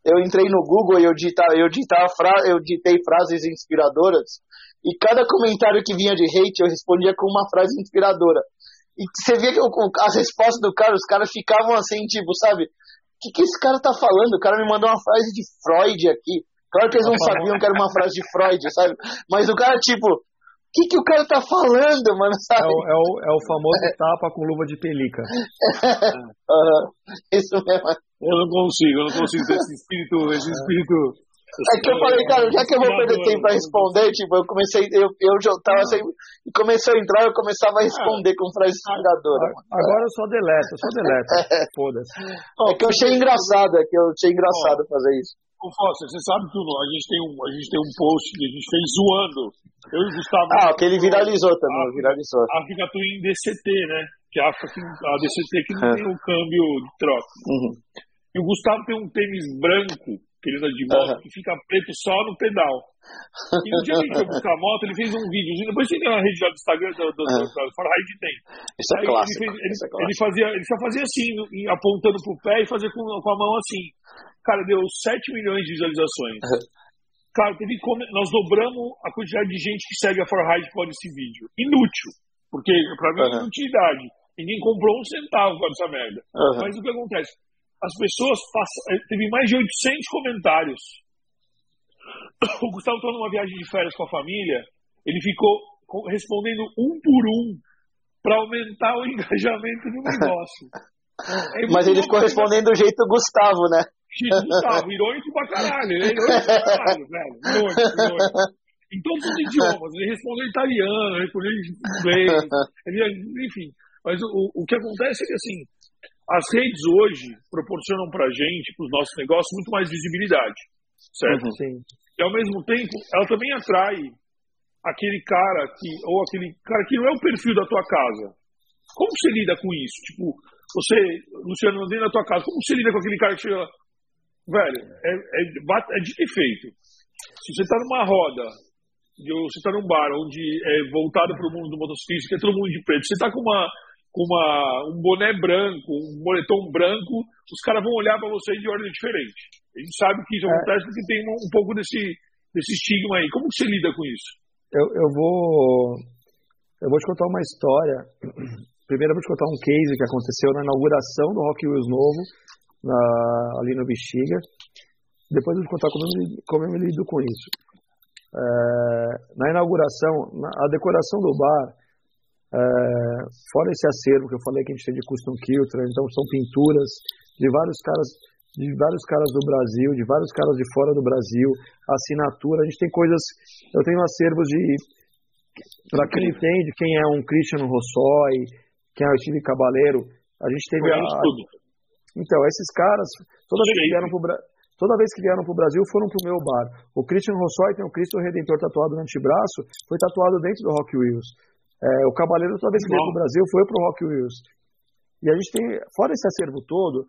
Eu entrei no Google e eu, digitava, eu, fra, eu ditei frases inspiradoras e cada comentário que vinha de hate eu respondia com uma frase inspiradora. E você via que as respostas do cara, os caras ficavam assim, tipo, sabe? O que, que esse cara tá falando? O cara me mandou uma frase de Freud aqui. Claro que eles não sabiam que era uma frase de Freud, sabe? Mas o cara, tipo, o que, que o cara tá falando, mano? Sabe? É, o, é, o, é o famoso é. tapa com luva de pelica. uhum. Isso mesmo. Eu não consigo, eu não consigo ter esse espírito, esse espírito. É que eu falei, cara, já que eu vou perder tempo pra responder, tipo, eu comecei, eu, eu já tava e começou a entrar, eu começava a responder com frase inspiradora. Agora eu só deleto, eu só deleto. Foda-se. É que eu achei engraçado, é que eu achei engraçado fazer isso. Ô, Foster, você sabe que a gente tem um, a gente tem um post que a gente fez zoando. Eu e o Gustavo. Ah, que ele viralizou também, a, viralizou. A África em DCT, né? Que a África, a DCT que não é. tem o câmbio de troca. Uhum. E o Gustavo tem um tênis branco, que ele anda de moto, uhum. que fica preto só no pedal. E no dia que ele foi buscar a moto, ele fez um vídeo. Depois você tem na rede do Instagram do, do, uhum. do, do tem. Isso é clássico. Ele, fez, ele, é ele, fazia, ele só fazia assim, apontando pro pé e fazia com, com a mão assim. Cara, deu 7 milhões de visualizações. Uhum. Claro, teve nós dobramos a quantidade de gente que segue a Forride por esse vídeo. Inútil, porque pra mim é uhum. inutilidade. Ninguém comprou um centavo com essa merda. Uhum. Mas o que acontece? As pessoas passam. Eh, teve mais de 800 comentários. O Gustavo estava numa viagem de férias com a família. Ele ficou respondendo um por um para aumentar o engajamento do negócio. É Mas ele ficou respondendo do jeito Gustavo, né? Gustavo, irônico pra caralho. Ele é irônico pra caralho, velho. Irônico, irônico. Em todos os idiomas. Ele respondeu italiano, ele respondeu inglês, ele, enfim. Mas o, o que acontece é que, assim, as redes hoje proporcionam pra gente, pros nossos negócios, muito mais visibilidade. Certo? Uhum. E ao mesmo tempo, ela também atrai aquele cara que, ou aquele cara que não é o perfil da tua casa. Como você lida com isso? Tipo, você, Luciano, dentro da tua casa, como você lida com aquele cara que chega velho, é, é, é dito e feito. Se você está numa roda, ou você está num bar onde é voltado para o mundo do motociclismo, que é todo mundo de preto, você está com uma com uma, um boné branco, um moletom branco, os caras vão olhar para você de ordem diferente. A gente sabe que isso é. acontece porque tem um, um, pouco desse, desse estigma aí. Como que você lida com isso? Eu, eu vou eu vou te contar uma história. Primeiro eu vou te contar um case que aconteceu na inauguração do Rock Wheels novo, na, ali no Bexiga. Depois eu vou contar como eu, como eu me lido com isso. É, na inauguração, na, a decoração do bar, é, fora esse acervo que eu falei que a gente tem de custom kilter, então são pinturas de vários caras de vários caras do Brasil, de vários caras de fora do Brasil, assinatura, a gente tem coisas, eu tenho acervos de para quem entende quem é um Christian Rossoi, quem é o Steve Cabaleiro, a gente teve a, então, esses caras, toda vez que vieram pro Toda vez que vieram para o Brasil, foram para o meu bar. O Christian Rossoy tem o Cristo Redentor tatuado no antebraço, foi tatuado dentro do Rock Wheels. É, o Cavaleiro, toda vez que veio para o Brasil, foi para o Rock Wheels. E a gente tem, fora esse acervo todo,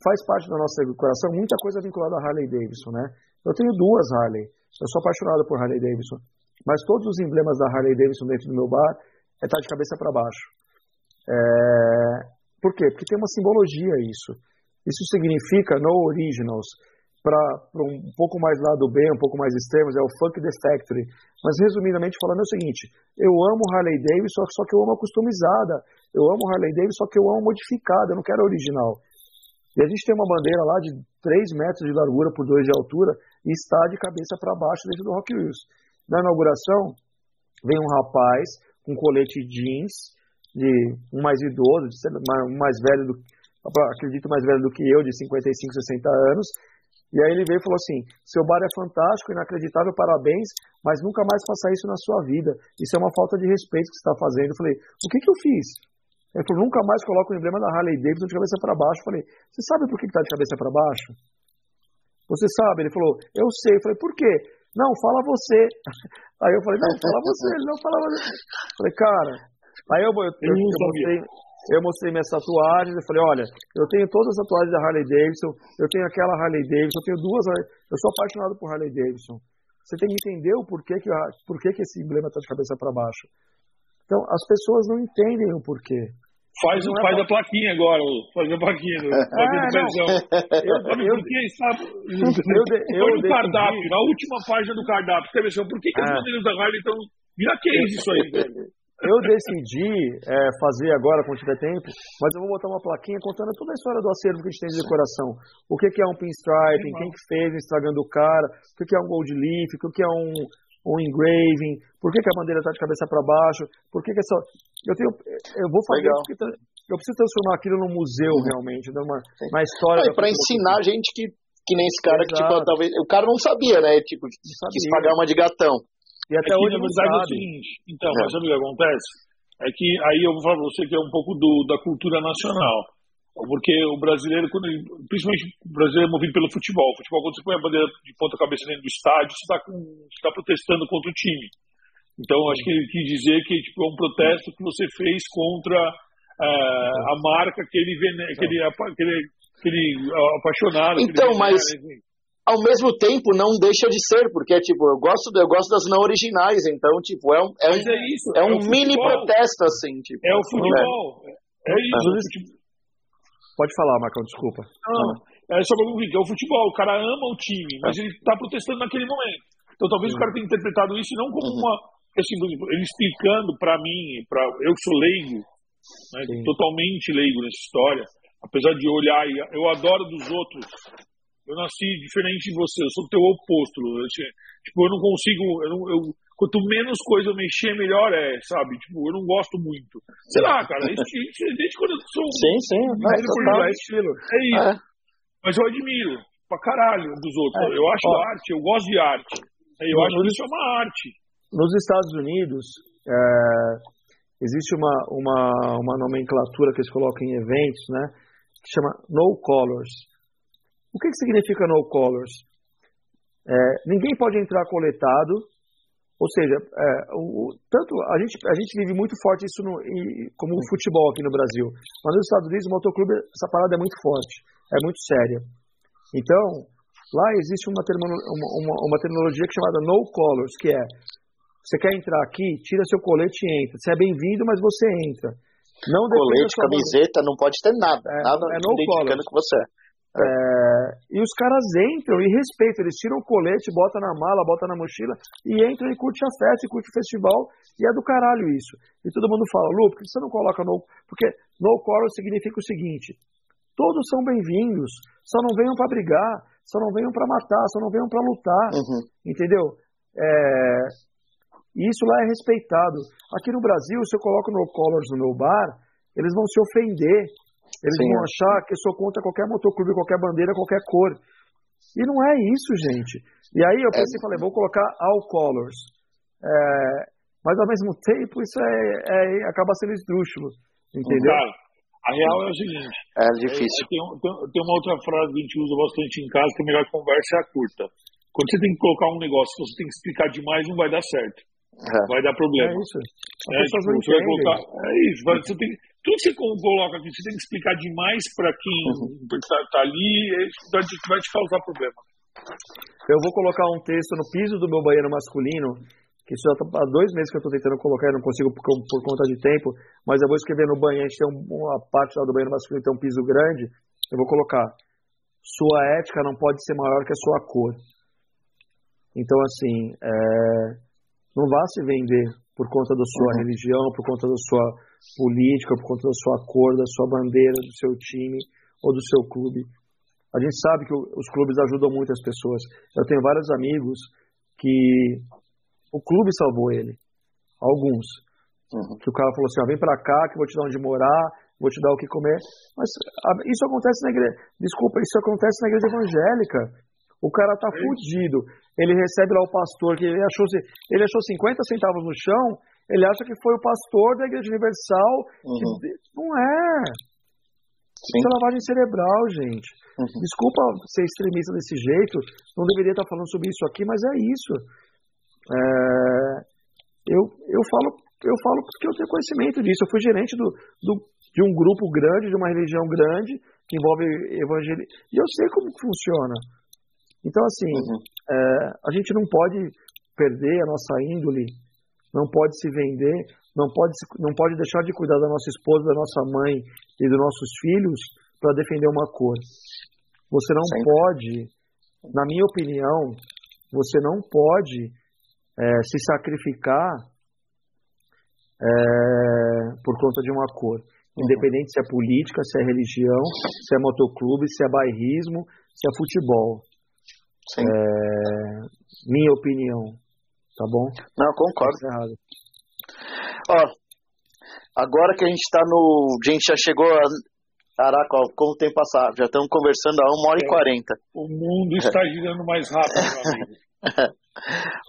faz parte da nossa decoração muita coisa vinculada a Harley Davidson, né? Eu tenho duas Harley. Eu sou apaixonado por Harley Davidson. Mas todos os emblemas da Harley Davidson dentro do meu bar é tá de cabeça para baixo. É, por quê? Porque tem uma simbologia isso. Isso significa no originals. Para um pouco mais lado B, um pouco mais extremos, é o Funk the Factory. Mas resumidamente falando é o seguinte: eu amo Harley Davidson, só que eu amo a customizada. Eu amo Harley Davidson, só que eu amo modificada, eu não quero a original. E a gente tem uma bandeira lá de 3 metros de largura por 2 de altura e está de cabeça para baixo dentro do Rock Wheels. Na inauguração, vem um rapaz com colete jeans, de um mais idoso, de um mais velho do acredito mais velho do que eu, de 55, 60 anos. E aí ele veio e falou assim: seu bar é fantástico, inacreditável, parabéns, mas nunca mais faça isso na sua vida. Isso é uma falta de respeito que você está fazendo. Eu falei: o que, que eu fiz? Ele falou: nunca mais coloque o emblema da Harley Davidson de cabeça para baixo. Eu falei: você sabe por que está de cabeça para baixo? Você sabe? Ele falou: eu sei. Eu falei: por quê? Não, fala você. Aí eu falei: não, fala você. Ele não falava. Eu falei: cara, Aí eu, eu, eu, eu, mostrei, eu mostrei minhas tatuagens, eu falei, olha, eu tenho todas as tatuagens da Harley Davidson, eu tenho aquela Harley Davidson, eu tenho duas, eu sou apaixonado por Harley Davidson. Você tem que entender o porquê que, por que esse emblema está de cabeça para baixo. Então, as pessoas não entendem o porquê. Faz, é faz a plaquinha agora, faz a plaquinha. Faz a educação. Eu, eu, sabe? Eu, eu, no cardápio, na última página do cardápio, escreve assim, por que, que as bandeiras da Harley estão. Vira case isso aí. Eu decidi é, fazer agora, quando tiver tempo, mas eu vou botar uma plaquinha contando toda a história do acervo que a gente tem de decoração. O que, que é um pinstriping, quem que fez o Instagram do cara, o que, que é um gold leaf, o que, que é um, um engraving, por que, que a bandeira está de cabeça para baixo, por que, que essa. Eu, tenho, eu vou fazer Legal. isso eu preciso transformar aquilo num museu uhum. realmente, numa, uma história. para ensinar a gente que, que nem esse cara Exato. que, tipo, talvez. O cara não sabia, né? Tipo, sabia. quis pagar uma de gatão. E até é hoje sabe. É o seguinte, então, é. mas sabe o que acontece? É que aí eu vou falar pra você que é um pouco do, da cultura nacional. Porque o brasileiro, quando ele, principalmente o brasileiro é movido pelo futebol. O futebol, quando você põe a bandeira de ponta cabeça dentro do estádio, você está tá protestando contra o time. Então, acho que ele quis dizer que tipo, é um protesto que você fez contra uh, a marca que ele, que ele, que ele, que ele apaixonado. Então, mas ao mesmo tempo não deixa de ser, porque tipo, eu gosto, eu gosto das não originais, então tipo, é um, é um, é isso, é um é mini protesto assim, tipo. É o futebol. É, é isso. Pode falar, Marcão, desculpa. Não, é só para é o futebol, o cara ama o time, mas ele está protestando naquele momento. Então talvez o cara tenha interpretado isso não como uhum. uma. Assim, ele explicando para mim, pra, eu sou leigo, né, totalmente leigo nessa história, apesar de olhar, eu adoro dos outros eu nasci diferente de você, eu sou o teu oposto. Tipo, eu não consigo. Eu não, eu, quanto menos coisa eu mexer, melhor é, sabe? Tipo, eu não gosto muito. Sei lá, cara, isso, isso desde quando eu sou. Sim, sim. Mas, é, é estilo. É isso. É. Mas eu admiro pra caralho dos outros. É. Eu acho Ó, arte, eu gosto de arte. Eu acho que isso é uma arte. Nos Estados Unidos, é, existe uma, uma, uma nomenclatura que eles colocam em eventos, né? Que chama No Colors. O que, que significa no colors? É, ninguém pode entrar coletado, ou seja, é, o, tanto a gente, a gente vive muito forte isso no, como o futebol aqui no Brasil, mas nos Estados Unidos o motoclube, essa parada é muito forte, é muito séria. Então, lá existe uma, uma, uma terminologia é chamada no colors, que é você quer entrar aqui, tira seu colete e entra. Você é bem-vindo, mas você entra. Não colete, camiseta, não pode ter nada. É, nada é no identificando colors. que você é. É, e os caras entram e respeitam, eles tiram o colete, botam na mala, botam na mochila e entram e curte a festa, e curte o festival, e é do caralho isso. E todo mundo fala, Lu, por que você não coloca no. Porque no color significa o seguinte: todos são bem-vindos, só não venham para brigar, só não venham para matar, só não venham para lutar, uhum. entendeu? É, isso lá é respeitado. Aqui no Brasil, se eu coloco no colors no meu bar, eles vão se ofender eles Sim. vão achar que eu sou contra qualquer motoclube, qualquer bandeira, qualquer cor. E não é isso, gente. E aí eu pensei e é. falei, vou colocar all colors. É, mas ao mesmo tempo isso é, é, acaba sendo esdrúxulo. Entendeu? Cara, a real é o seguinte. É difícil. Tem, tem, tem, uma outra frase que a gente usa bastante em casa, que a melhor conversa é a curta. Quando você tem que colocar um negócio, você tem que explicar demais, não vai dar certo. É. Vai dar problema. É isso. É, tipo, você vai colocar, é isso. Você tem, tudo que você coloca aqui, você tem que explicar demais para quem está uhum. tá ali, vai te, vai te causar problema. Eu vou colocar um texto no piso do meu banheiro masculino, que isso já tá há dois meses que eu estou tentando colocar, eu não consigo por, por, conta de tempo, mas eu vou escrever no banheiro, a gente tem uma parte lá do banheiro masculino tem um piso grande, eu vou colocar, sua ética não pode ser maior que a sua cor. Então, assim, é, não vá se vender por conta da sua uhum. religião, por conta da sua política, por conta da sua cor, da sua bandeira, do seu time ou do seu clube. A gente sabe que os clubes ajudam muito as pessoas. Eu tenho vários amigos que o clube salvou ele. Alguns. Uhum. Que o cara falou assim: ah, vem pra cá que eu vou te dar onde morar, vou te dar o que comer. Mas isso acontece na igreja. Desculpa, isso acontece na igreja evangélica. O cara tá é fudido. Ele recebe lá o pastor que ele achou, ele achou 50 centavos no chão, ele acha que foi o pastor da Igreja Universal. Uhum. Que... Não é. Sim. Isso é lavagem cerebral, gente. Uhum. Desculpa ser extremista desse jeito, não deveria estar falando sobre isso aqui, mas é isso. É... Eu, eu, falo, eu falo porque eu tenho conhecimento disso. Eu fui gerente do, do, de um grupo grande, de uma religião grande, que envolve evangelismo. E eu sei como funciona. Então, assim, uhum. é, a gente não pode perder a nossa índole não pode se vender não pode, não pode deixar de cuidar da nossa esposa, da nossa mãe e dos nossos filhos para defender uma cor. Você não pode, na minha opinião, você não pode é, se sacrificar é, por conta de uma cor. Uhum. Independente se é política, se é religião, se é motoclube, se é bairrismo, se é futebol. É, minha opinião. Tá bom? Não, concordo. Ó, agora que a gente tá no. A gente já chegou a. Caraca, ó, como tem passado? Já estamos conversando há uma hora e é. quarenta. O mundo está girando mais rápido, meu amigo.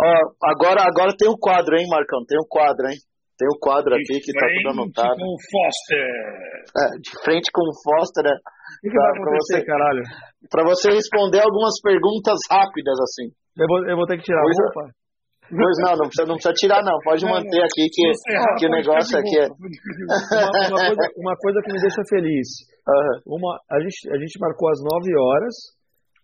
ó, agora, agora tem um quadro, hein, Marcão? Tem um quadro, hein? Tem um quadro aqui que tá tudo anotado. com o Foster. É, de frente com o Foster, né? O que, que vai acontecer, você, caralho? Pra você responder algumas perguntas rápidas, assim. Eu vou, eu vou ter que tirar a roupa? Pois não, não precisa, não precisa tirar, não. Pode manter aqui que, que o negócio aqui é. Uma, uma, coisa, uma coisa que me deixa feliz. Uhum. Uma, a, gente, a gente marcou às 9 horas,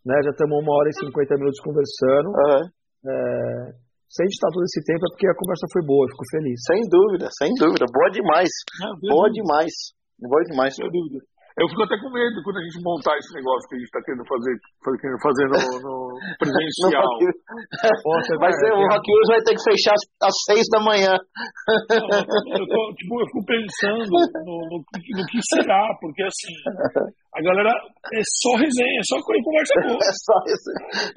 né? Já estamos uma hora e 50 minutos conversando. Uhum. É, se a gente está todo esse tempo é porque a conversa foi boa, eu fico feliz. Sem dúvida, sem dúvida. Boa demais. Não, boa demais. Boa demais. Sem dúvida. Eu fico até com medo quando a gente montar esse negócio que a gente está querendo fazer, querendo fazer no, no presencial. no vai ser, o Rock News vai ter que fechar às seis da manhã. Não, eu, tô, tipo, eu fico pensando no, no, no, que será, porque assim, a galera é só resenha, é só conversa boa. É só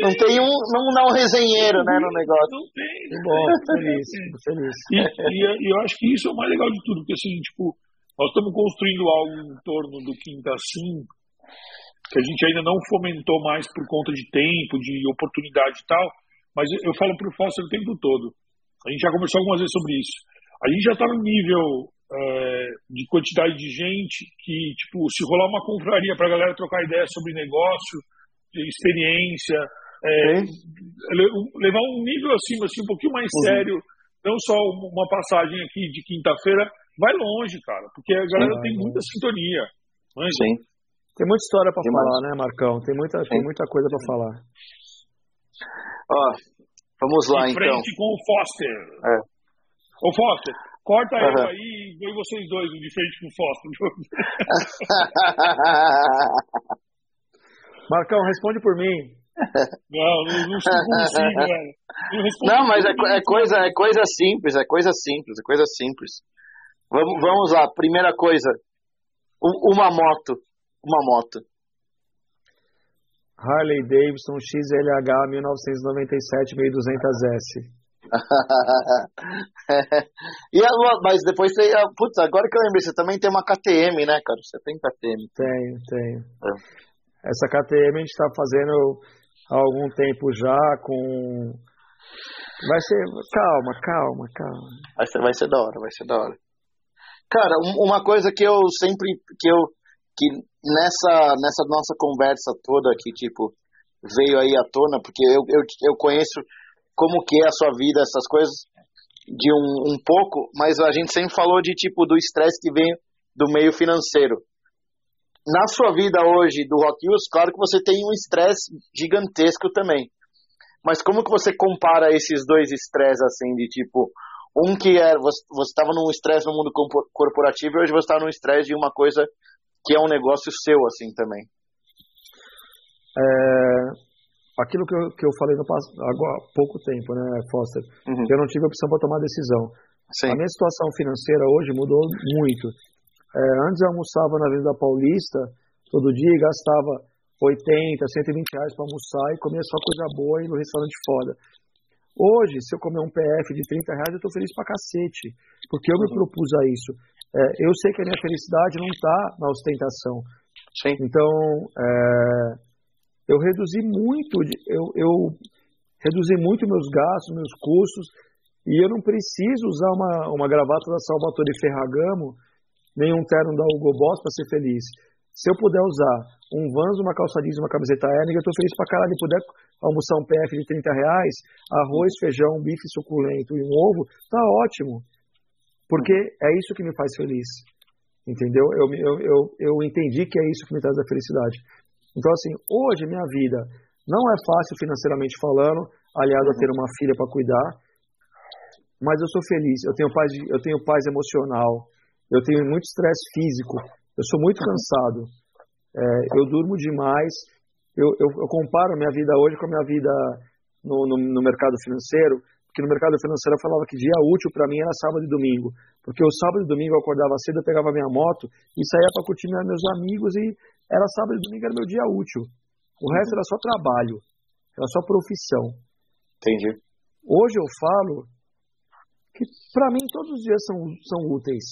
Não tem um, não dá um resenheiro, né, no negócio. Não tem. Bom, feliz, feliz. E, e, e eu acho que isso é o mais legal de tudo, porque assim, tipo, nós estamos construindo algo em torno do Quinta Sim, que a gente ainda não fomentou mais por conta de tempo, de oportunidade e tal, mas eu falo para o Foster o tempo todo. A gente já conversou algumas vezes sobre isso. A gente já está no nível é, de quantidade de gente que, tipo, se rolar uma confraria para a galera trocar ideia sobre negócio, experiência, é, levar um nível acima, assim, um pouquinho mais uhum. sério, não só uma passagem aqui de quinta-feira, vai longe, cara, porque a galera Sim. tem muita sintonia. Mas, Sim. Tem muita história para falar, né, Marcão? Tem muita, tem muita coisa para falar. Ó, vamos lá, então. frente com o Foster. É. Ô, Foster, corta uhum. eu aí e vocês dois de frente com o Foster. Marcão, responde por mim. Não, não, não consigo, velho. Não, não mas é, é, coisa, é coisa simples, é coisa simples, é coisa simples. Vamos, vamos lá, primeira coisa. Uma moto. Uma moto. Harley Davidson XLH 1997 1200S. e a, mas depois tem. Putz, agora que eu lembrei, você também tem uma KTM, né, cara? Você tem KTM? Tenho, tenho. É. Essa KTM a gente está fazendo há algum tempo já com. Vai ser. Calma, calma, calma. Vai ser, vai ser da hora, vai ser da hora. Cara, uma coisa que eu sempre que eu que nessa nessa nossa conversa toda que tipo veio aí à tona, porque eu, eu, eu conheço como que é a sua vida, essas coisas de um, um pouco, mas a gente sempre falou de tipo do estresse que vem do meio financeiro. Na sua vida hoje do Rock News, claro que você tem um estresse gigantesco também. Mas como que você compara esses dois estresses assim de tipo um que era, é, você estava num estresse no mundo corporativo e hoje você está num estresse de uma coisa que é um negócio seu, assim, também. É, aquilo que eu, que eu falei no agora, há pouco tempo, né, Foster, uhum. eu não tive opção para tomar decisão. Sim. A minha situação financeira hoje mudou muito. É, antes eu almoçava na Avenida Paulista todo dia e gastava 80, 120 reais para almoçar e comia só coisa boa e no restaurante foda. Hoje, se eu comer um PF de 30 reais, eu estou feliz pra cacete, porque eu me propus a isso. É, eu sei que a minha felicidade não está na ostentação. Sim. Então, é, eu reduzi muito, eu, eu reduzi muito meus gastos, meus custos, e eu não preciso usar uma, uma gravata da Salvatore Ferragamo, nem um terno da Hugo Boss para ser feliz. Se eu puder usar um Vans, uma calça jeans uma camiseta Hering, eu estou feliz pra caralho. Se puder almoçar um PF de 30 reais, arroz, feijão, bife suculento e um ovo, tá ótimo. Porque é isso que me faz feliz. Entendeu? Eu, eu, eu, eu entendi que é isso que me traz a felicidade. Então, assim, hoje minha vida não é fácil financeiramente falando, aliado a ter uma filha para cuidar. mas eu sou feliz. Eu tenho paz, eu tenho paz emocional. Eu tenho muito estresse físico. Eu sou muito cansado. É, eu durmo demais. Eu, eu, eu, comparo minha vida hoje com a minha vida no, no, no mercado financeiro, porque no mercado financeiro eu falava que dia útil para mim era sábado e domingo. Porque o sábado e domingo eu acordava cedo, eu pegava minha moto e saía para curtir meus amigos e era sábado e domingo era meu dia útil. O resto era só trabalho, era só profissão. Entendi. Hoje eu falo que para mim todos os dias são, são úteis.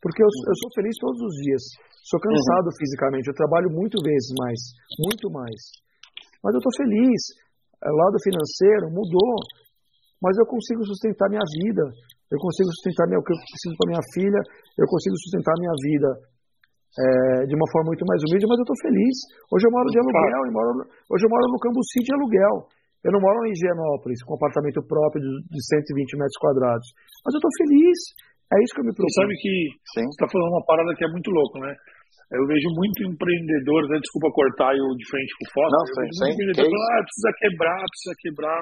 Porque eu, eu sou feliz todos os dias. Sou cansado uhum. fisicamente, eu trabalho muito vezes mais, muito mais. Mas eu estou feliz. O lado financeiro mudou, mas eu consigo sustentar minha vida. Eu consigo sustentar o que eu preciso para minha filha. Eu consigo sustentar minha vida é, de uma forma muito mais humilde, mas eu estou feliz. Hoje eu moro de aluguel, eu moro, hoje eu moro no Cambuci de aluguel. Eu não moro em Higienópolis, com um apartamento próprio de 120 metros quadrados. Mas eu estou feliz. É isso que eu me preocupo. Você sabe que Sim. você está falando uma parada que é muito louco, né? Eu vejo muito empreendedor, né? desculpa cortar eu de frente com foto. Não, eu muito empreendedor falando, ah, precisa quebrar, precisa quebrar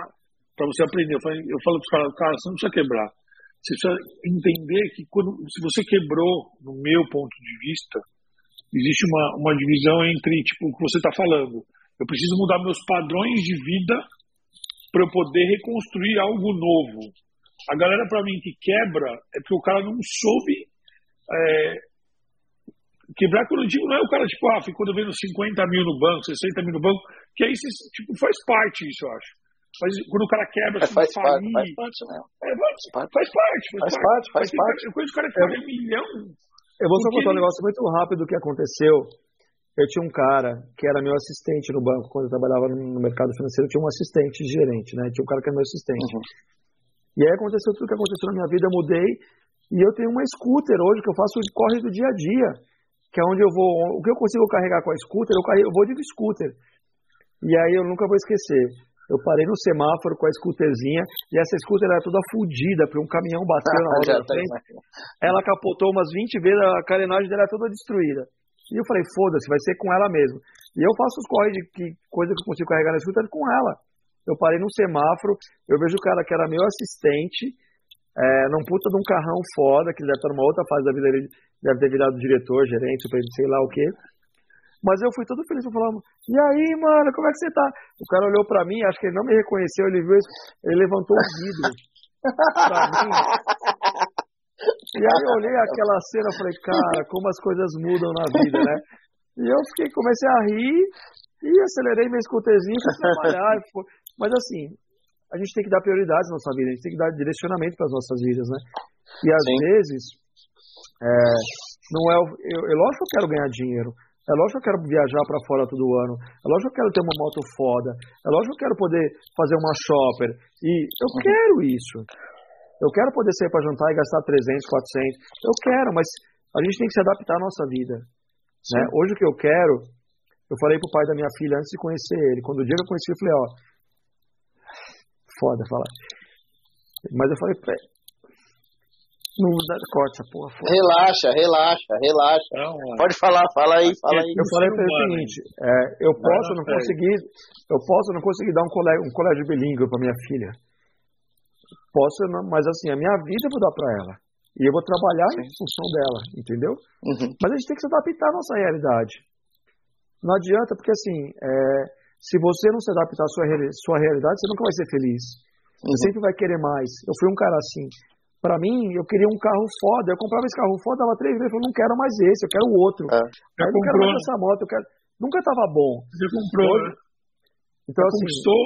para você aprender. Eu, falei, eu falo para os caras, cara, você não precisa quebrar. Você precisa entender que quando, se você quebrou, no meu ponto de vista, existe uma, uma divisão entre tipo, o que você está falando. Eu preciso mudar meus padrões de vida para eu poder reconstruir algo novo. A galera, para mim, que quebra é porque o cara não soube. É, quebrar, quando eu digo, não é o cara, tipo, ah, ficou devendo 50 mil no banco, 60 mil no banco, que aí tipo, faz parte isso, eu acho. Mas quando o cara quebra, assim, faz, falir, parte, faz parte? É, faz, parte, faz parte. Faz, parte, faz parte. Eu conheço o cara que faz um milhão. Eu vou só contar um negócio muito rápido do que aconteceu. Eu tinha um cara que era meu assistente no banco, quando eu trabalhava no mercado financeiro, eu tinha um assistente gerente, né? Tinha um cara que era meu assistente. Uhum. E aí aconteceu tudo que aconteceu na minha vida, eu mudei. E eu tenho uma scooter hoje que eu faço corre do dia a dia, que é onde eu vou. O que eu consigo carregar com a scooter, eu, carrego, eu vou de scooter. E aí eu nunca vou esquecer. Eu parei no semáforo com a scooterzinha e essa scooter era toda fodida, porque um caminhão bateu na roda da frente. Ela capotou umas 20 vezes, a carenagem dela era toda destruída. E eu falei, foda-se, vai ser com ela mesmo. E eu faço os corre de que, coisa que eu consigo carregar na scooter com ela. Eu parei num semáforo, eu vejo o cara que era meu assistente, é, num puta de um carrão foda, que ele deve estar numa outra fase da vida dele, deve ter virado diretor, gerente, sei lá o quê. Mas eu fui todo feliz, eu falava, e aí, mano, como é que você tá? O cara olhou pra mim, acho que ele não me reconheceu, ele viu isso, ele levantou o vidro pra mim. E aí eu olhei aquela cena falei, cara, como as coisas mudam na vida, né? E eu fiquei, comecei a rir e acelerei meu scooterzinho para trabalhar. Mas assim, a gente tem que dar prioridades na nossa vida, a gente tem que dar direcionamento para as nossas vidas, né? E às Sim. vezes, é, não é, eu, eu, lógico que eu quero ganhar dinheiro, é lógico que eu quero viajar para fora todo ano, é lógico que eu quero ter uma moto foda, é lógico que eu quero poder fazer uma shopper, e eu uhum. quero isso. Eu quero poder sair para jantar e gastar 300, 400, eu quero, mas a gente tem que se adaptar à nossa vida. Né? Hoje o que eu quero, eu falei pro pai da minha filha antes de conhecer ele, quando o dia que eu conheci, eu falei, ó, foda falar. Mas eu falei pra ele, não corta essa porra. Foda. Relaxa, relaxa, relaxa. Não, Pode falar, fala aí, fala aí. Eu falei para ele o seguinte, é, eu posso não, não conseguir, eu posso não conseguir dar um colégio, um colégio bilíngue para minha filha. Posso, não, mas assim, a minha vida eu vou dar para ela. E eu vou trabalhar Sim. em função dela, entendeu? Uhum. Mas a gente tem que se adaptar à nossa realidade. Não adianta, porque assim, é, se você não se adaptar à sua, sua realidade, você nunca vai ser feliz. Você uhum. sempre vai querer mais. Eu fui um cara assim. Para mim, eu queria um carro foda. Eu comprava esse carro foda, dava três vezes, eu falei, não quero mais esse, eu quero o outro. É. Eu não quero mais essa moto, eu quero... Nunca tava bom. Você comprou, né? Então, assim, conquistou,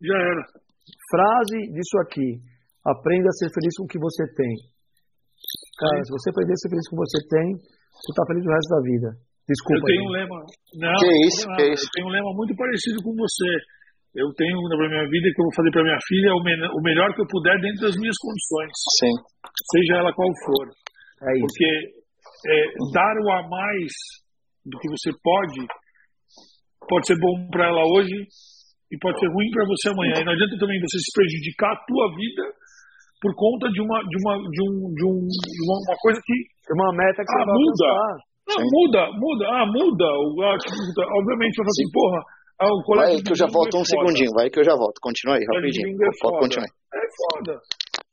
já era. Frase disso aqui. Aprenda a ser feliz com o que você tem. Cara, se você aprender a ser feliz com o que você tem, você tá feliz o resto da vida. Desculpa. Eu tenho um lema. Não, que isso, que isso. Eu tenho um lema muito parecido com você. Eu tenho na minha vida que eu vou fazer para minha filha o, o melhor que eu puder dentro das minhas condições. Sim. Seja ela qual for. É isso. Porque é, dar o a mais do que você pode pode ser bom para ela hoje e pode ser ruim para você amanhã. E não adianta também você se prejudicar a tua vida por conta de uma de uma de um de, um, de uma, coisa que uma meta que ah, muda. Não, muda, muda, ah, muda. Obviamente, eu falo assim, porra, ah, o colégio. Vai que eu já volto um é segundinho, vai que eu já volto. Continua aí, rapidinho. É pode continuar. É foda.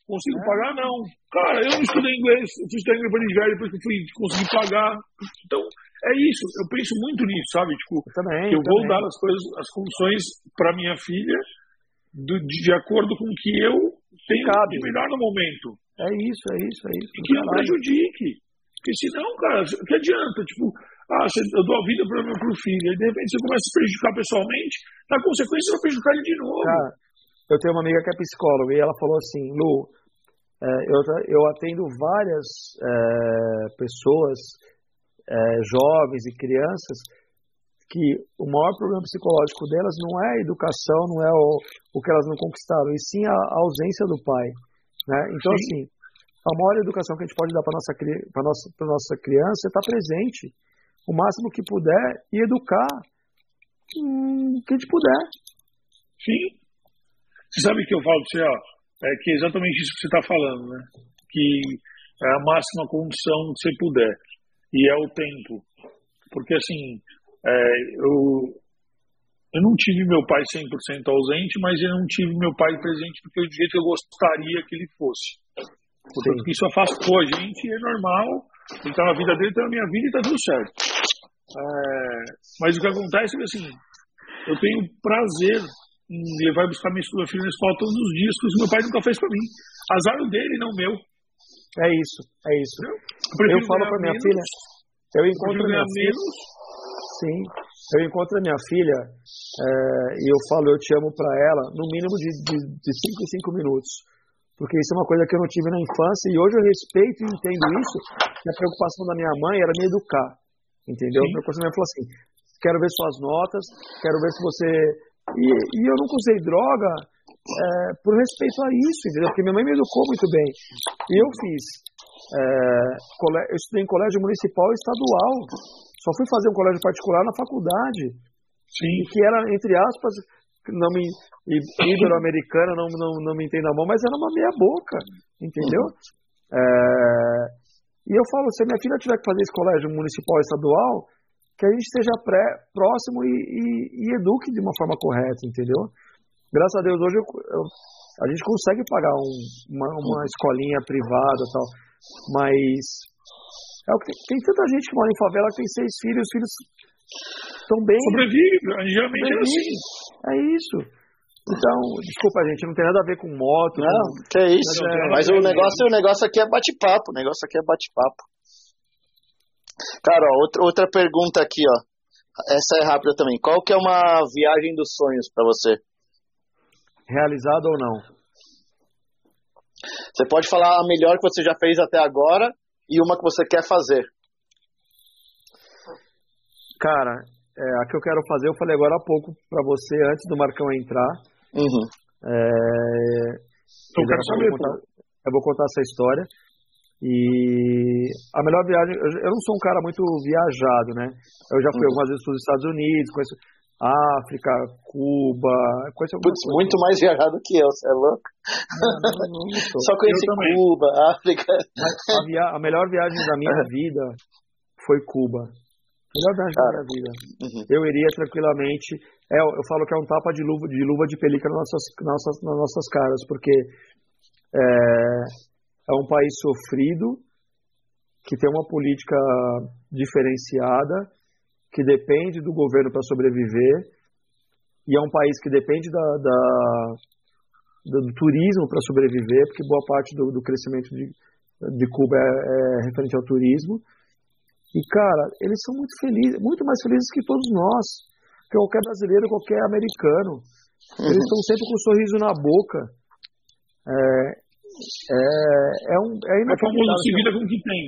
consigo é. pagar? Não. Cara, eu não estudei inglês, eu fui estudar inglês de velho, depois que eu fui conseguir pagar. Então, é isso, eu penso muito nisso, sabe? Tipo, eu, também, eu vou dar as coisas, as condições para minha filha do, de, de, acordo com o que eu tenho Cabe. de melhor no momento. É isso, é isso, é isso. E que não prejudique. Porque senão, cara, que adianta? Tipo, ah, eu dou a vida para o meu filho, e de repente você começa a se prejudicar pessoalmente, na consequência você vai prejudicar ele de novo. Cara, eu tenho uma amiga que é psicóloga e ela falou assim, Lu, é, eu, eu atendo várias é, pessoas, é, jovens e crianças, que o maior problema psicológico delas não é a educação, não é o, o que elas não conquistaram, e sim a, a ausência do pai. Né? Então, sim. assim, a maior educação que a gente pode dar para nossa para nossa para nossa criança é estar presente o máximo que puder e educar o que a gente puder. Sim. Você sabe que eu falo para você, ó, é que é exatamente isso que você está falando, né? Que é a máxima condição que você puder e é o tempo, porque assim é, eu eu não tive meu pai 100% ausente, mas eu não tive meu pai presente porque do jeito que eu gostaria que ele fosse. Portanto, isso afastou a gente é normal. Ele está na vida dele, está na minha vida e está tudo certo. É, mas o que acontece é que assim, eu tenho prazer em levar e buscar minha filha na escola todos os dias, que meu pai nunca fez para mim. Azar dele, não meu. É isso, é isso. Eu, eu falo para minha menos, filha, eu encontro minha filha. Menos. Sim, eu encontro a minha filha é, e eu falo eu te amo para ela no mínimo de 5 em 5 minutos porque isso é uma coisa que eu não tive na infância e hoje eu respeito e entendo isso. E a preocupação da minha mãe era me educar, entendeu? Sim. A preocupação da minha mãe falou assim: quero ver suas notas, quero ver se você. E, e eu nunca usei droga é, por respeito a isso, entendeu? Porque minha mãe me educou muito bem. E eu fiz. É, eu estudei em colégio municipal e estadual. Só fui fazer um colégio particular na faculdade. Sim. Que era, entre aspas, não me ibero-americana não, não, não me entenda a mão, mas era uma meia boca, entendeu? É, e eu falo, se a minha filha tiver que fazer esse colégio municipal e estadual, que a gente esteja pré, próximo e, e, e, eduque de uma forma correta, entendeu? Graças a Deus hoje eu, eu, a gente consegue pagar um, uma, uma escolinha privada tal, mas é o que, tem tanta gente que mora em favela que tem seis filhos, os filhos estão bem. Sobrevive, geralmente é assim. É isso. Então, desculpa, gente, não tem nada a ver com moto. Não, com... que é isso. Mas, é, mas o, negócio, o negócio aqui é bate-papo. O negócio aqui é bate-papo. Cara, ó, outra, outra pergunta aqui, ó. Essa é rápida também. Qual que é uma viagem dos sonhos para você? Realizada ou não? Você pode falar a melhor que você já fez até agora e uma que você quer fazer. Cara, é, a que eu quero fazer, eu falei agora há pouco para você, antes do Marcão entrar. Uhum. É, eu, quero saber, vou contar, eu vou contar essa história. E a melhor viagem, eu não sou um cara muito viajado, né? Eu já fui uhum. algumas vezes para os Estados Unidos, conheço África, Cuba, conheço Putz, muito mais viajado que eu, você é louco? Não, não, não Só conheci Cuba, África. A, via, a melhor viagem da minha vida foi Cuba. Melhor viagem da minha vida. Uhum. Eu iria tranquilamente. É, eu falo que é um tapa de luva de, luva de pelica nas nossas, nossas, nas nossas caras, porque é, é um país sofrido, que tem uma política diferenciada, que depende do governo para sobreviver, e é um país que depende da, da do, do, turismo para sobreviver, porque boa parte do, do crescimento de, de Cuba é, é referente ao turismo. E, cara, eles são muito felizes, muito mais felizes que todos nós, que qualquer brasileiro, qualquer americano. Eles estão sempre com um sorriso na boca. É, é, é, um, é inacreditável. É se com o que tem.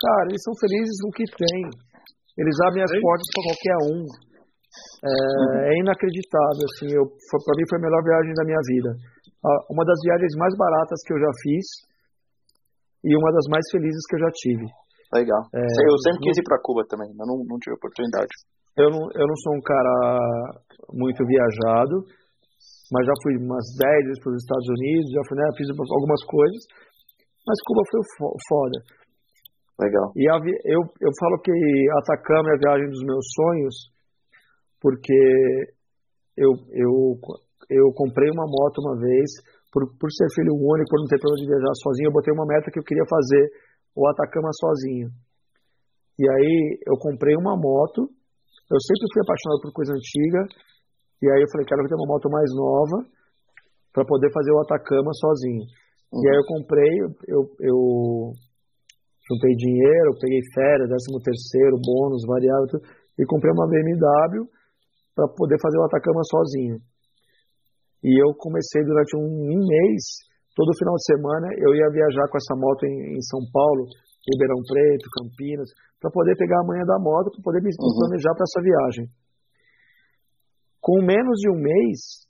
Cara, eles são felizes com o que tem. Eles abrem as portas para qualquer um. É, é inacreditável, assim. Para mim foi a melhor viagem da minha vida. Uma das viagens mais baratas que eu já fiz e uma das mais felizes que eu já tive. Legal. É, eu sempre quis ir para Cuba também, mas não, não tive oportunidade. Eu não, eu não sou um cara muito viajado, mas já fui umas 10 vezes para os Estados Unidos, já fui, né, fiz algumas coisas, mas Cuba foi foda. Legal. E a, eu, eu falo que Atacama é a viagem dos meus sonhos, porque eu, eu, eu comprei uma moto uma vez por, por ser filho único, por não ter problema de viajar sozinho, eu botei uma meta que eu queria fazer o Atacama sozinho. E aí eu comprei uma moto. Eu sempre fui apaixonado por coisa antiga. E aí eu falei, quero ter uma moto mais nova para poder fazer o Atacama sozinho. Uhum. E aí eu comprei, eu, eu juntei dinheiro, peguei férias, décimo terceiro, bônus, variável, tudo, e comprei uma BMW para poder fazer o Atacama sozinho. E eu comecei durante um, um mês, todo final de semana, eu ia viajar com essa moto em, em São Paulo, Ribeirão Preto, Campinas, para poder pegar a manhã da moto, para poder me uhum. planejar para essa viagem. Com menos de um mês,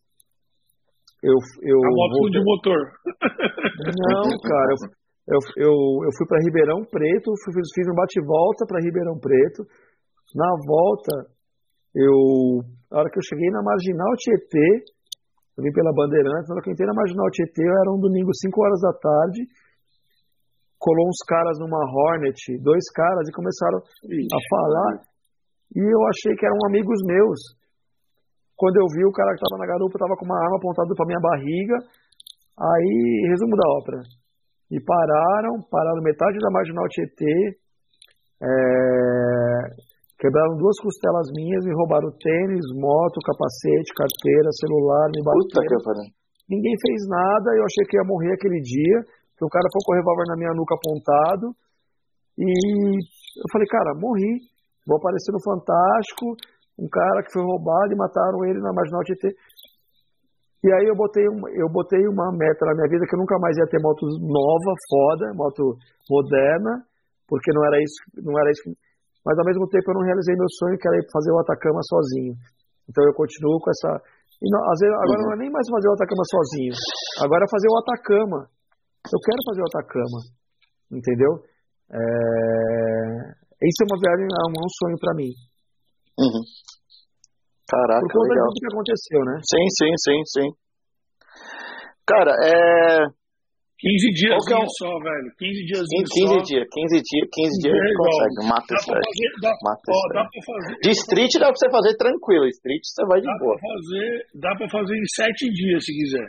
eu. eu a moto de motor. Não, cara, eu, eu, eu, eu fui para Ribeirão Preto, fui, fiz um bate-volta para Ribeirão Preto. Na volta, eu. A hora que eu cheguei na Marginal Tietê, eu vim pela Bandeirantes, na hora que eu entrei na Marginal Tietê, era um domingo, 5 horas da tarde, colou uns caras numa Hornet, dois caras, e começaram a falar, e eu achei que eram amigos meus. Quando eu vi o cara que estava na garupa, estava com uma arma apontada para minha barriga, aí, resumo da ópera, e pararam, pararam metade da Marginal Tietê, é, Quebraram duas costelas minhas, me roubaram tênis, moto, capacete, carteira, celular, me bateram. Ninguém fez nada, eu achei que ia morrer aquele dia, que o cara foi com o revólver na minha nuca apontado. E eu falei, cara, morri. Vou aparecer no Fantástico, um cara que foi roubado e mataram ele na Marginal Tietê. E aí eu botei, um, eu botei uma meta na minha vida que eu nunca mais ia ter moto nova, foda, moto moderna, porque não era isso, não era isso mas ao mesmo tempo eu não realizei meu sonho, que era ir fazer o Atacama sozinho. Então eu continuo com essa. Não, às vezes, agora não é nem mais fazer o Atacama sozinho, agora é fazer o Atacama. Eu quero fazer o Atacama, entendeu? É... Isso é uma viagem, é um, sonho para mim. Uhum. Caraca, Por conta legal. que aconteceu, né? Sim, sim, sim, sim. Cara, é 15 dias é um... só, velho. 15 dias 15 só. dias, 15 dias, 15 dias a gente consegue. Mata dá isso fazer, dá, Mata ó, dá pra fazer. De street dá pra você fazer tranquilo. Street você vai de dá boa. Pra fazer, dá pra fazer em 7 dias, se quiser.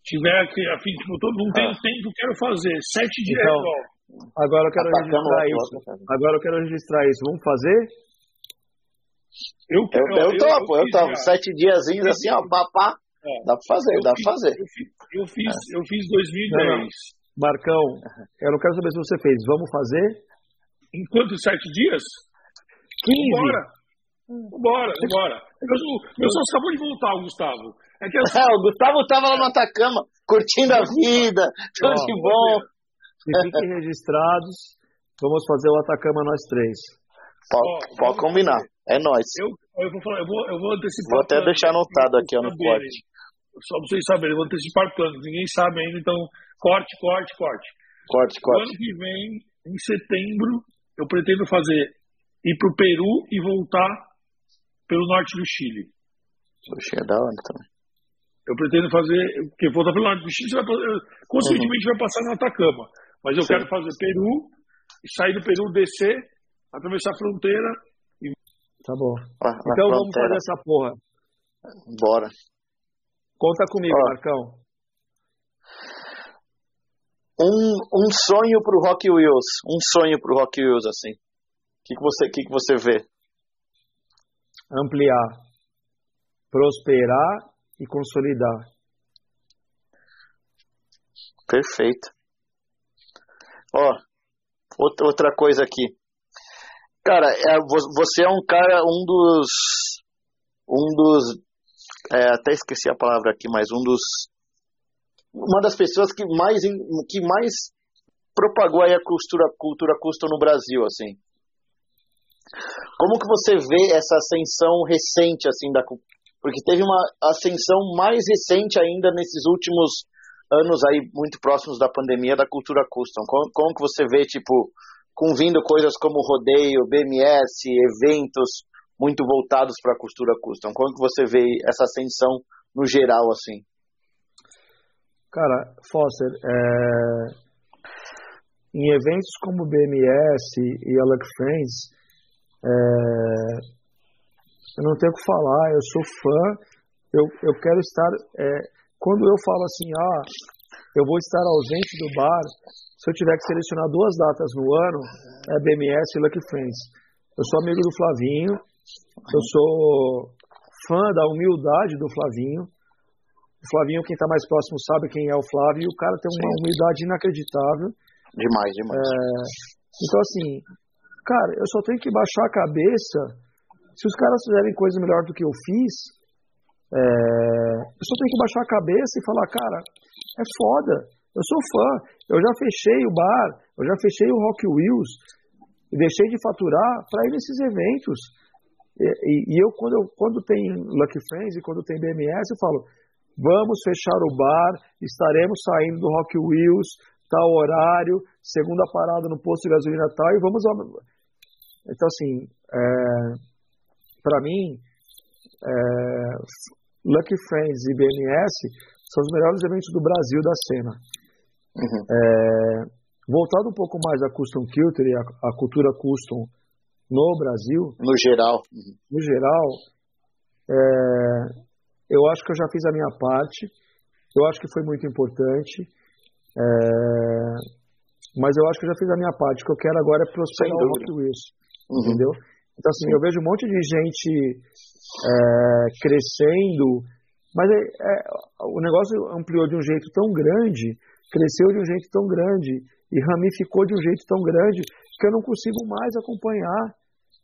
Tiver aqui, a fim, tipo, todo, não tem ah. tempo, quero fazer. 7 dias então, resolve. Agora eu quero Atacando registrar isso. Agora eu quero registrar isso. Vamos fazer? Eu, eu, eu, eu topo, eu, eu topo. Sete diazinhos assim, ó, papá. É. Dá pra fazer, dá pra fazer. Eu fiz, eu fiz, é. eu fiz 2010. Não, não. Marcão, eu não quero saber se você fez. Vamos fazer? Em quantos sete dias? 15. Bora. Bora, bora. Meu, meu sócio acabou de voltar, o Gustavo. É que assim... o Gustavo tava lá no Atacama, curtindo a vida, tudo de bom. fiquem registrados. Vamos fazer o Atacama nós três. Pode, pode combinar. É nós. Eu, eu, vou, falar, eu, vou, eu vou antecipar. Vou até deixar anotado aqui ó, no corte. Só pra vocês saberem, eu vou antecipar planos. Ninguém sabe ainda, então corte, corte, corte. Corte, corte. O ano que vem, em setembro, eu pretendo fazer ir pro Peru e voltar pelo norte do Chile. Poxa, é da hora também. Eu pretendo fazer, porque voltar pelo norte do Chile, você vai, consequentemente uhum. vai passar no Atacama. Mas eu Sim. quero fazer Peru, sair do Peru, descer, atravessar a fronteira Tá bom. Ah, então vamos fazer essa porra. Bora. Conta comigo, Ó, Marcão. Um, um sonho pro Rock Wheels. Um sonho pro Rock Wheels, assim. O que, que, você, que, que você vê? Ampliar. Prosperar e consolidar. Perfeito. Ó, outra, coisa aqui. Cara, é, você é um cara, um dos. Um dos. É, até esqueci a palavra aqui, mas um dos. Uma das pessoas que mais, que mais propagou a cultura, cultura custom no Brasil, assim. Como que você vê essa ascensão recente, assim, da porque teve uma ascensão mais recente ainda nesses últimos anos aí muito próximos da pandemia da cultura custom. Como, como que você vê, tipo, com vindo coisas como rodeio, BMS, eventos muito voltados para a costura custom. Como que você vê essa ascensão no geral assim? Cara, Foster, é... em eventos como BMS e Alec Friends, é... eu não tenho o que falar, eu sou fã, eu, eu quero estar. É... Quando eu falo assim, ah, eu vou estar ausente do bar se eu tiver que selecionar duas datas no ano, é BMS e Lucky Friends. Eu sou amigo do Flavinho, eu sou fã da humildade do Flavinho. O Flavinho, quem está mais próximo, sabe quem é o Flávio, e o cara tem uma Sim. humildade inacreditável. Demais, demais. É, então, assim, cara, eu só tenho que baixar a cabeça. Se os caras fizerem coisa melhor do que eu fiz, é, eu só tenho que baixar a cabeça e falar, cara, é foda. Eu sou fã. Eu já fechei o bar, eu já fechei o Rock Wheels e deixei de faturar para ir nesses eventos. E, e, e, eu, quando, eu, quando tem Lucky Friends e quando tem BMS, eu falo: vamos fechar o bar, estaremos saindo do Rock Wheels, tal horário, segunda parada no posto de gasolina tal, e vamos. Então, assim, é, para mim, é, Lucky Friends e BMS são os melhores eventos do Brasil da cena. Uhum. É, voltado um pouco mais à custom culture, a, a cultura custom no Brasil. No geral. No geral, é, eu acho que eu já fiz a minha parte. Eu acho que foi muito importante. É, mas eu acho que eu já fiz a minha parte. O que eu quero agora é prosperar o Rock Wheels. Uhum. Entendeu? Então, assim, eu vejo um monte de gente é, crescendo, mas é, é, o negócio ampliou de um jeito tão grande, cresceu de um jeito tão grande e ramificou de um jeito tão grande que eu não consigo mais acompanhar,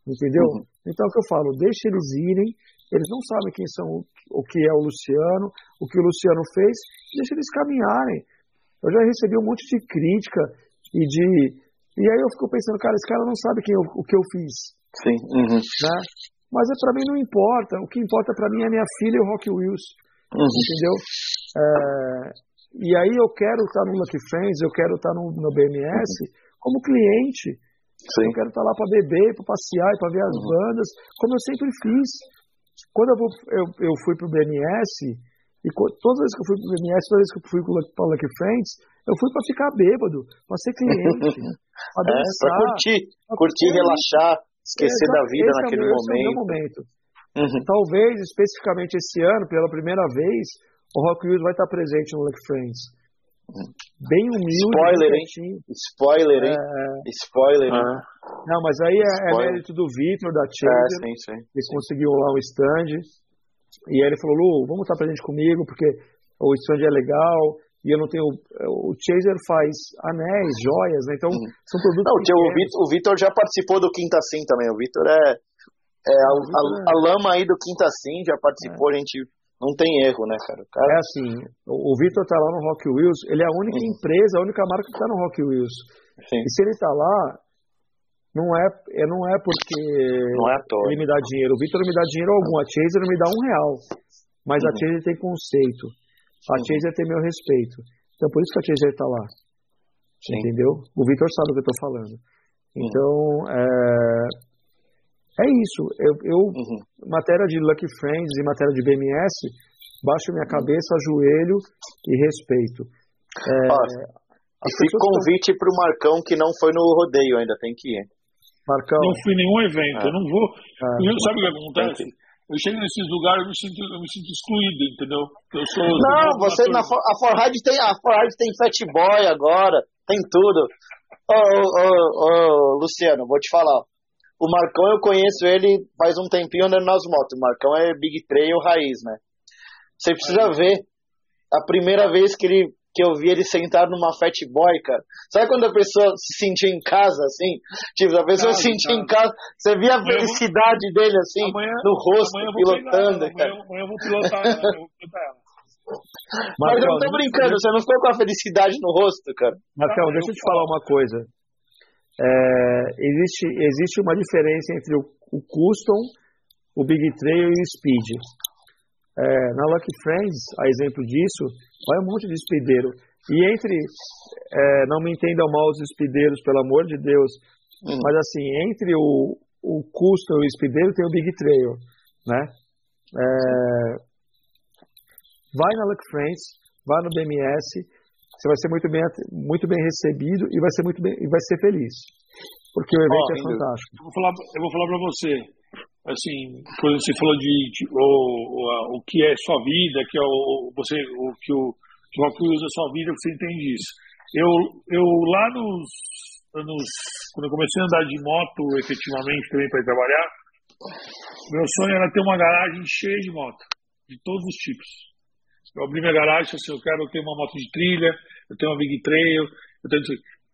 entendeu? Uhum. Então, o que eu falo, deixe eles irem, eles não sabem quem são, o que é o Luciano, o que o Luciano fez, deixe eles caminharem. Eu já recebi um monte de crítica e de. E aí eu fico pensando, cara, esse cara não sabe quem eu, o que eu fiz. Sim. Uhum. Né? Mas é, para mim não importa. O que importa para mim é minha filha e o Rock Wills. Uhum. Entendeu? É, e aí eu quero estar no Lucky Friends, eu quero estar no, no BMS uhum. Como cliente. Sim. Eu quero estar lá para beber, para passear, para ver as uhum. bandas, como eu sempre fiz. Quando eu, vou, eu, eu fui para o BMS, e todas as vezes que eu fui para o BMS, todas as vezes que eu fui para o Lucky Friends, eu fui para ficar bêbado, para ser cliente, para dançar. É, para curtir, pra curtir, relaxar esquecer da vida naquele é momento. momento. Uhum. Talvez, especificamente esse ano, pela primeira vez, o Rock Wheels vai estar presente no Lucky Friends. Bem humilde. Spoiler, hein? Spoiler, hein? É... Spoiler, hein? Não, mas aí é, é mérito do Vitor, da Chaser. É, sim, sim. Eles conseguiram lá o stand. E aí ele falou, Lu, vamos estar presente comigo, porque o stand é legal, e eu não tenho. O Chaser faz anéis, joias, né? Então, uhum. são produtos. Não, o Vitor já participou do Quinta Sim também. O Vitor é. é a, a, a, lama aí do Quinta Sim já participou, é. a gente. Não tem erro, né, cara? cara... É assim, o, o Vitor tá lá no Rock Wheels, ele é a única empresa, a única marca que tá no Rock Wheels. Sim. E se ele tá lá, não é, é, não é porque não é ele me dá dinheiro. O Vitor não me dá dinheiro algum, a Chaser não me dá um real. Mas uhum. a Chaser tem conceito. A uhum. Chaser tem meu respeito. Então por isso que a Chaser está lá. Sim. Entendeu? O Vitor sabe o que eu estou falando. Então, é, é isso. Eu, eu uhum. matéria de Lucky Friends e matéria de BMS, baixo minha cabeça, ajoelho e respeito. É, e fica convite para o Marcão que não foi no rodeio ainda, tem que ir. Marcão. Não fui em nenhum evento, é. eu não vou. É. Sabe o que acontece? eu chego nesses lugares, eu me sinto, eu me sinto excluído, entendeu? Eu sou, não, você na a Forride tem a Forride tem Fat Boy agora, tem tudo. Ô, ô, ô, Luciano, vou te falar. O Marcão eu conheço ele faz um tempinho andando nas motos. O Marcão é Big Trail raiz, né? Você precisa ver a primeira vez que ele que eu vi ele sentado numa Fat Boy, cara. Sabe quando a pessoa se sentia em casa, assim? Tipo, a pessoa se sentia em casa, você via a felicidade vou... dele, assim, amanhã, no rosto, pilotando, cara. Amanhã, eu vou pilotar, eu vou pilotar ela. Mas eu não tô brincando, você não ficou com a felicidade no rosto, cara. Marcão, deixa eu te falar uma coisa. É, existe, existe uma diferença entre o, o Custom, o Big Trail e o Speed. É, na Lucky Friends, a exemplo disso, vai um monte de espideiro. E entre, é, não me entendam mal os espideiros, pelo amor de Deus, hum. mas assim, entre o, o custo e o espideiro tem o Big Trail, né? É, vai na Lucky Friends, vai no BMS, você vai ser muito bem, muito bem recebido e vai ser muito bem, e vai ser feliz. Porque o evento oh, é fantástico. Eu vou falar, eu vou falar para você assim, quando você falou de, de o, o, o, que é sua vida, que é o, você, o que o que usa a sua vida, você entende isso. Eu, eu lá nos anos, quando eu comecei a andar de moto efetivamente também para trabalhar, meu sonho era ter uma garagem cheia de moto, de todos os tipos. Eu abri minha garagem assim, eu quero ter uma moto de trilha, eu tenho uma Big Trail, eu tenho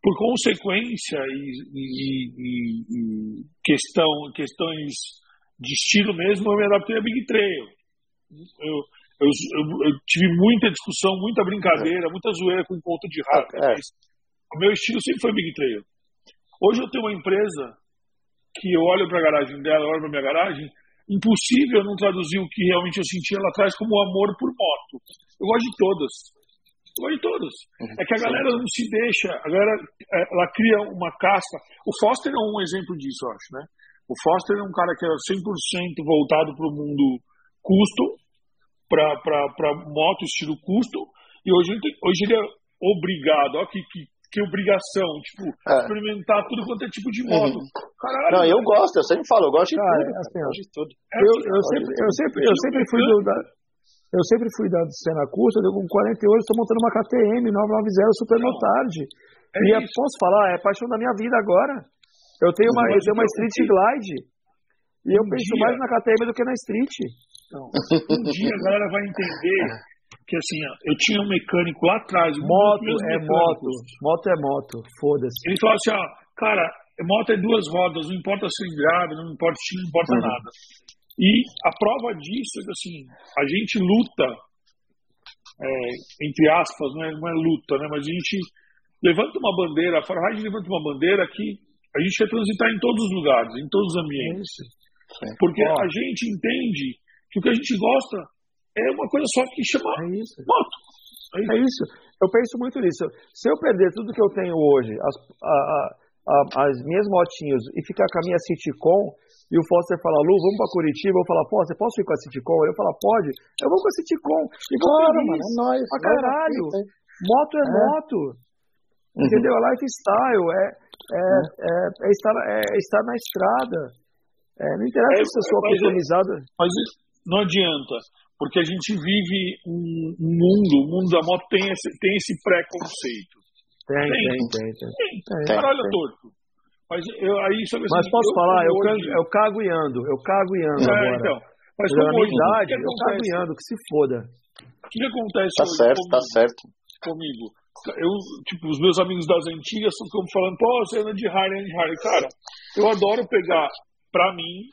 por consequência e, e, e, e questão, questões de estilo mesmo, eu me adaptei a Big Trail. Eu, eu, eu, eu, tive muita discussão, muita brincadeira, muita zoeira com ponto de rato. É. O meu estilo sempre foi Big Trail. Hoje eu tenho uma empresa que eu olho para a garagem dela, eu olho para minha garagem, impossível não traduzir o que realmente eu sentia lá atrás como amor por moto. Eu gosto de todas. Eu gosto de todas. Uhum. É que a galera não se deixa, a galera é, ela cria uma casca. O Foster é um exemplo disso, eu acho, né? O Foster é um cara que era 100% voltado para o mundo custo, para moto estilo custo, e hoje, hoje ele é obrigado, ó, que, que que obrigação, tipo, é. experimentar tudo quanto é tipo de moto. Uhum. Caralho, não, eu gosto, eu sempre falo, eu gosto de cara, tudo. Assim, eu. É eu, eu, sempre, eu, sempre, eu sempre fui do, da, eu sempre fui da cena curta, eu com 48 estou montando uma KTM 990 Super Motard. É e isso. posso falar, é a paixão da minha vida agora. Eu tenho uma, eu tenho uma Street Glide. E eu um penso dia... mais na KTM do que na Street. Então, um dia a galera vai entender que assim, eu tinha um mecânico lá atrás. Moto é moto, moto é moto, foda-se. Ele falou assim, ó, cara, moto é duas rodas, não importa cilindrada, não importa não importa uhum. nada. E a prova disso é que assim, a gente luta, é, entre aspas, não é, não é luta, né? Mas a gente levanta uma bandeira, a Farhide levanta uma bandeira que a gente quer transitar em todos os lugares, em todos os ambientes. Porque a gente entende que o que a gente gosta é uma coisa só que chama é isso. moto. É isso. é isso. Eu penso muito nisso. Se eu perder tudo que eu tenho hoje, as, a, a, as minhas motinhas, e ficar com a minha Citicom, e o Foster falar, Lu, vamos pra Curitiba, eu pô, você posso ir com a Citicom? Eu falar, pode. Eu vou com a Citicom. E vou claro, mano, é nóis. Pra caralho. Moto é, é. moto. Uhum. Entendeu? É lifestyle, é, é, é, é, estar, é estar na estrada. É, não interessa se eu sou customizada. Mas não adianta porque a gente vive um, mundo, o mundo da moto tem esse, tem esse preconceito. Tem, tem, tem. tem, tem. tem, tem Caralho tem. torto. Mas eu, aí sobre Mas posso eu, falar, eu, hoje... eu cago e ando, eu cago e ando é, agora. Então, mas como hoje, idade, eu cago e ando, que se foda. O que, que acontece tá hoje certo, comigo, tá certo. comigo? Eu, tipo, os meus amigos das antigas estão falando, pô, você anda de Harley, anda de Harley. Cara, eu adoro pegar, pra mim,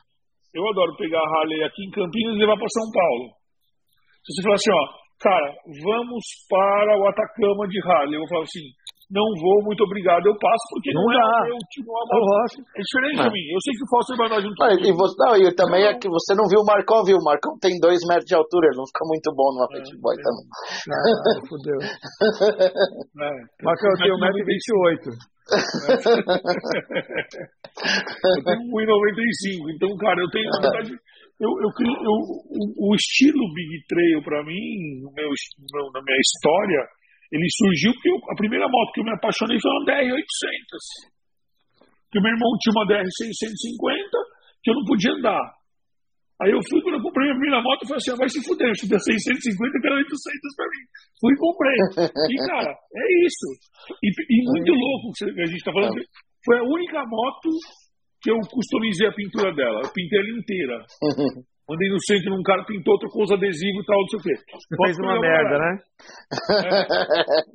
eu adoro pegar a Harley aqui em Campinas e levar pra São Paulo. Se você falar assim, ó, cara, vamos para o Atacama de Harley, eu vou falar assim, não vou, muito obrigado, eu passo, porque não, não é meu tipo, é diferente de mim. Eu sei que o Foster vai andar junto ah, e, você, não, e também não, é que você não viu o Marcão, viu? O Marcão tem dois metros de altura, ele não fica muito bom no Apet é, Boy é. também. Não, fodeu. É, Marcão, eu tenho 1,28m. eu tenho 1,95m, então, cara, eu tenho, na verdade, eu, eu, eu, o, o estilo Big Trail, para mim, no meu, no, na minha história, ele surgiu porque eu, a primeira moto que eu me apaixonei foi uma DR-800. Que meu irmão tinha uma DR-650 que eu não podia andar. Aí eu fui, quando eu comprei a primeira moto, eu falei assim, ah, vai se fuder, eu tinha 650 que era 800 pra mim. Fui e comprei. E, cara, é isso. E, e muito louco que a gente tá falando. Foi a única moto que eu customizei a pintura dela. Eu pintei ela inteira. Andei no centro num cara, pintou, trocou os adesivos e tal, não sei o quê. Fez uma merda, né? É.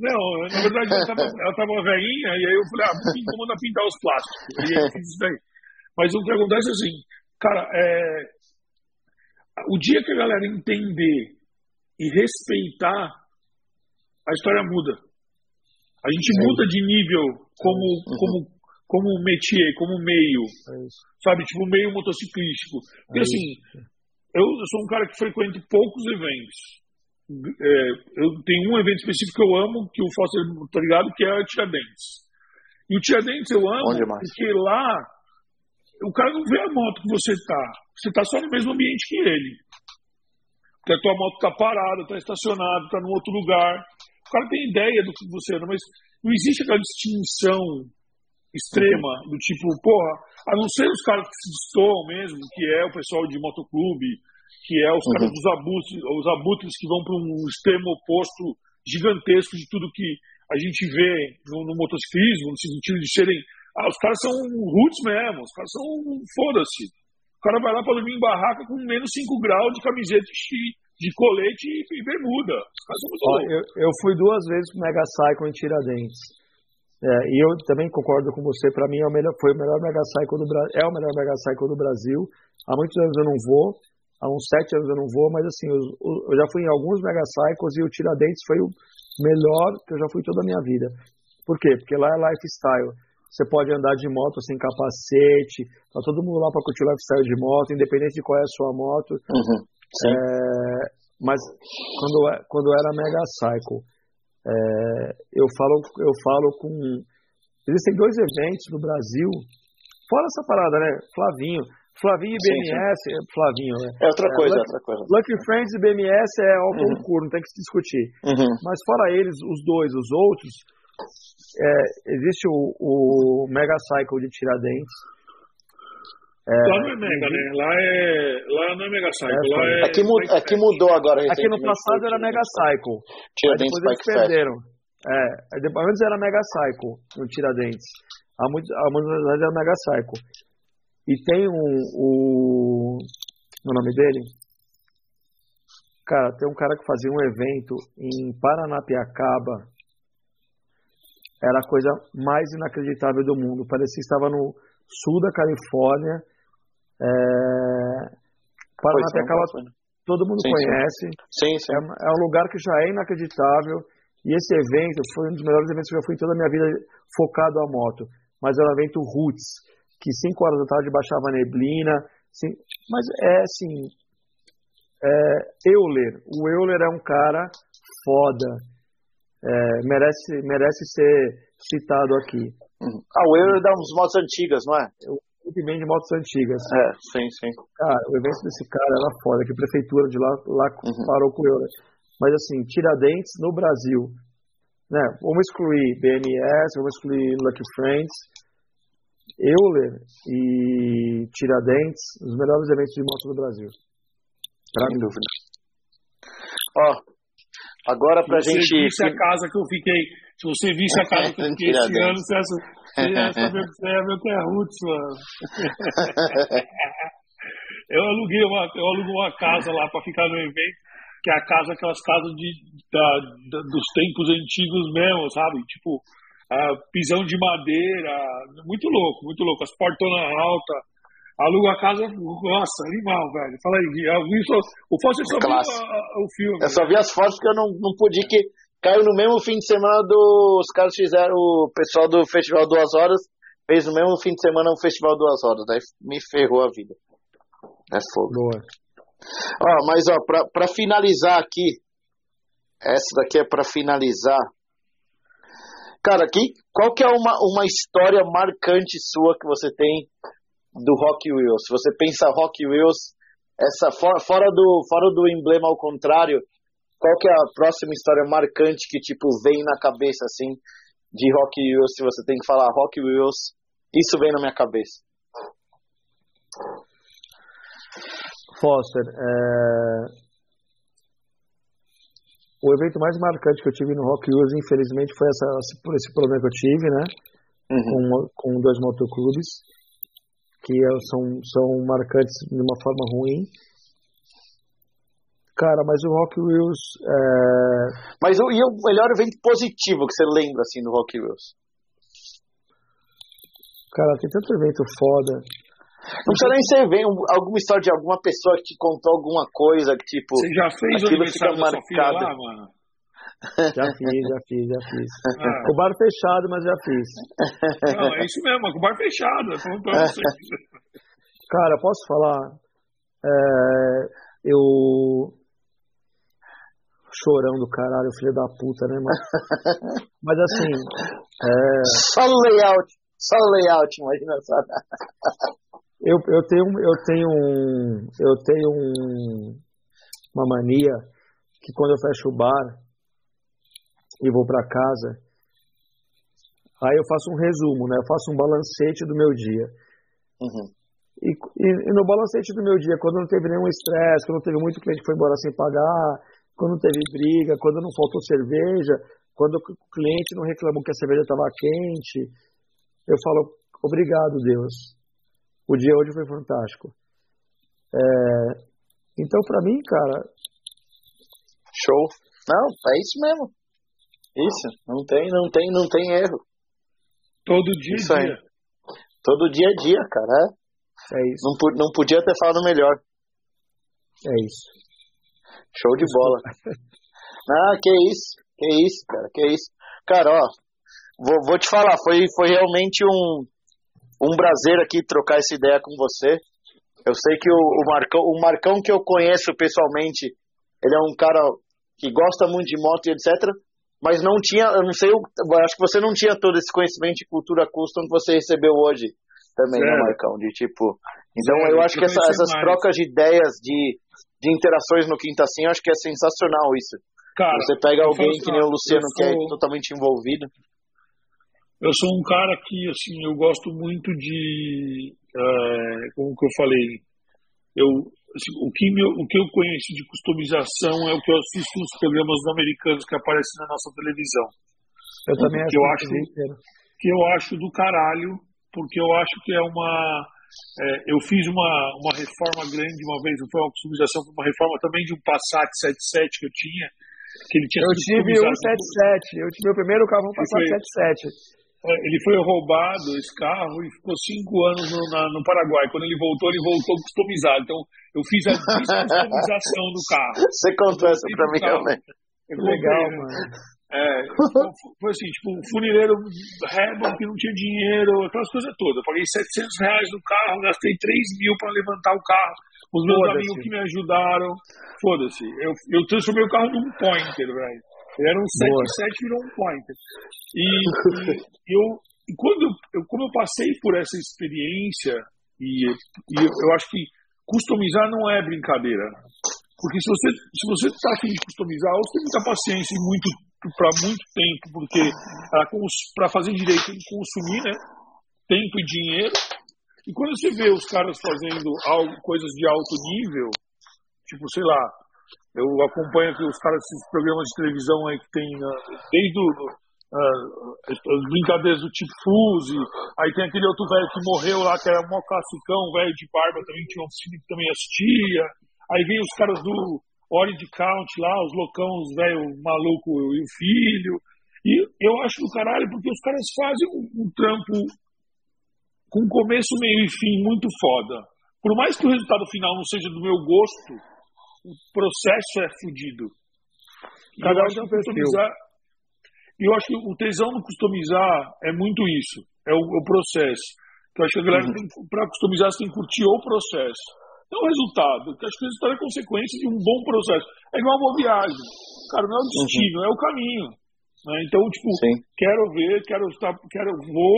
Não, na verdade ela tava, ela tava velhinha, e aí eu falei, ah, vou mandar pintar os plásticos. E aí eu fiz isso daí. Mas o que acontece é assim, cara, é, o dia que a galera entender e respeitar, a história muda. A gente muda de nível como, como como métier, como meio, é sabe, tipo meio motociclístico. Porque é assim, eu, sou um cara que frequenta poucos eventos. É, eu tenho um evento específico que eu amo, que o Foster tá ligado, que é a Tiradentes. E o Tiradentes eu amo porque lá o cara não vê a moto que você tá. Você tá só no mesmo ambiente que ele. Porque a tua moto tá parada, tá estacionada, tá num outro lugar. O cara tem ideia do que você anda, mas não existe aquela distinção extrema, do tipo, porra, a não ser os caras que se destoam mesmo, que é o pessoal de motoclube, que é os caras uhum. dos abutres, os abutres que vão para um extremo oposto gigantesco de tudo que a gente vê no, no motociclismo, no sentido de serem. Ah, os caras são roots mesmo, os caras são foda-se. O cara vai lá para dormir em barraca com menos 5 graus de camiseta de, de colete e, e bermuda. Os caras são muito Ó, eu, eu, fui duas vezes pro Mega Cycle em Tiradentes. É, e eu também concordo com você, para mim é o melhor, foi o melhor Mega Cycle do Brasil, é o melhor Mega Cycle do Brasil. Há muitos anos eu não vou, há uns sete anos eu não vou, mas assim, eu, eu já fui em alguns Mega Cycles e o Tiradentes foi o melhor que eu já fui toda a minha vida. Por quê? Porque lá é lifestyle. Você pode andar de moto sem capacete, tá todo mundo lá para curtir o lifestyle de moto, independente de qual é a sua moto. Uhum, é, mas quando, é, quando era Mega Cycle, é, eu falo, eu falo com. Existem dois eventos no Brasil, fora essa parada, né? Flavinho. Flavinho e BMS, sim, sim. Flavinho, né? É outra coisa, é, Lucky, outra coisa. Lucky Friends e BMS é ao uhum. concurso, não tem que se discutir. Uhum. Mas fora eles, os dois, os outros, é, existe o, o Mega Cycle de Tiradentes, é, lá não é Mega, né? Lá, é, lá não é Mega Cycle. É, lá é aqui, mud, aqui mudou agora. Aqui no passado era Mega Cycle. Tiradentes depois eles perderam. É, depois, antes era Mega Cycle no Tiradentes. Há muitos anos era Mega Cycle. E tem um. O, o nome dele? Cara, tem um cara que fazia um evento em Paranapiacaba. Era a coisa mais inacreditável do mundo. Parecia que estava no sul da Califórnia é... Paranapiacaba, todo mundo sim, conhece. Sim, sim. É, é, um lugar que já é inacreditável. E esse evento foi um dos melhores eventos que eu já fui em toda a minha vida focado à moto. Mas era um evento roots, que 5 horas da tarde baixava neblina. Sim, mas é assim. É, Euler. O Euler é um cara foda. É, merece, merece ser citado aqui. Uhum. Ah, o Euler dá uns motos antigas, não é? Que vende motos antigas. É, sim, sim. Cara, o evento desse cara era foda, que a prefeitura de lá, lá uhum. parou com ele. Mas assim, Tiradentes no Brasil, né? Vamos excluir BMS, vamos excluir Lucky Friends, Euler e Tiradentes, os melhores eventos de moto do Brasil. Sem dúvida. Ó, agora pra se gente. Você a casa que eu fiquei. Se você visse a casa que eu fiquei esse ano, você saber que é meu que é roots, mano. eu aluguei uma, eu aluguei uma casa lá para ficar no evento, que é a casa, aquelas casas de, da, da, dos tempos antigos mesmo, sabe? Tipo, uh, pisão de madeira, muito louco, muito louco, as portonas altas. Aluga a casa, nossa, animal, velho. Fala aí, alguém só, o Foster só viu o filme. Eu só vi as fotos porque eu não, não pude que caiu no mesmo fim de semana do. Os caras fizeram, o pessoal do Festival Duas Horas fez no mesmo fim de semana um Festival Duas Horas. Daí me ferrou a vida. É fogo. Boa. Ó, mas ó, pra, pra finalizar aqui, essa daqui é pra finalizar. Cara, aqui, qual que é uma, uma história marcante sua que você tem do Rock Wheels? Se você pensa Rock Wheels, essa fora, fora do fora do emblema ao contrário, qual que é a próxima história marcante que, tipo, vem na cabeça, assim, de Rock Wheels, se você tem que falar Rock Wheels, isso vem na minha cabeça. Foster, é... o evento mais marcante que eu tive no Rock Wheels, infelizmente, foi essa, por esse problema que eu tive, né? Uhum. Com, com dois motoclubes, que são, são marcantes de uma forma ruim. Cara, mas o Rock Wheels. É... Mas o, e o melhor evento positivo que você lembra assim do Rock Wheels? Cara, tem tanto evento foda. Não precisa nem ser evento, alguma história de alguma pessoa que te contou alguma coisa que tipo. Você já fez o aniversário da marcado. lá, mano? Já fiz, já fiz, já fiz. Ah. Com o bar fechado, mas já fiz. Não, é isso mesmo, com o bar fechado. Cara, posso falar? É, eu chorão do caralho, filho da puta, né, mano? Mas assim. É... Só o layout, só o layout, imagina só. Eu, eu tenho, eu tenho, um, eu tenho um, uma mania que quando eu fecho o bar e vou para casa, aí eu faço um resumo, né? Eu faço um balancete do meu dia. Uhum. E, e, e, no balancete do meu dia, quando não teve nenhum estresse, quando não teve muito cliente que foi embora sem pagar, quando teve briga, quando não faltou cerveja, quando o cliente não reclamou que a cerveja estava quente. Eu falo, obrigado, Deus. O dia hoje foi fantástico. É, então, para mim, cara. Show. Não, é isso mesmo. Isso, não tem, não tem, não tem erro. Todo dia isso dia. Aí. Todo dia a dia, cara. É, é isso. Não, não podia ter falado melhor. É isso. Show de bola. ah, que isso, que isso, cara, que isso. Cara, ó, vou, vou te falar, foi, foi realmente um, um prazer aqui trocar essa ideia com você. Eu sei que o, o, Marcão, o Marcão que eu conheço pessoalmente, ele é um cara que gosta muito de moto e etc. Mas não tinha, eu não sei, eu acho que você não tinha todo esse conhecimento de cultura custom que você recebeu hoje também, né, Marcão? De tipo. Então eu acho que essa, essas mais. trocas de ideias, de, de interações no Quinta Assim, eu acho que é sensacional isso. Cara, você pega alguém que nem o Luciano, sou... que é totalmente envolvido. Eu sou um cara que, assim, eu gosto muito de, é, como que eu falei, eu, assim, o, que meu, o que eu conheço de customização é o que eu assisto nos programas americanos que aparecem na nossa televisão. Eu também acho, eu acho que eu acho do caralho, porque eu acho que é uma é, eu fiz uma, uma reforma grande uma vez, não foi uma customização, foi uma reforma também de um Passat 77 que eu tinha, que ele tinha Eu tive um 77, eu tive meu primeiro carro um Passat 77. É, ele foi roubado, esse carro, e ficou cinco anos no, na, no Paraguai. Quando ele voltou, ele voltou customizado. Então, eu fiz a descustomização do carro. Você contou essa pra mim também. Legal, né? mano. É, foi assim, tipo, um funileiro rebel que não tinha dinheiro, aquelas coisas todas. Eu paguei 700 reais no carro, gastei 3 mil para levantar o carro. Os meus amigos que me ajudaram. Foda-se. Eu, eu transformei o carro num pointer, velho. Ele era um 7 virou um pointer. E, e eu, e quando eu, como eu passei por essa experiência, e, e eu, eu, acho que customizar não é brincadeira. Porque se você se você está afim de customizar, ou você tem muita paciência e muito para muito tempo, porque para fazer direito tem que consumir, né? Tempo e dinheiro. E quando você vê os caras fazendo algo, coisas de alto nível, tipo, sei lá, eu acompanho aqui os caras desses programas de televisão aí que tem uh, desde o, uh, as brincadeiras do tipo Fuse, aí tem aquele outro velho que morreu lá, que era mó classicão, velho de barba também, tinha um filho que também assistia. Aí vem os caras do Orange Count lá, os loucão, os velho maluco e o filho. E eu acho do caralho, porque os caras fazem um, um trampo com começo, meio e fim muito foda. Por mais que o resultado final não seja do meu gosto, o processo é fodido. Cada um um customizar. E eu acho que o tesão no customizar é muito isso, é o, o processo. Eu acho que a galera, uhum. para customizar, você tem que curtir o processo. Não o resultado, acho que o resultado é consequência de um bom processo. É igual uma boa viagem. Cara, não é o destino, uhum. é o caminho. Né? Então, tipo, Sim. quero ver, quero estar, quero, vou,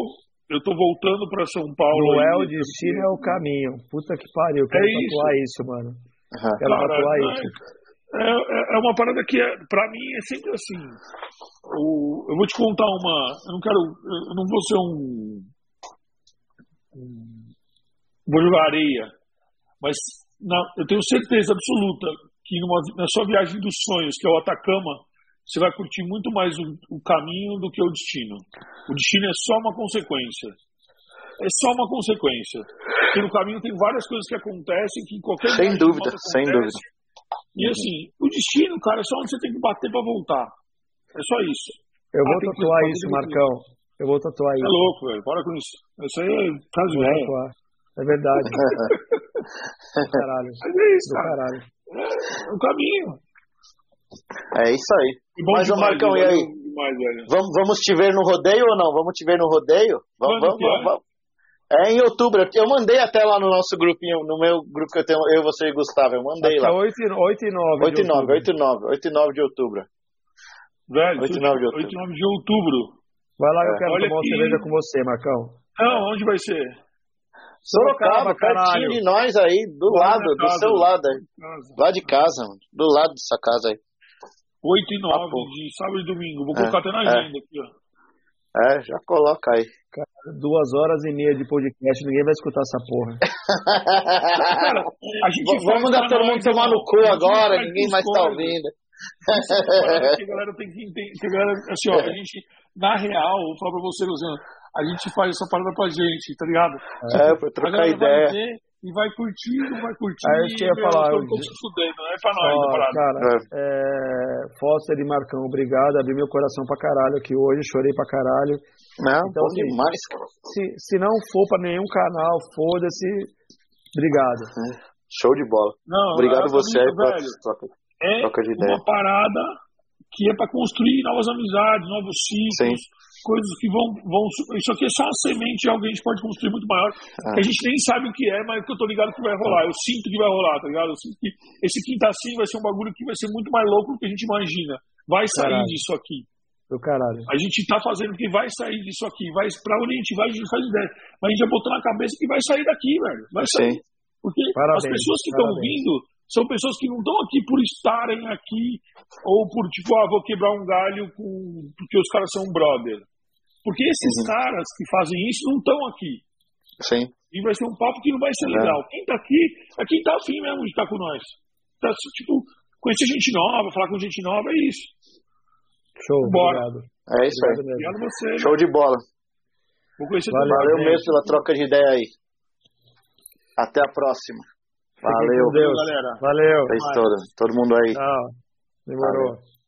eu tô voltando para São Paulo. Não é o destino, é o caminho. Puta que pariu, eu quero é tatuar isso. isso, mano. Uhum. Ela Cara, isso. É, é, é, uma parada que, é, pra mim, é sempre assim. O, eu vou te contar uma. Eu não quero. Eu não vou ser um. um vou jogar areia. Mas na, eu tenho certeza absoluta que numa, na sua viagem dos sonhos, que é o Atacama, você vai curtir muito mais o, o caminho do que o destino. O destino é só uma consequência é só uma consequência. Porque no caminho tem várias coisas que acontecem que em qualquer Sem dúvida, sem dúvida. E assim, o destino, cara, é só onde você tem que bater para voltar. É só isso. Eu vou ah, tatuar isso, Marcão. Eu vou tatuar isso. É louco, velho. Para com isso. Isso aí é caso. É verdade. caralho. Mas é isso, cara. caralho. É o caminho. É isso aí. Mas, demais, Marcão, e aí? Demais, vamos, vamos te ver no rodeio ou não? Vamos te ver no rodeio? Vamos, vamos, vamos, vamos. É em outubro. Eu mandei até lá no nosso grupinho, no meu grupo que eu tenho, eu, você e Gustavo. Eu mandei até lá. 8 e 9. 8 e 9, 8 e 9, 8 e 9, 8 e 9 de outubro. Velho, 8 e 9 de outubro. 8 e 9 de outubro. Vai lá, eu é. quero Olha tomar uma cerveja com você, Marcão. Não, onde vai ser? Sorocaba, pertinho de nós aí, do Lá lado, do seu lado aí. Lá de casa, mano. Do lado dessa casa aí. 8 e 9 ah, de sábado e domingo. Vou colocar é, até na agenda é. aqui, ó. É, já coloca aí. Cara, duas horas e meia de podcast, ninguém vai escutar essa porra. Cara, Vamos dar todo mundo tomar no cu agora, ninguém mais tá ouvindo. que a galera tem que entender. Que a galera, assim, ó, a gente, na real, vou falar pra você, Luciano, a gente faz essa parada pra gente, tá ligado? É, foi trocar ideia. Vai ver, e vai curtir, não vai curtir. Aí eu ia falar. Eu tô se fudendo, não é pra nós, Ó, parada. cara, é, Foster e Marcão, obrigado. Abri meu coração pra caralho aqui hoje, chorei pra caralho. Não, Então, bom assim, demais, cara. Se, se não for pra nenhum canal, foda-se. Obrigado. Show de bola. Não, Obrigado você aí pela troca. é troca de ideia. uma parada que é pra construir novas amizades, novos ciclos, coisas que vão, vão. Isso aqui é só uma semente de algo que a gente pode construir muito maior. Ah. Que a gente nem sabe o que é, mas que eu tô ligado que vai rolar. Eu sinto que vai rolar, tá ligado? Eu sinto que esse quinta assim vai ser um bagulho que vai ser muito mais louco do que a gente imagina. Vai sair Caralho. disso aqui. Do caralho. A gente tá fazendo que vai sair disso aqui. Vai, pra onde a gente vai, a gente faz ideia. Mas a gente já botou na cabeça que vai sair daqui, velho. Vai sair. Sim. Porque Parabéns, as pessoas que estão vindo são pessoas que não estão aqui por estarem aqui ou por, tipo, ah, vou quebrar um galho com... porque os caras são brother. Porque esses Uhum. caras que fazem isso não estão aqui. Sim. E vai ser um papo que não vai ser É. legal. Quem tá aqui é quem tá afim mesmo de estar com nós. Tá, tipo, conhecer gente nova, falar com gente nova, é isso. Show, Bora. obrigado. É isso aí. Obrigado a você. Show de bola. Vou conhecer Valeu. Valeu mesmo pela troca de ideia aí. Até a próxima. Valeu. Deus. galera. Valeu. É isso todo. Todo mundo aí. Tchau. Demorou.